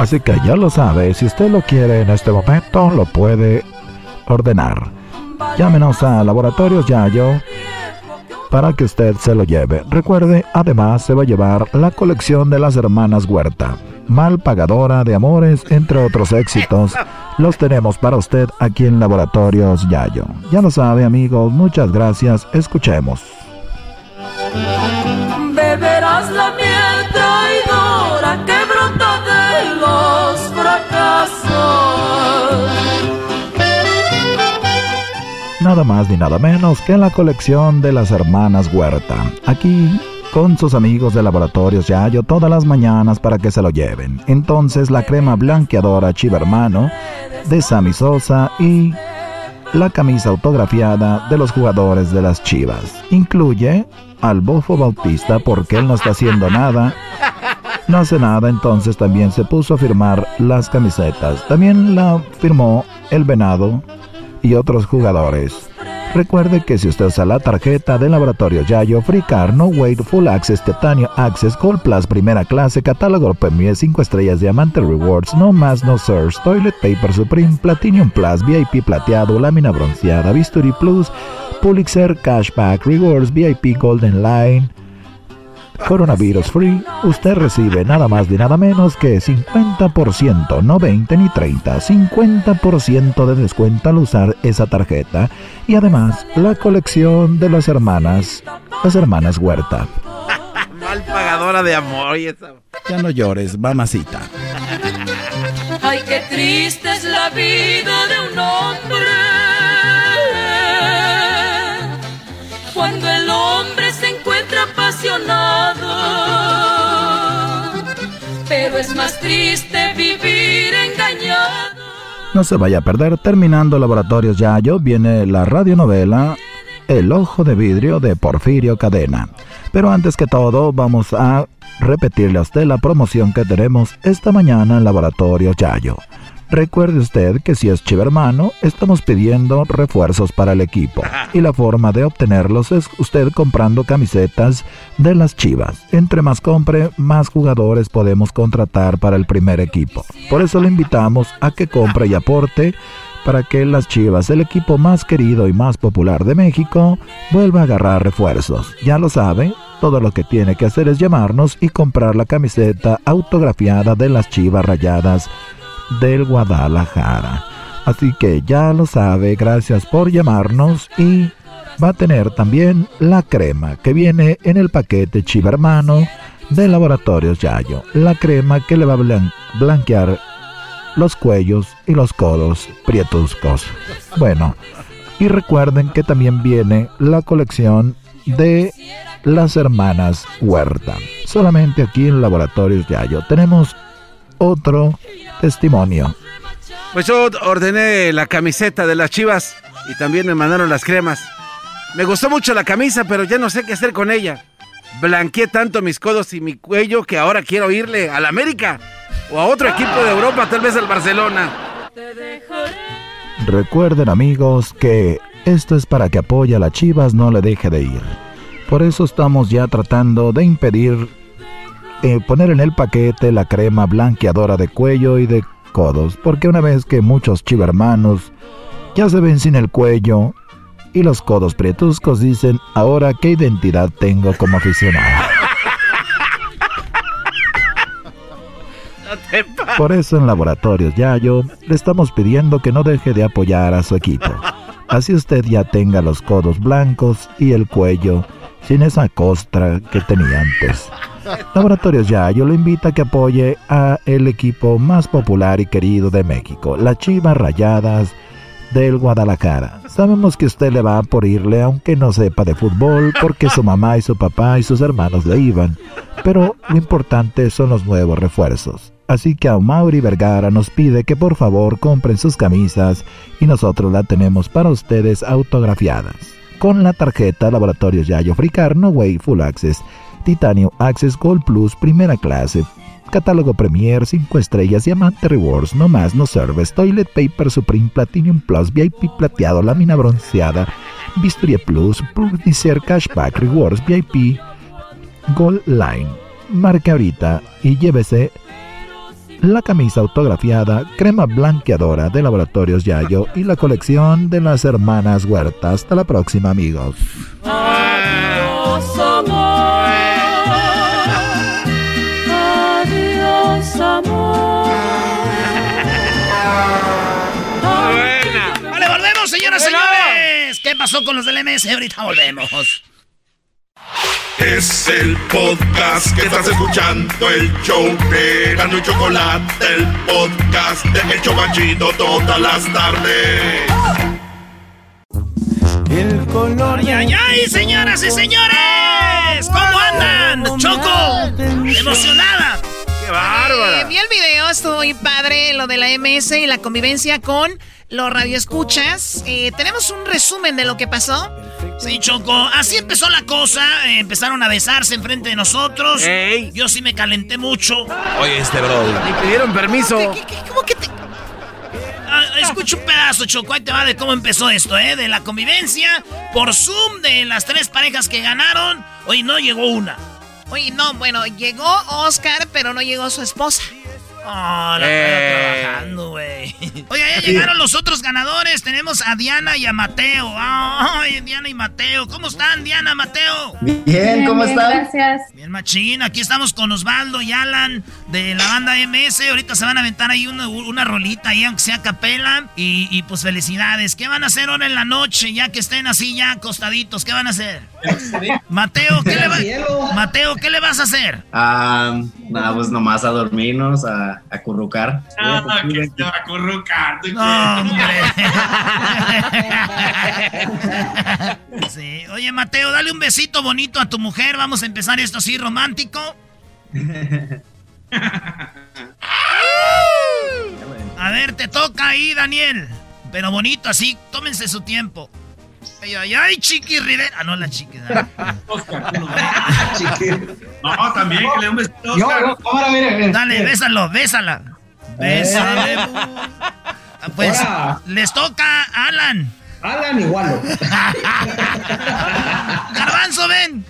Así que ya lo sabe, si usted lo quiere en este momento, lo puede ordenar. Llámenos a Laboratorios Yayo para que usted se lo lleve. Recuerde, además se va a llevar la colección de las hermanas Huerta. Mal pagadora de amores, entre otros éxitos. Los tenemos para usted aquí en Laboratorios Yayo. Ya lo sabe, amigos, muchas gracias. Escuchemos. Beberás la miel traidora que brota de los fracasos. Nada más ni nada menos que la colección de las hermanas Huerta. Aquí con sus amigos de Laboratorios Yayo todas las mañanas para que se lo lleven. Entonces la crema blanqueadora Chiva Hermano de Sammy Sosa y la camisa autografiada de los jugadores de las Chivas. Incluye al Bofo Bautista porque él no está haciendo nada. No hace nada, entonces también se puso a firmar las camisetas. También la firmó el Venado y otros jugadores. Recuerde que si usted usa la tarjeta de Laboratorio Yayo, Free Car, No Wait, Full Access, Titanium Access, Gold Plus, Primera Clase, Catálogo Premier 5 Estrellas, Diamante Rewards, No Más, No Search, Toilet Paper Supreme, Platinum Plus, VIP Plateado, Lámina Bronceada, Bisturí Plus, Pulitzer, Cashback, Rewards, VIP Golden Line, Coronavirus Free, usted recibe nada más ni nada menos que 50%, no 20 ni 30, 50% de descuento al usar esa tarjeta y además la colección de las hermanas, las hermanas Huerta. Mal pagadora de amor y esa... Ya no llores, mamacita. Ay, qué triste es la vida de un hombre. Pero es más triste vivir. No se vaya a perder, terminando Laboratorios Yayo, viene la radionovela El Ojo de Vidrio de Porfirio Cadena. Pero antes que todo, vamos a repetirle a usted la promoción que tenemos esta mañana en Laboratorios Yayo. Recuerde usted que si es chivermano, estamos pidiendo refuerzos para el equipo. Y la forma de obtenerlos es usted comprando camisetas de las chivas. Entre más compre, más jugadores podemos contratar para el primer equipo. Por eso le invitamos a que compre y aporte para que las Chivas, el equipo más querido y más popular de México, vuelva a agarrar refuerzos. Ya lo sabe, todo lo que tiene que hacer es llamarnos y comprar la camiseta autografiada de las Chivas Rayadas del Guadalajara. Así que ya lo sabe, gracias por llamarnos y va a tener también la crema que viene en el paquete Chiva Hermano de Laboratorios Yayo. La crema que le va a blanquear los cuellos y los codos prietuscos. Bueno, y recuerden que también viene la colección de las hermanas Huerta. Solamente aquí en Laboratorios Yayo tenemos otro testimonio. Pues yo ordené la camiseta de las chivas y también me mandaron las cremas. Me gustó mucho la camisa, pero ya no sé qué hacer con ella. Blanqueé tanto mis codos y mi cuello que ahora quiero irle al América o a otro equipo de Europa, tal vez al Barcelona. Recuerden amigos que esto es para que apoye a las Chivas no le deje de ir. Por eso estamos ya tratando de impedir eh, poner en el paquete la crema blanqueadora de cuello y de codos, porque una vez que muchos chivermanos ya se ven sin el cuello y los codos prietuscos dicen, ahora qué identidad tengo como aficionado. Por eso en Laboratorios Yayo le estamos pidiendo que no deje de apoyar a su equipo. Así usted ya tenga los codos blancos y el cuello sin esa costra que tenía antes. Laboratorios Yayo le invita a que apoye a el equipo más popular y querido de México, las Chivas Rayadas del Guadalajara. Sabemos que usted le va por irle aunque no sepa de fútbol porque su mamá y su papá y sus hermanos le iban, pero lo importante son los nuevos refuerzos. Así que a Mauri Vergara nos pide que por favor compren sus camisas y nosotros la tenemos para ustedes autografiadas. Con la tarjeta Laboratorios Yayo Fricarno Way Full Access, Titanio Access Gold Plus Primera Clase, Catálogo Premier 5 estrellas, Diamante Rewards, No Más, No Service, Toilet Paper Supreme Platinum Plus, VIP plateado, lámina bronceada, Bisturia Plus, Pulitzer Cashback Rewards, VIP, Gold Line. Marque ahorita y llévese la camisa autografiada, crema blanqueadora de Laboratorios Yayo y la colección de las hermanas Huerta. Hasta la próxima, amigos. Adiós, amor. Adiós, amor. Vale, volvemos, señoras y señores. ¿Qué pasó con los del MS? Ahorita volvemos. Es el podcast que estás escuchando, el show de Gano y Chocolate, el podcast de El Chocachito todas las tardes. El color. ¡Ay, ay, ay, señoras y señores! ¿Cómo andan? ¡Choco! ¡Emocionada! ¡Qué bárbara! Eh, vi el video, estuvo muy padre lo de la MS y la convivencia con los radioescuchas. Eh, Tenemos un resumen de lo que pasó. Sí, Choco, así empezó la cosa. eh, empezaron a besarse enfrente de nosotros. Yo sí me calenté mucho. Oye, este bro. Ni pidieron permiso. Ah, escucha un pedazo, Choco. Ahí te va de cómo empezó esto, ¿eh? De la convivencia por Zoom de las tres parejas que ganaron. Hoy no llegó una. Oye, no, bueno, llegó Oscar, pero no llegó su esposa. Ah, la Eh. trabajando, güey. Oye, ya llegaron los otros ganadores. Tenemos a Diana y a Mateo. Ay, Diana y Mateo. ¿Cómo están, Diana, Mateo? Bien, ¿cómo están? Gracias. Bien, machín. Aquí estamos con Osvaldo y Alan de la banda MS. Ahorita se van a aventar ahí una, una rolita ahí, aunque sea a capela. Y, y, pues felicidades. ¿Qué van a hacer ahora en la noche, ya que estén así ya acostaditos? ¿Qué van a hacer? Mateo, ¿qué le, va- Mateo, ¿qué le vas a hacer? Ah, nada, pues nomás a dormirnos, a, a currucar. Ah, que te va a currucar. No, hombre. Sí. Oye, Mateo, dale un besito bonito a tu mujer. Vamos a empezar esto así romántico. A ver, te toca ahí, Daniel. Pero bonito, así, tómense su tiempo. Ay, ay, ay, Chiqui Rivera. Ah, no, la Chiqui. No, también que le dé un besito Yo, Oscar. yo, Ahora, mire, mire. Dale, bésalo, bésala. Bésale. Ah, Pues Ahora. les toca Alan. Alan igual. Garbanzo, ven.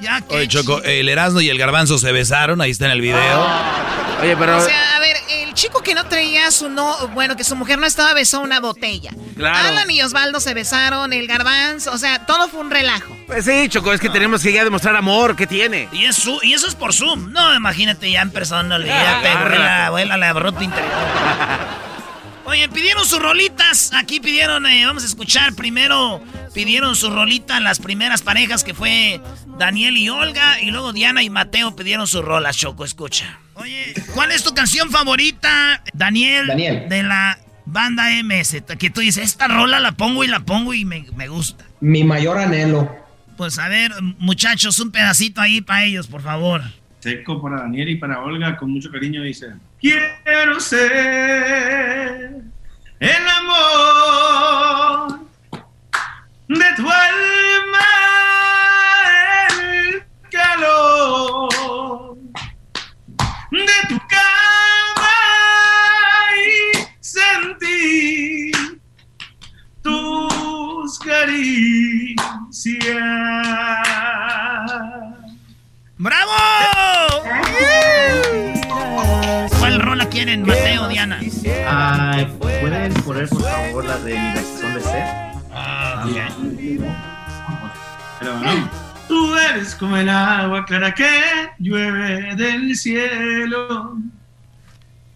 Ya que Oye, Choco, el Erasmo y el Garbanzo se besaron, ahí está en el video. Oye, pero. O sea, a ver, el chico que no traía su no, bueno, que su mujer no estaba besó una botella. Claro. Alan y Osvaldo se besaron, el garbanzo, o sea, todo fue un relajo. Pues sí, Choco, es que tenemos que ya demostrar amor. ¿Qué tiene? Y, es su- y eso es por Zoom. No, imagínate ya en persona. Le Ah, la abuela, la brota interior. Oye, pidieron sus rolitas. Aquí pidieron, eh, vamos a escuchar primero. Pidieron su rolita las primeras parejas que fue Daniel y Olga. Y luego Diana y Mateo pidieron sus rolas, Choco. Escucha. Oye, ¿cuál es tu canción favorita, Daniel? Daniel. De la banda MS. Que tú dices, esta rola la pongo y la pongo y me, me gusta. Mi mayor anhelo. Pues a ver, muchachos, un pedacito ahí para ellos, por favor. Seco para Daniel y para Olga, con mucho cariño dice. Quiero ser el amor de tu alma, el calor de tu cama y sentir tus caricias. ¡Bravo! Quieren, Mateo, Diana? Ay, ¿pueden poner por favor la de mi razón de ser? Ah, Pero no. Tú eres como el agua clara que llueve del cielo.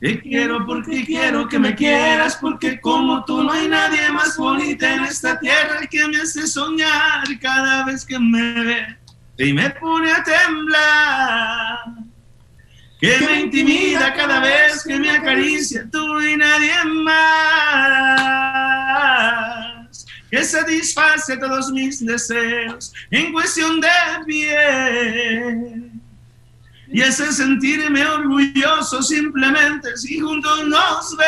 Te quiero porque quiero que me quieras, porque como tú no hay nadie más bonita en esta tierra que me hace soñar cada vez que me ve y me pone a temblar. Que me intimida cada vez que me acaricia tú y nadie más. que satisface todos mis deseos en cuestión de bien. Y ese sentirme orgulloso simplemente si juntos nos ven,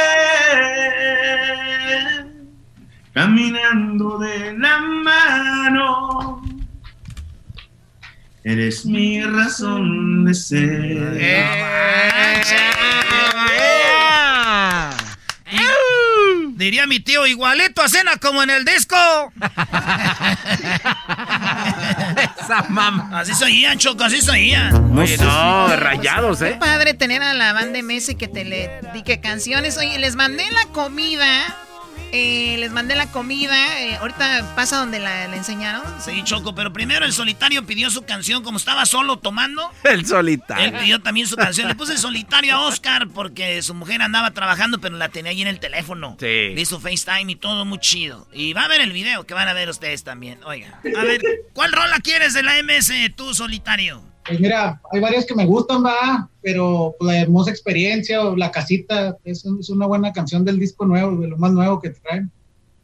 caminando de la mano. Eres mi razón de ser. Diría mi tío, igualito a cena como en el disco. Esa mamá. Así soían, Choco, así soían. Oye, no, rayados, ¿eh? Padre tener a la banda de Messi que te le dique canciones. Oye, les mandé la comida. Eh, les mandé la comida. eh, ahorita pasa donde la, la enseñaron. Sí, Choco, pero primero el solitario pidió su canción como estaba solo tomando. El solitario. Él pidió también su canción. Le puse solitario a Oscar porque su mujer andaba trabajando, pero la tenía ahí en el teléfono. Sí. Le hizo FaceTime y todo muy chido. Y va a ver el video que van a ver ustedes también. Oiga. A ver, ¿cuál rola quieres de la MS tú, solitario? Pues mira, hay varias que me gustan, va, pero pues, la hermosa experiencia o La Casita es, es una buena canción del disco nuevo, de lo más nuevo que traen.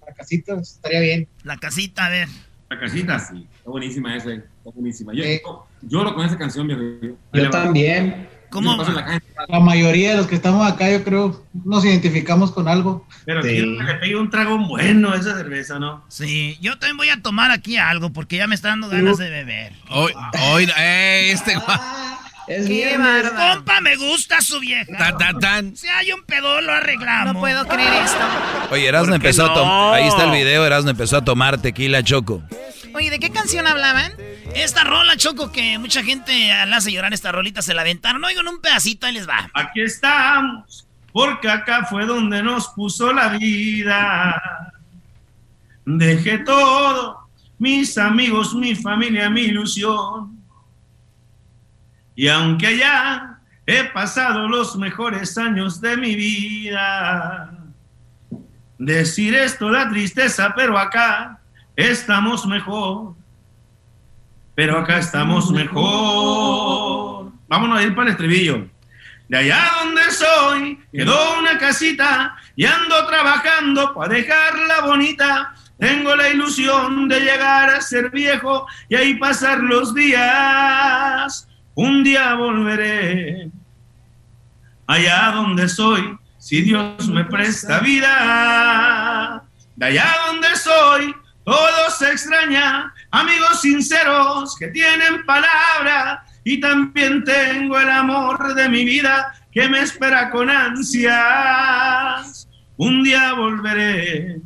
La Casita estaría bien. La casita, a ver. La casita, sí. Está buenísima esa. Está buenísima. Yo, Sí. yo lo con esa canción, mi amigo. Yo también. La mayoría de los que estamos acá, yo creo, nos identificamos con algo. Pero Sí. quiero que le pegue un trago bueno a esa cerveza, ¿no? Sí, yo también voy a tomar aquí algo porque ya me está dando ganas de beber. Hoy, hoy, eh, este. Qué bárbaro. Compa, me gusta su vieja. Tan, tan, tan. Si hay un pedo, lo arreglamos. No puedo creer esto. Oye, Erasmo ¿Por qué empezó a tomar. Ahí está el video, Erasmo empezó a tomar tequila choco. Oye, ¿de qué canción hablaban? Esta rola, Choco, que mucha gente la hace llorar esta rolita, se la aventaron. Oigan un pedacito, ahí les va. Aquí estamos, porque acá fue donde nos puso la vida. Dejé todo, mis amigos, mi familia, mi ilusión. Y aunque ya he pasado los mejores años de mi vida, decir esto da tristeza, pero acá estamos mejor. Pero acá estamos mejor. Vámonos a ir para el estribillo. De allá donde soy, quedó una casita y ando trabajando para dejarla bonita. Tengo la ilusión de llegar a ser viejo y ahí pasar los días. Un día volveré allá donde soy, si Dios me presta vida. De allá donde soy, todo se extraña, amigos sinceros que tienen palabra. Y también tengo el amor de mi vida que me espera con ansias. Un día volveré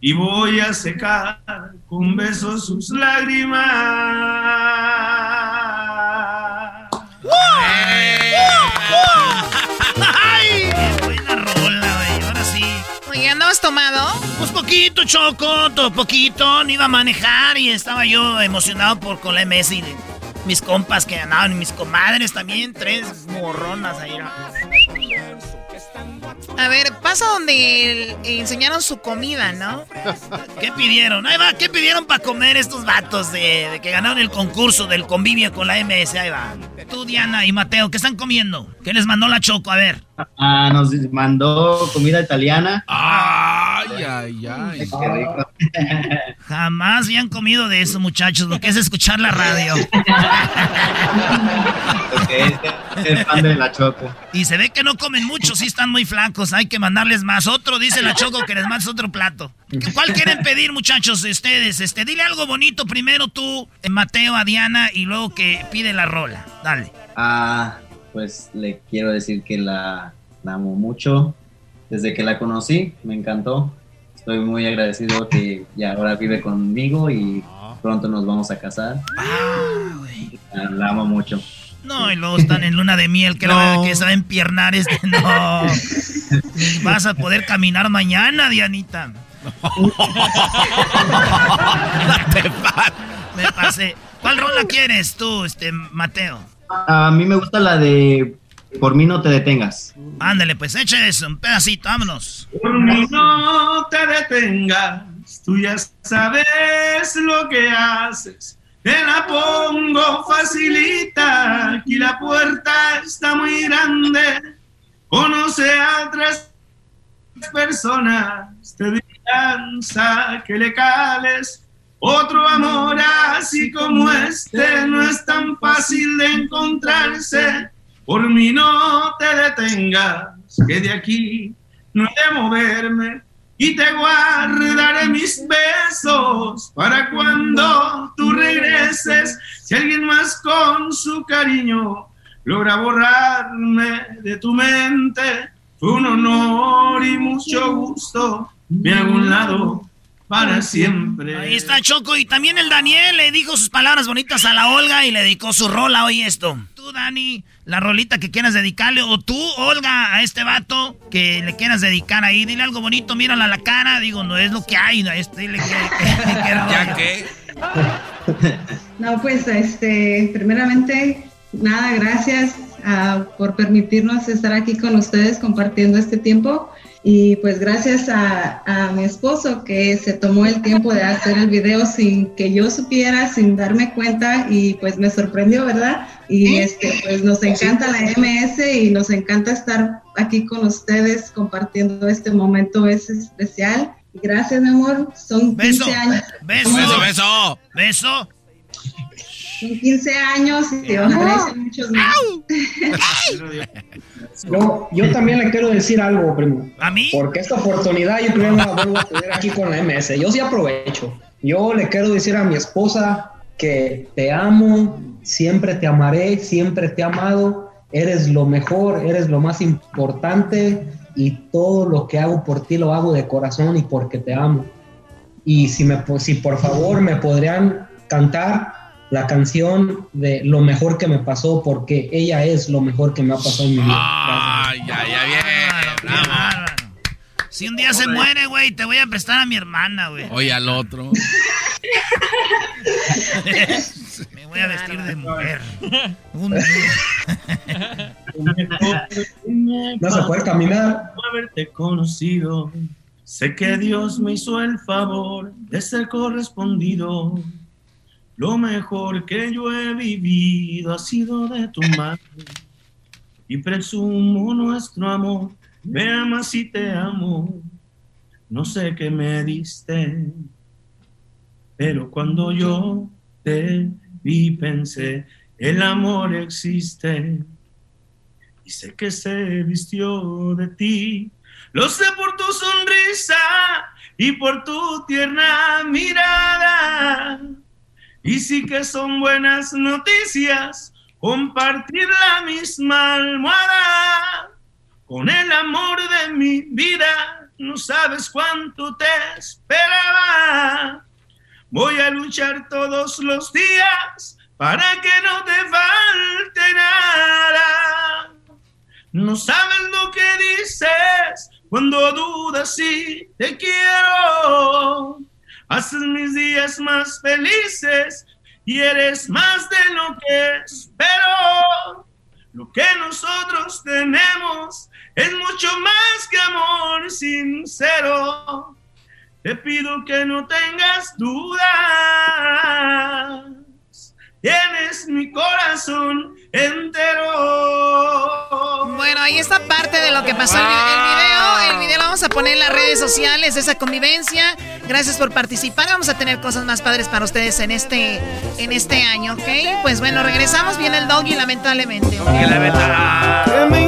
y voy a secar con besos sus lágrimas. ¡Ay! Oye, ¿andabas tomado? Pues poquito, Choco, todo poquito. No iba a manejar y estaba yo emocionado por con la MS y mis compas que andaban y mis comadres también. Tres morronas ahí. A ver, pasa donde enseñaron su comida, ¿no? ¿Qué pidieron? Ahí va, ¿qué pidieron para comer estos vatos de, de que ganaron el concurso del convivio con la MS? Ahí va. Tú, Diana y Mateo, ¿qué están comiendo? ¿Qué les mandó la Choco? A ver. Ah, nos mandó comida italiana. Ay, ay, ay. Qué rico. Jamás habían comido de eso, muchachos. Lo que es escuchar la radio. Ok, es fan de la Choco. Y se ve que no comen mucho, sí están muy flacos. Hay que mandarles más. Otro, dice la Choco, que les mandes otro plato. ¿Qué- ¿Cuál quieren pedir, muchachos, ustedes? Este, dile algo bonito primero tú, eh, Mateo, a Diana, y luego que pide la rola. Dale. Ah, pues le quiero decir que la, la amo mucho. Desde que la conocí, me encantó. Estoy muy agradecido que ya ahora vive conmigo y pronto nos vamos a casar. Ah, La amo mucho. No, y luego están en luna de miel, que, la, que a empiernar este. No. Ni vas a poder caminar mañana, Dianita. Me pasé. ¿Cuál rola quieres tú, este, Mateo? A mí me gusta la de Por mí no te detengas. Ándale, pues eche eso, un pedacito, vámonos. Por mí no te detengas, tú ya sabes lo que haces. Te la pongo facilita, aquí la puerta está muy grande. Conoce a otras personas te dirán que le cales. Otro amor así como este no es tan fácil de encontrarse. Por mí no te detengas, que de aquí no he de moverme y te guardaré mis besos para cuando tú regreses. Si alguien más con su cariño logra borrarme de tu mente, fue un honor y mucho gusto. Me hago un lado para siempre. Ahí está Choco y también el Daniel le dijo sus palabras bonitas a la Olga y le dedicó su rola hoy esto. Tú, Dani, la rolita que quieras dedicarle o tú, Olga, a este vato que le quieras dedicar ahí, dile algo bonito, mírala a la cara, digo, no es lo que hay, no, este, dile que, ¿Ya qué? No, pues, este, primeramente, nada, gracias ah, por permitirnos estar aquí con ustedes compartiendo este tiempo. Y pues gracias a, mi esposo que se tomó el tiempo de hacer el video sin que yo supiera, sin darme cuenta y pues me sorprendió, ¿verdad? Y este, pues nos encanta la MS y nos encanta estar aquí con ustedes compartiendo este momento es especial. Gracias, mi amor. Son 15 años. Beso, beso, beso, beso. Son 15 años y ojalá sean muchos más. Yo, yo también le quiero decir algo, primo. ¿A mí? Porque esta oportunidad yo primero la vuelvo a tener aquí con la MS. Yo sí aprovecho. Yo le quiero decir a mi esposa que te amo, siempre te amaré, siempre te he amado. Eres lo mejor, eres lo más importante y todo lo que hago por ti lo hago de corazón y porque te amo. Y si, me, si por favor me podrían cantar la canción de lo mejor que me pasó porque ella es lo mejor que me ha pasado en mi vida. Ay, ya, ya, bien. Si un día se muere, güey, te voy a prestar a mi hermana, güey. Oye, al otro. me voy a vestir de mujer. Un día. no se puede caminar. haberte conocido. Sé que Dios me hizo el favor de ser correspondido. Lo mejor que yo he vivido ha sido de tu madre. Y presumo nuestro amor. Me amas y te amo. No sé qué me diste. Pero cuando yo te vi pensé, el amor existe. Y sé que se vistió de ti. Lo sé por tu sonrisa y por tu tierna mirada y sí que son buenas noticias compartir la misma almohada con el amor de mi vida. No sabes cuánto te esperaba. Voy a luchar todos los días para que no te falte nada. No sabes lo que dices cuando dudas si te quiero haces mis días más felices y eres más de lo que espero. Lo que nosotros tenemos es mucho más que amor sincero. Te pido que no tengas dudas. Tienes mi corazón entero. Bueno, ahí está parte de lo que pasó en el video. El video lo vamos a poner en las redes sociales, esa convivencia. Gracias por participar. Vamos a tener cosas más padres para ustedes en este, en este año, ¿ok? Pues bueno, regresamos. Viene el doggy, lamentablemente. Que me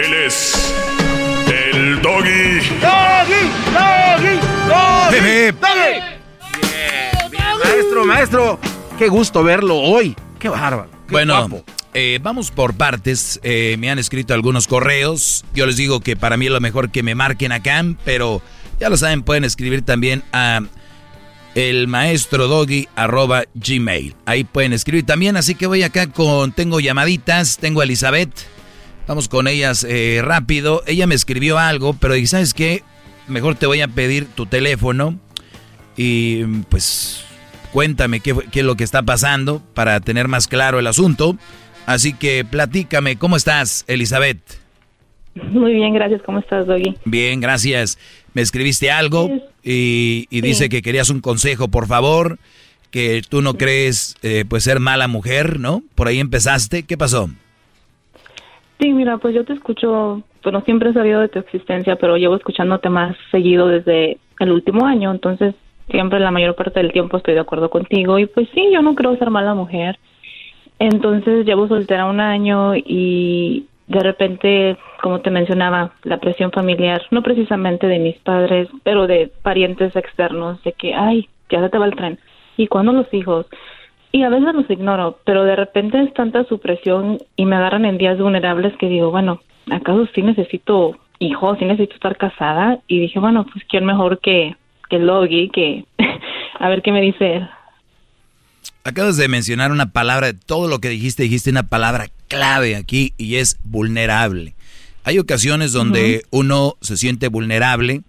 Él es el doggy. Doggy, doggy, doggy. doggy. Maestro, maestro, qué gusto verlo hoy. Qué bárbaro. Qué bueno, guapo. Eh, vamos por partes. Eh, me han escrito algunos correos. Yo les digo que para mí es lo mejor que me marquen acá, pero ya lo saben, pueden escribir también a el maestro doggy arroba gmail. Ahí pueden escribir también, así que voy acá con, tengo llamaditas, tengo a Elizabeth, vamos con ellas eh, rápido. Ella me escribió algo, pero dije, ¿sabes qué? Mejor te voy a pedir tu teléfono y pues cuéntame qué, qué es lo que está pasando para tener más claro el asunto. Así que platícame, ¿cómo estás, Elizabeth? Muy bien, gracias. ¿Cómo estás, Doggy? Bien, gracias. Me escribiste algo y, dice que querías un consejo, por favor, que tú no crees eh, pues ser mala mujer, ¿no? Por ahí empezaste. ¿Qué pasó? Sí, mira, pues yo te escucho, bueno, siempre he sabido de tu existencia, pero llevo escuchándote más seguido desde el último año, entonces siempre la mayor parte del tiempo estoy de acuerdo contigo y pues sí, yo no creo ser mala mujer. Entonces llevo soltera un año y de repente, como te mencionaba, la presión familiar, no precisamente de mis padres, pero de parientes externos, de que, ay, ya se te va el tren. ¿Y cuándo los hijos? Y a veces los ignoro, pero de repente es tanta su presión y me agarran en días vulnerables que digo, bueno, ¿acaso sí necesito hijos? ¿Sí necesito estar casada? Y dije, bueno, pues quién mejor que, que Logi, que a ver qué me dice él. Acabas de mencionar una palabra, de todo lo que dijiste, dijiste una palabra clave aquí y es vulnerable. Hay ocasiones donde uno se siente vulnerable,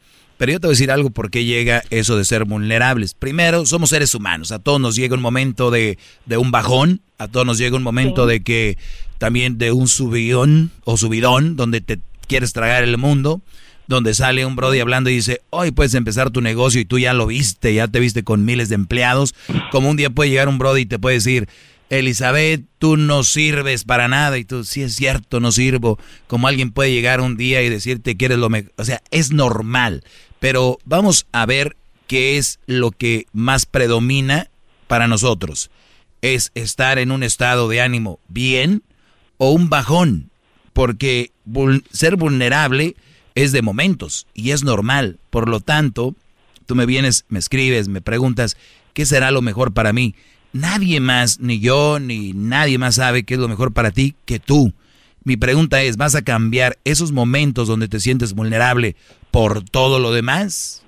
pero yo te voy a decir algo por qué llega eso de ser vulnerables. Primero, somos seres humanos, a todos nos llega un momento de, de un bajón, a todos nos llega un momento de que también de un subidón o subidón, donde te quieres tragar el mundo donde sale un Brody hablando y dice, hoy puedes empezar tu negocio y tú ya lo viste, ya te viste con miles de empleados, como un día puede llegar un Brody y te puede decir, Elizabeth, tú no sirves para nada y tú, sí es cierto, no sirvo, como alguien puede llegar un día y decirte que eres lo mejor, o sea, es normal, pero vamos a ver qué es lo que más predomina para nosotros. ¿Es estar en un estado de ánimo bien o un bajón? Porque ser vulnerable es de momentos y es normal. Por lo tanto, tú me vienes, me escribes, me preguntas, ¿qué será lo mejor para mí? Nadie más, ni yo, ni nadie más sabe qué es lo mejor para ti que tú. Mi pregunta es, ¿vas a cambiar esos momentos donde te sientes vulnerable por todo lo demás?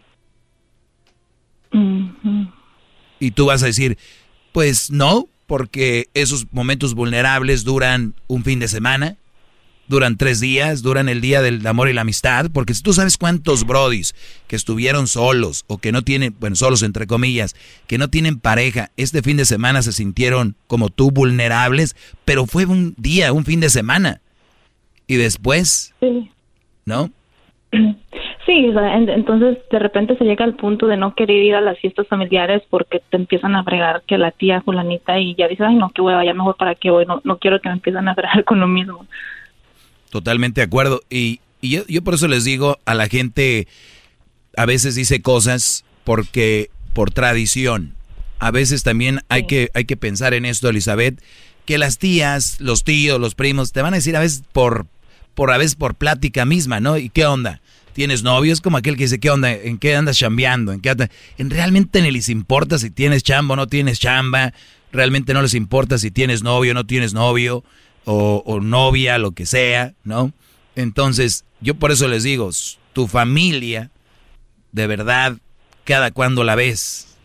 Y tú vas a decir, pues no, porque esos momentos vulnerables duran un fin de semana, duran tres días, duran el día del amor y la amistad, porque si tú sabes cuántos brodis que estuvieron solos o que no tienen, bueno, solos entre comillas, que no tienen pareja, este fin de semana se sintieron como tú vulnerables, pero fue un día, un fin de semana. Y después, sí. ¿no? Sí, entonces de repente se llega al punto de no querer ir a las fiestas familiares porque te empiezan a fregar que la tía fulanita y ya dices, ay no, qué hueva, ya mejor para qué voy, no, no quiero que me empiezan a fregar con lo mismo. Totalmente de acuerdo. Y, yo, yo, por eso les digo a la gente, a veces dice cosas porque por tradición. A veces también hay, que, hay que pensar en esto, Elizabeth, que las tías, los tíos, los primos, te van a decir a veces por, por a veces por plática misma, ¿no? ¿Y qué onda? ¿Tienes novio? Es como aquel que dice, ¿qué onda? ¿En qué andas chambeando? ¿En qué En realmente ni les importa si tienes chamba o no tienes chamba. Realmente no les importa si tienes novio o no tienes novio o, novia, lo que sea, ¿no? Entonces, yo por eso les digo, tu familia, de verdad, cada cuando la ves,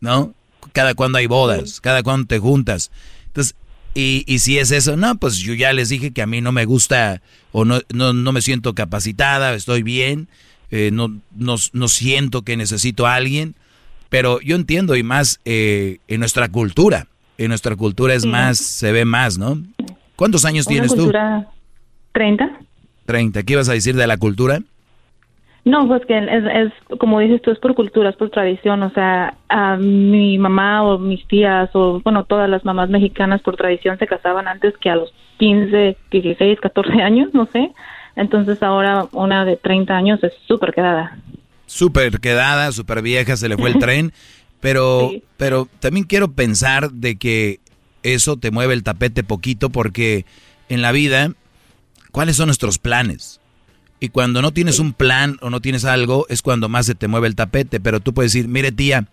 ¿no? Cada cuando hay bodas, cada cuando te juntas. Entonces, y, y, si es eso, no, pues yo ya les dije que a mí no me gusta o no, no, no me siento capacitada, estoy bien, eh, no, no, no, siento que necesito a alguien, pero yo entiendo y más eh, en nuestra cultura, en nuestra cultura es más, se ve más, ¿no? ¿Cuántos años tienes cultura, tú? 30. 30. ¿Qué ibas a decir de la cultura? No, pues que es, es, como dices tú, es por cultura, es por tradición. O sea, a mi mamá o mis tías, o bueno, todas las mamás mexicanas por tradición se casaban antes que a los 15, 16, 14 años, no sé. Entonces ahora una de 30 años es súper quedada. Súper quedada, súper vieja, se le fue el tren. Pero, pero también quiero pensar de que eso te mueve el tapete poquito porque en la vida, ¿cuáles son nuestros planes? Y cuando no tienes un plan o no tienes algo, es cuando más se te mueve el tapete. Pero tú puedes decir, mire tía,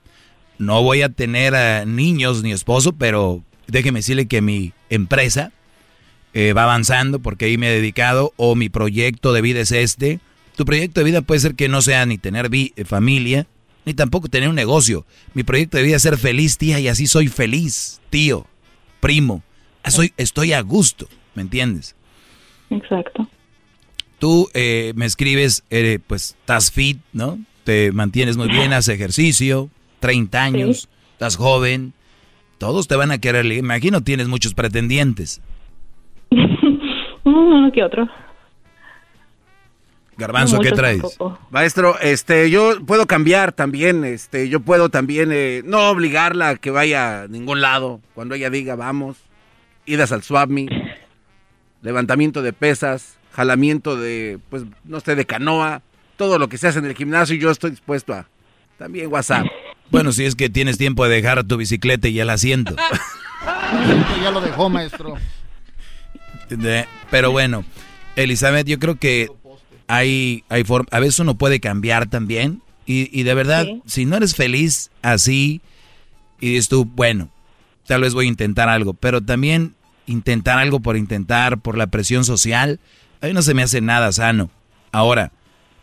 no voy a tener a niños ni esposo, pero déjeme decirle que mi empresa eh, va avanzando porque ahí me he dedicado o mi proyecto de vida es este. Tu proyecto de vida puede ser que no sea ni tener familia, ni tampoco tener un negocio. Mi proyecto de vida es ser feliz, tía, y así soy feliz, tío, primo. Soy, estoy a gusto, ¿me entiendes? Exacto. Tú eh, me escribes, eh, pues estás fit, ¿no? Te mantienes muy bien, haces ejercicio, 30 años, estás joven, todos te van a querer. Me imagino tienes muchos pretendientes. Uno que otro. Garbanzo, ¿qué traes? Maestro, este, yo puedo cambiar también, este, yo puedo también eh, no obligarla a que vaya a ningún lado. Cuando ella diga vamos, idas al swap levantamiento de pesas, jalamiento de, pues, no sé, de canoa, todo lo que se hace en el gimnasio, yo estoy dispuesto a. También WhatsApp. Bueno, si es que tienes tiempo de dejar tu bicicleta y el asiento. ya lo dejó, maestro. pero bueno, Elizabeth, yo creo que hay, hay forma, a veces uno puede cambiar también. Y, de verdad, si no eres feliz así, y dices tú, bueno, tal vez voy a intentar algo, pero también intentar algo por intentar, por la presión social, a mí no se me hace nada sano. Ahora,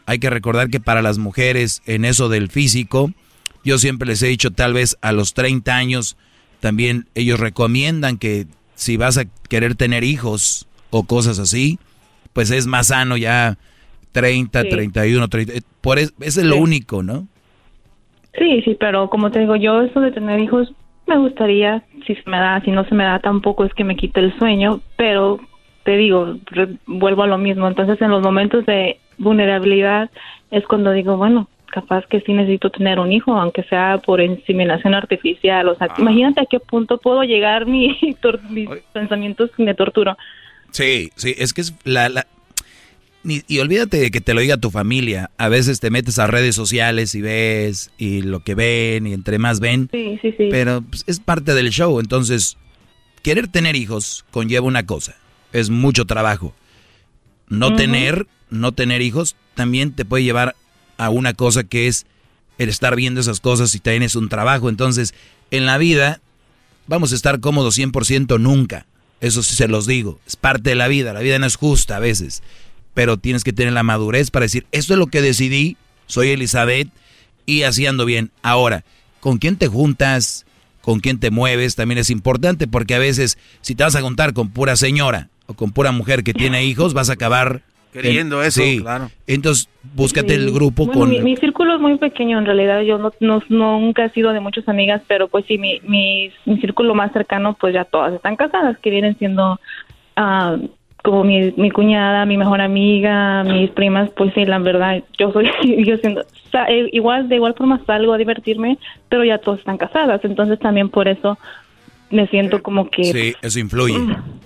hay que recordar que para las mujeres en eso del físico, yo siempre les he dicho, tal vez a los 30 años, también ellos recomiendan que si vas a querer tener hijos o cosas así, pues es más sano ya 30, 31, 30. Por eso, es lo único, ¿no? Sí, sí, pero como te digo, yo eso de tener hijos me gustaría, si se me da, si no se me da tampoco es que me quite el sueño, pero te digo, vuelvo a lo mismo. Entonces, en los momentos de vulnerabilidad es cuando digo, bueno, capaz que sí necesito tener un hijo, aunque sea por inseminación artificial. O sea, ah. imagínate a qué punto puedo llegar mi mis pensamientos me torturo. Sí, sí, es que es la, la... y olvídate de que te lo diga tu familia. A veces te metes a redes sociales y ves y lo que ven y entre más ven. Sí, sí, sí. Pero pues, es parte del show. Entonces, querer tener hijos conlleva una cosa. Es mucho trabajo. No tener, no tener hijos también te puede llevar a una cosa que es el estar viendo esas cosas y tienes un trabajo. Entonces, en la vida vamos a estar cómodos 100% nunca. Eso sí se los digo. Es parte de la vida. La vida no es justa a veces. Pero tienes que tener la madurez para decir, esto es lo que decidí, soy Elizabeth y así ando bien. Ahora, ¿con quién te juntas? ¿Con quién te mueves? También es importante porque a veces si te vas a juntar con pura señora o con pura mujer que tiene hijos, vas a acabar Queriendo eso, claro. Entonces, búscate el grupo con... Mi, círculo es muy pequeño, en realidad. Yo no, no, nunca he sido de muchas amigas, pero pues sí, mi, mi, círculo más cercano, pues ya todas están casadas, que vienen siendo ah, como mi, mi cuñada, mi mejor amiga, mis primas, pues sí, la verdad, yo soy, yo siendo, eh, igual, de igual forma salgo a divertirme, pero ya todas están casadas, entonces también por eso me siento como que... Sí, eso influye.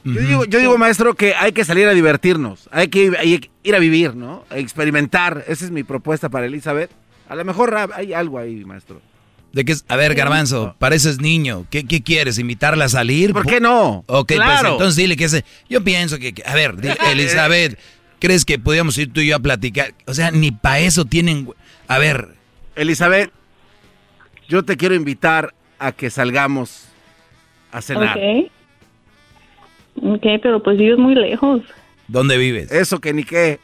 Yo digo, maestro, que hay que salir a divertirnos, hay que, ir a vivir, ¿no? A experimentar. Esa es mi propuesta para Elizabeth. A lo mejor hay algo ahí, maestro. De que, a ver, Garbanzo, pareces niño. ¿Qué, quieres? ¿Invitarla a salir? ¿Por qué no? Ok, pues entonces dile que ese. Yo pienso que. A ver, Elizabeth, ¿crees que podríamos ir tú y yo a platicar? O sea, ni para eso tienen. A ver. Elizabeth, yo te quiero invitar a que salgamos a cenar. Ok. Ok, pero pues vives muy lejos. ¿Dónde vives? Eso que ni qué.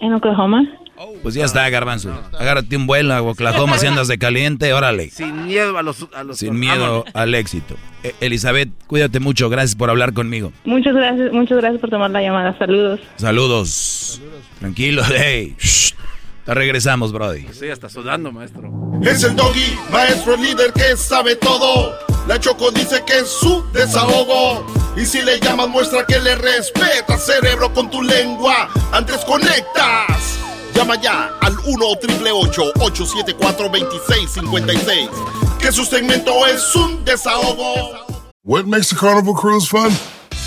En Oklahoma. Pues ya está, Garbanzo. Agárrate un vuelo a Oklahoma si andas de caliente, órale. Sin miedo a los... Sin miedo al éxito. E, Elizabeth, cuídate mucho. Gracias por hablar conmigo. Muchas gracias, muchas gracias por tomar la llamada. Saludos. Saludos. Tranquilo, hey. Ya regresamos, Brody. Sí, está sudando, maestro. Es el doggy, maestro líder que sabe todo. La Choco dice que es su desahogo. Y si le llamas, muestra que le respeta, cerebro, con tu lengua. Antes conectas. Llama ya al 1-888-874-2656. Que su segmento es un desahogo. What makes a carnival cruise fun?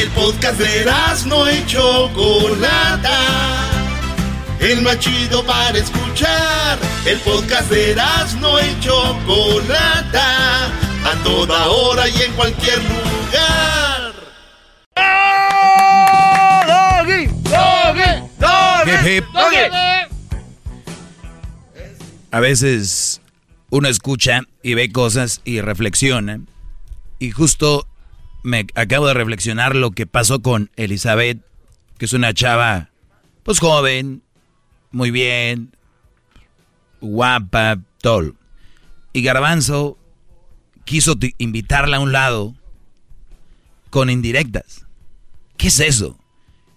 El podcast de no hecho Chocolata. el más chido para escuchar. El podcast de no y Chocolata, a toda hora y en cualquier lugar. ¡Doggy! ¡Doggy! ¡Doggy! Hip. A veces uno escucha y ve cosas y reflexiona. Y justo me acabo de reflexionar lo que pasó con Elizabeth, que es una chava, pues joven, muy bien, guapa, todo. Y Garbanzo quiso invitarla a un lado con indirectas. ¿Qué es eso?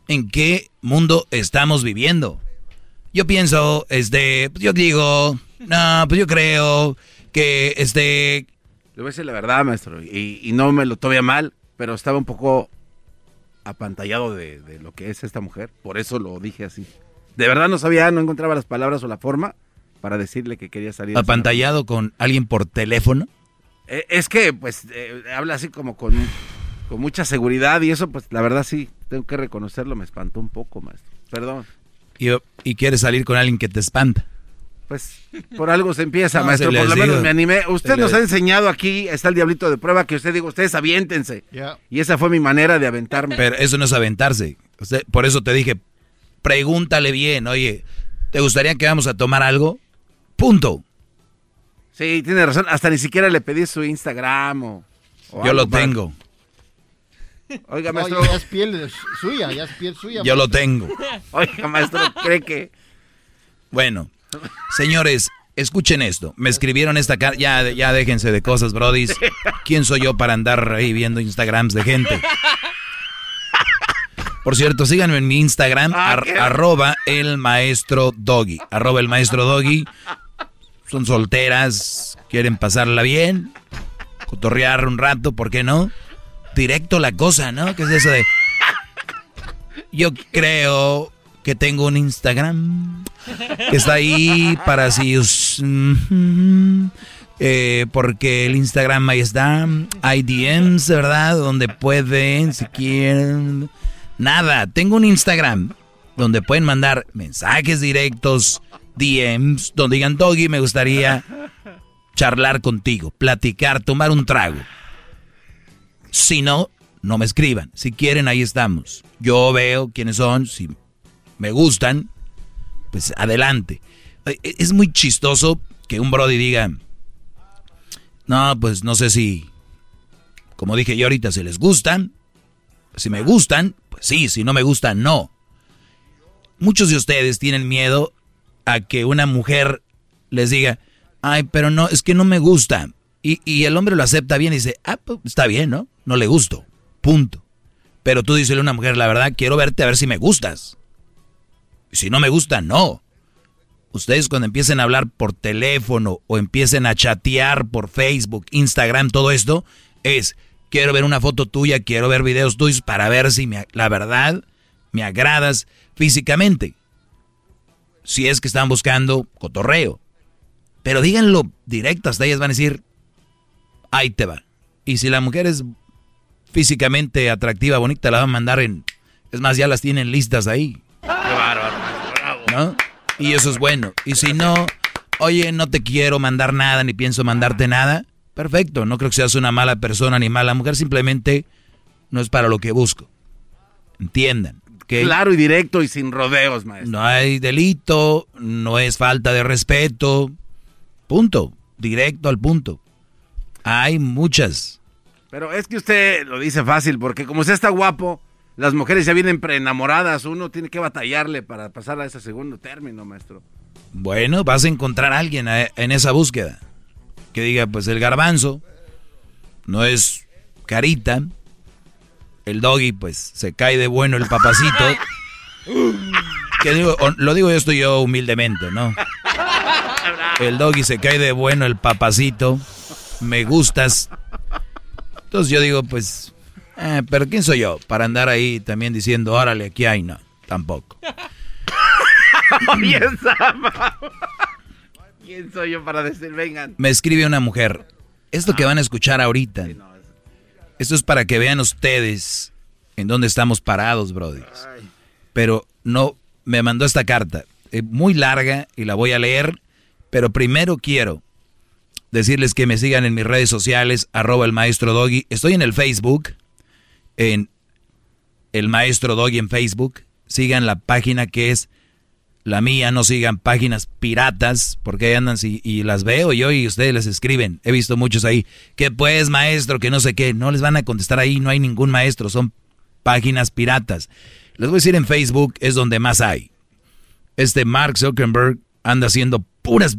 ¿En qué mundo estamos viviendo? Yo pienso, este, pues yo digo, no, pues yo creo que, este, Le voy a decir la verdad, maestro, y, y no me lo todavía mal, pero estaba un poco apantallado de, de lo que es esta mujer, por eso lo dije así. De verdad no sabía, no encontraba las palabras o la forma para decirle que quería salir. apantallado con alguien por teléfono. Eh, es que, pues, eh, habla así como con, con mucha seguridad y eso, pues, la verdad sí, tengo que reconocerlo, me espantó un poco, maestro. Perdón. Y, y quieres salir con alguien que te espanta. Pues por algo se empieza, No, maestro. se Por lo menos me animé. Usted Se nos les- ha enseñado aquí, está el diablito de prueba, que usted digo, ustedes aviéntense. Y esa fue mi manera de aventarme. Pero eso no es aventarse. Usted- por eso te dije, pregúntale bien, oye, ¿te gustaría que vamos a tomar algo? Punto. Sí, tiene razón. Hasta ni siquiera le pedí su Instagram o. o Yo algo lo para- tengo. Oiga, No, maestro. ya es piel suya, ya es piel suya. Yo lo tengo. Oiga, maestro, ¿cree que.? Bueno, señores, escuchen esto. Me escribieron esta carta. Ya, ya déjense de cosas, brodis. ¿Quién soy yo para andar ahí viendo Instagrams de gente? Por cierto, síganme en mi Instagram, Ah, arroba el maestro doggy. Arroba el maestro doggy. Son solteras, quieren pasarla bien, cotorrear un rato, ¿por qué no? Directo la cosa, ¿no? ¿Qué es eso de... Yo creo que tengo un Instagram que está ahí para si. Eh, porque el Instagram ahí está, hay DMs, ¿verdad? Donde pueden, si quieren... Nada, tengo un Instagram donde pueden mandar mensajes directos, DMs, donde digan, Doggy, me gustaría charlar contigo, platicar, tomar un trago. Si no, no me escriban. Si quieren, ahí estamos. Yo veo quiénes son, si me gustan, pues adelante. Eh, Es muy chistoso que un Brody diga, no, pues no sé si, como dije yo ahorita, si les gustan, si me gustan, pues sí, si no me gustan, no. Muchos de ustedes tienen miedo a que una mujer les diga, ay, pero no, es que no me gusta. Y, y el hombre lo acepta bien y dice, ah, pues está bien, ¿no? No le gusto, punto. Pero tú dices a una mujer, la verdad, quiero verte a ver si me gustas. Si no me gusta, no. Ustedes cuando empiecen a hablar por teléfono o empiecen a chatear por Facebook, Instagram, todo esto, es, quiero ver una foto tuya, quiero ver videos tuyos para ver si me- la verdad me agradas físicamente. Si es que están buscando cotorreo. Pero díganlo directo, hasta ellas van a decir, ahí te va. Y si la mujer es físicamente atractiva, bonita, la van a mandar en... Es más, ya las tienen listas ahí. Qué. ¿No? Y eso es bueno. Y si no, oye, no te quiero mandar nada, ni pienso mandarte nada, perfecto. No creo que seas una mala persona ni mala mujer, simplemente no es para lo que busco. Entiendan. Claro y directo y sin rodeos, maestro. No hay delito, no es falta de respeto. Punto. Directo al punto. Hay muchas. Pero es que usted lo dice fácil, porque como usted está guapo, las mujeres ya vienen preenamoradas, uno tiene que batallarle para pasar a ese segundo término, maestro. Bueno, vas a encontrar a alguien en esa búsqueda. Que diga, pues el garbanzo no es carita. El doggy, pues se cae de bueno el papacito. Que digo, lo digo esto yo humildemente, ¿no? El doggy se cae de bueno el papacito. Me gustas. Entonces yo digo, pues, eh, pero ¿quién soy yo? Para andar ahí también diciendo, órale, aquí hay, no, tampoco. ¿Quién soy yo para decir, vengan? Me escribe una mujer. Esto que van a escuchar ahorita. Esto es para que vean ustedes en dónde estamos parados, Brody. Pero no, me mandó esta carta. eh, muy larga y la voy a leer. Pero primero quiero decirles que me sigan en mis redes sociales, arroba el maestro Doggy. Estoy en el Facebook, en el maestro Doggy en Facebook. Sigan la página que es la mía, no sigan páginas piratas, porque ahí andan y, las veo yo y ustedes les escriben. He visto muchos ahí, que pues maestro, que no sé qué, no les van a contestar ahí, no hay ningún maestro, son páginas piratas. Les voy a decir en Facebook es donde más hay. Este Mark Zuckerberg anda haciendo puras...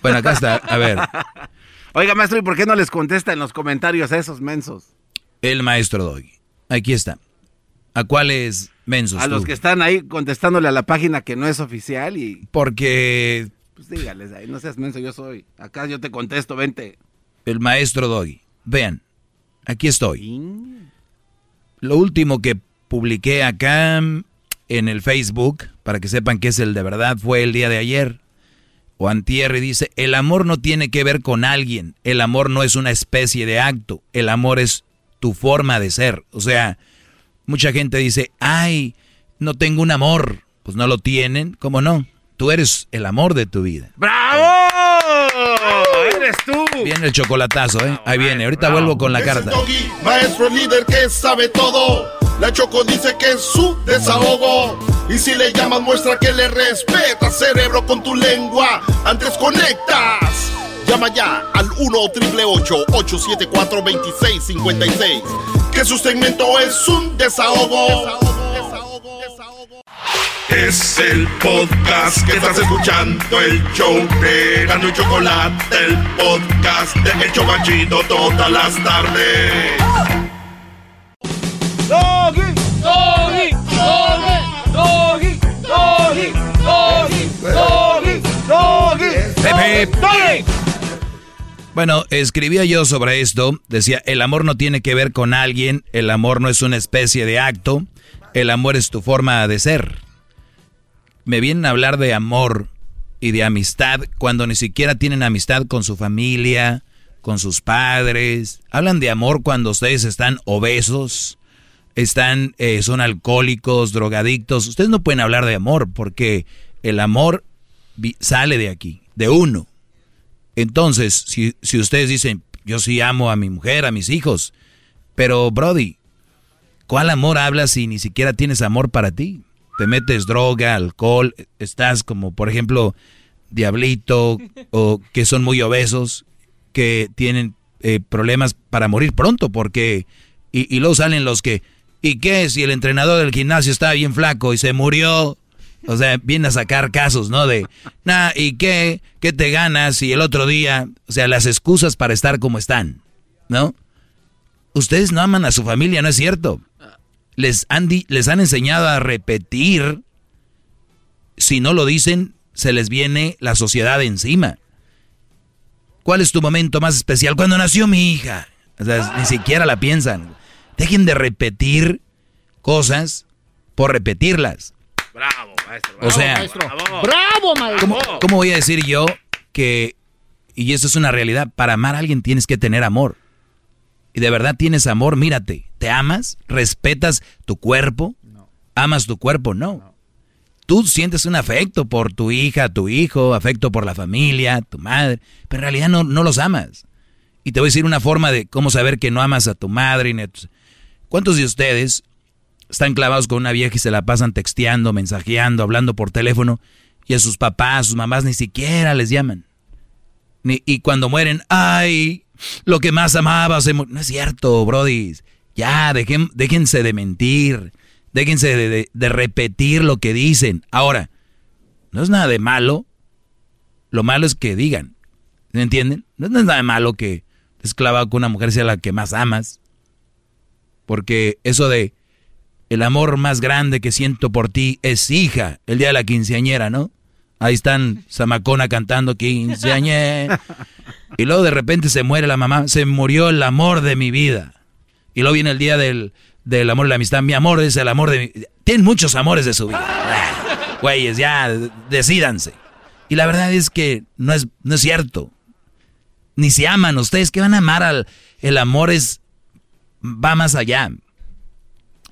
Bueno, acá está, a ver. Oiga, maestro, ¿y por qué no les contesta en los comentarios a esos mensos? El maestro Doggy. Aquí está. ¿A cuáles mensos? A los que están ahí contestándole a la página que no es oficial y... Porque... Pues dígales ahí, no seas menso, yo soy. Acá yo te contesto, vente. El maestro Doggy. Vean, aquí estoy. Lo último que publiqué acá en el Facebook, para que sepan que es el de verdad, fue el día de ayer. O Antierre dice, el amor no tiene que ver con alguien, el amor no es una especie de acto, el amor es tu forma de ser. O sea, Mucha gente dice, ay, no tengo un amor. Pues no lo tienen, ¿cómo no? Tú eres el amor de tu vida. ¡Bravo! ¡Eres tú! Viene el chocolatazo, ¿eh? Ahí viene. Ahorita vuelvo con la carta. maestro líder que sabe todo. La Choco dice que es su desahogo. Y si le llamas, muestra que le respeta, cerebro, con tu lengua. Antes conectas. Llama ya al 1-888-874-2656. Que su segmento es un desahogo. Es el podcast que estás escuchando, el show de Gano y Chocolate, el podcast de El Chocachito todas las tardes. Doggy, doggy, doggy, doggy, doggy, doggy, doggy, doggy, doggy. Bueno, escribía yo sobre esto, decía, el amor no tiene que ver con alguien, el amor no es una especie de acto, el amor es tu forma de ser. Me vienen a hablar de amor y de amistad cuando ni siquiera tienen amistad con su familia, con sus padres. Hablan de amor cuando ustedes están obesos, están, eh, son alcohólicos, drogadictos. Ustedes no pueden hablar de amor porque el amor sale de aquí, de uno. Entonces, si, si ustedes dicen, yo sí amo a mi mujer, a mis hijos, pero Brody, ¿cuál amor hablas si ni siquiera tienes amor para ti? Te metes droga, alcohol, estás como, por ejemplo, Diablito, o que son muy obesos, que tienen eh, problemas para morir pronto, porque, y, y luego salen los que, ¿y qué si el entrenador del gimnasio estaba bien flaco y se murió? O sea, viene a sacar casos, ¿no? De, nah, ¿y qué? ¿Qué te ganas? Y el otro día, o sea, las excusas para estar como están, ¿no? Ustedes no aman a su familia, ¿no es cierto? Les han, les han enseñado a repetir. Si no lo dicen, se les viene la sociedad encima. ¿Cuál es tu momento más especial? Cuando nació mi hija. O sea, ni siquiera la piensan. Dejen de repetir cosas por repetirlas. Bravo, maestro. o sea, bravo, maestro. ¿cómo, voy a decir yo que, y eso es una realidad, para amar a alguien tienes que tener amor? Y de verdad tienes amor, mírate, ¿te amas? ¿Respetas tu cuerpo? ¿Amas tu cuerpo? No. Tú sientes un afecto por tu hija, tu hijo, afecto por la familia, tu madre, pero en realidad no, no los amas. Y te voy a decir una forma de cómo saber que no amas a tu madre. ¿Cuántos de ustedes están clavados con una vieja y se la pasan texteando, mensajeando, hablando por teléfono y a sus papás, sus mamás ni siquiera les llaman. Y cuando mueren, ay, lo que más amaba No es cierto, Brody. Ya, dejen, déjense de mentir. Déjense de, de, repetir lo que dicen. Ahora, no es nada de malo. Lo malo es que digan. ¿Me entienden? No es nada de malo que estés clavado con una mujer sea la que más amas. Porque eso de el amor más grande que siento por ti es hija, el día de la quinceañera, ¿no? Ahí están Zamacona cantando quinceañera. Y luego de repente se muere la mamá, se murió el amor de mi vida. Y luego viene el día del, del amor y la amistad. Mi amor es el amor de mi... Tienen muchos amores de su vida. Güeyes, ya, decídanse. Y la verdad es que no es, no es cierto. Ni se aman ustedes. que van a amar al... El amor es... Va más allá.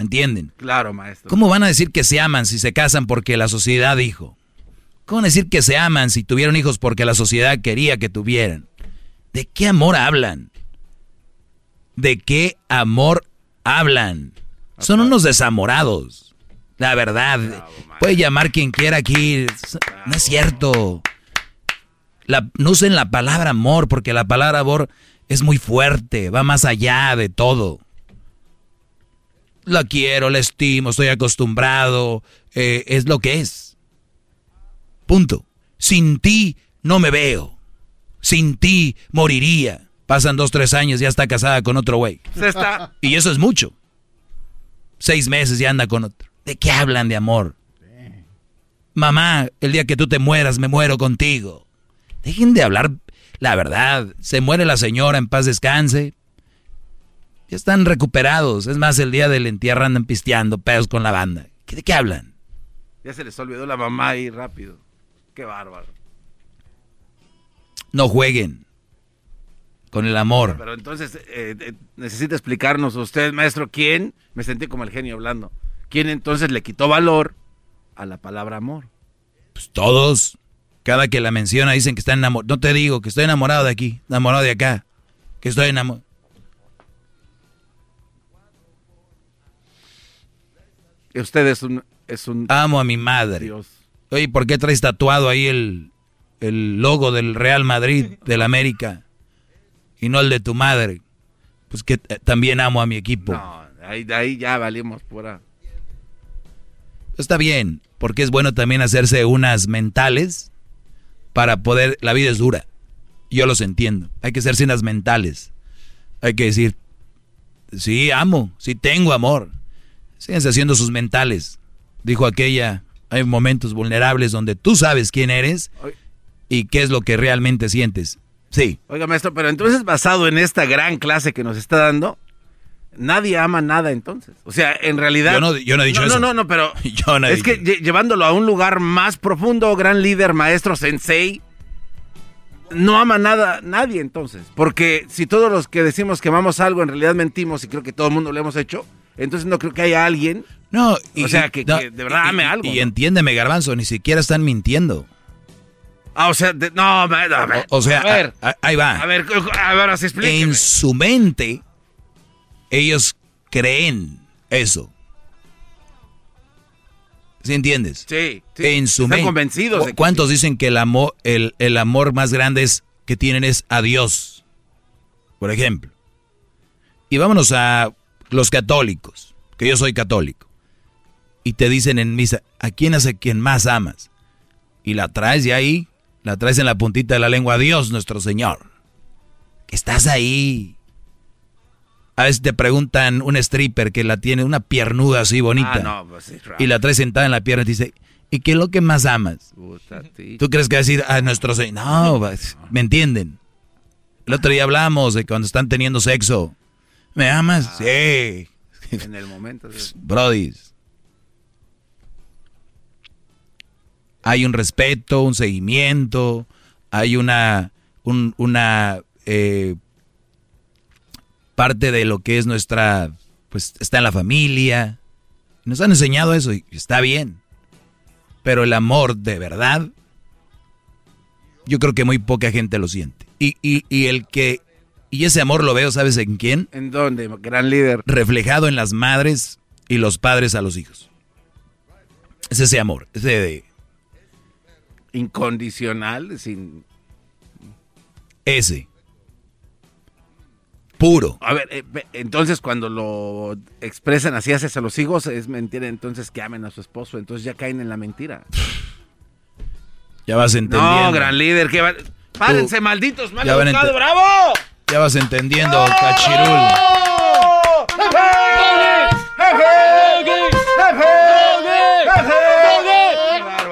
¿Entienden? Claro, maestro. ¿Cómo van a decir que se aman si se casan porque la sociedad dijo? ¿Cómo van a decir que se aman si tuvieron hijos porque la sociedad quería que tuvieran? ¿De qué amor hablan? ¿De qué amor hablan? Son unos desamorados. La verdad. Puede llamar quien quiera aquí. No es cierto. no usen la palabra amor, porque la palabra amor es muy fuerte, va más allá de todo. La quiero, la estimo, estoy acostumbrado, eh, es lo que es. Punto. Sin ti no me veo. Sin ti moriría. Pasan dos, tres años, ya está casada con otro güey. Y eso es mucho. Seis meses ya anda con otro. ¿De qué hablan de amor? Mamá, el día que tú te mueras, me muero contigo. Dejen de hablar la verdad. Se muere la señora, en paz descanse. Ya están recuperados. Es más, el día del entierro andan pisteando, pedos con la banda. ¿De qué hablan? Ya se les olvidó la mamá ahí rápido. Qué bárbaro. No jueguen con el amor. Pero entonces eh, eh, necesita explicarnos usted, maestro, quién, me sentí como el genio hablando, quién entonces le quitó valor a la palabra amor. Pues todos. Cada que la menciona dicen que está enamorado. No te digo que estoy enamorado de aquí, enamorado de acá, que estoy enamorado. Usted es un, es un... Amo a mi madre. Dios. Oye, ¿por qué traes tatuado ahí el, el logo del Real Madrid, del América, y no el de tu madre? Pues que eh, también amo a mi equipo. No, ahí, ahí ya valimos pura. Está bien, porque es bueno también hacerse unas mentales para poder... La vida es dura. Yo los entiendo. Hay que hacerse unas mentales. Hay que decir, sí, amo, sí tengo amor. Síguense haciendo sus mentales. Dijo aquella, hay momentos vulnerables donde tú sabes quién eres y qué es lo que realmente sientes. Sí. Oiga, maestro, pero entonces basado en esta gran clase que nos está dando, nadie ama nada entonces. O sea, en realidad... Yo no, he dicho eso. No, no, no, pero... es que llevándolo a un lugar más profundo, gran líder, maestro, sensei, no ama nada nadie entonces. Porque si todos los que decimos que amamos algo en realidad mentimos y creo que todo el mundo lo hemos hecho, entonces no creo que haya alguien... No, o sea, que, de verdad ame algo. Y entiéndeme, Garbanzo, ni siquiera están mintiendo. Ah, o sea, no, O, sea, a ver, ahí va. A ver, a ver, así explíqueme. En su mente, ellos creen eso. ¿Sí entiendes? Sí, sí. En su Están convencidos. De ¿Cuántos dicen que el amor, el, el amor más grande es, que tienen es a Dios? Por ejemplo. Y vámonos a los católicos, que yo soy católico. Y te dicen en misa, ¿a quién es a quien más amas? Y la traes de ahí la traes en la puntita de la lengua. Dios nuestro Señor. Estás ahí. A veces te preguntan un stripper que la tiene una piernuda así bonita. Ah, pues y la traes sentada en la pierna y te dice, ¿y qué es lo que más amas? ¿Tú crees que va a decir a nuestro Señor? No, pues, ¿me entienden? El otro día hablamos de cuando están teniendo sexo. ¿Me amas? Ah, sí. En el momento. Brody, hay un respeto, un seguimiento, hay una, una eh, parte de lo que es nuestra, pues está en la familia. Nos han enseñado eso y está bien. Pero el amor de verdad, yo creo que muy poca gente lo siente. Y, y, y el que, y ese amor lo veo, ¿sabes en quién? ¿En dónde, gran líder? Reflejado en las madres y los padres a los hijos. Es ese amor, ese de incondicional, sin... Ese. Puro. A ver, eh, entonces cuando lo expresan así hacia los hijos, es mentira entonces que amen a su esposo, entonces ya caen en la mentira. Ya vas entendiendo. No, gran líder, que va... Párense, malditos, mal educado, bravo. Ya vas entendiendo, cachirul.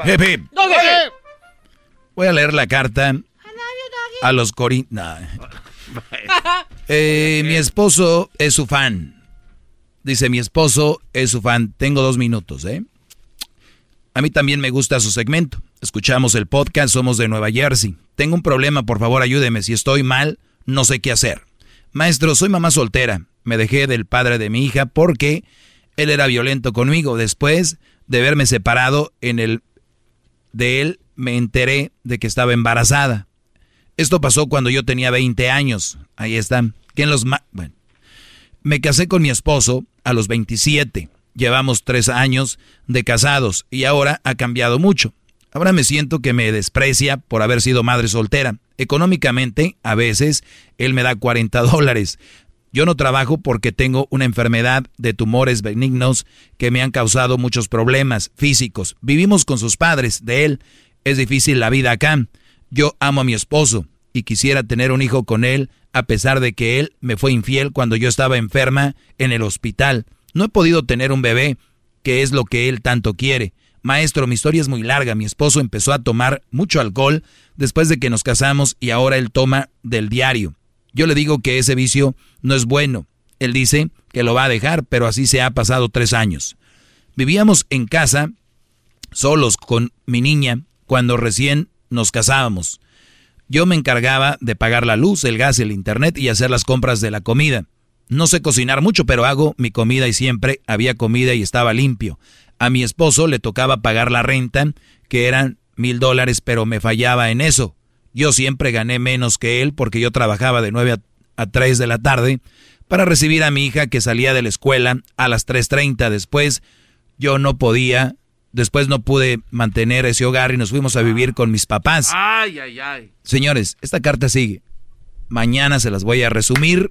Jefe. Voy a leer la carta a los corintios. Eh, mi esposo es su fan. Dice, mi esposo es su fan. Tengo dos minutos, ¿eh? A mí también me gusta su segmento. Escuchamos el podcast, somos de Nueva Jersey. Tengo un problema, por favor ayúdeme. Si estoy mal, no sé qué hacer. Maestro, soy mamá soltera. Me dejé del padre de mi hija porque él era violento conmigo. Después de verme separado en el de él, me enteré de que estaba embarazada. Esto pasó cuando yo tenía 20 años. Ahí están. ¿Quién los. Me casé con mi esposo a los 27. Llevamos tres años de casados y ahora ha cambiado mucho. Ahora me siento que me desprecia por haber sido madre soltera. Económicamente, a veces, él me da 40 dólares. Yo no trabajo porque tengo una enfermedad de tumores benignos que me han causado muchos problemas físicos. Vivimos con sus padres, de él. Es difícil la vida acá. Yo amo a mi esposo y quisiera tener un hijo con él a pesar de que él me fue infiel cuando yo estaba enferma en el hospital. No he podido tener un bebé, que es lo que él tanto quiere. Maestro, mi historia es muy larga. Mi esposo empezó a tomar mucho alcohol después de que nos casamos y ahora él toma del diario. Yo le digo que ese vicio no es bueno. Él dice que lo va a dejar, pero así se ha pasado tres años. Vivíamos en casa, solos con mi niña, cuando recién nos casábamos. Yo me encargaba de pagar la luz, el gas, el internet y hacer las compras de la comida. No sé cocinar mucho, pero hago mi comida y siempre había comida y estaba limpio. A mi esposo le tocaba pagar la renta, que eran mil dólares, pero me fallaba en eso. Yo siempre gané menos que él porque yo trabajaba de 9 a, 3 de la tarde para recibir a mi hija que salía de la escuela a las 3.30. Después yo no podía, después no pude mantener ese hogar y nos fuimos a vivir con mis papás. Ay, ay, ay. Señores, esta carta sigue. Mañana se las voy a resumir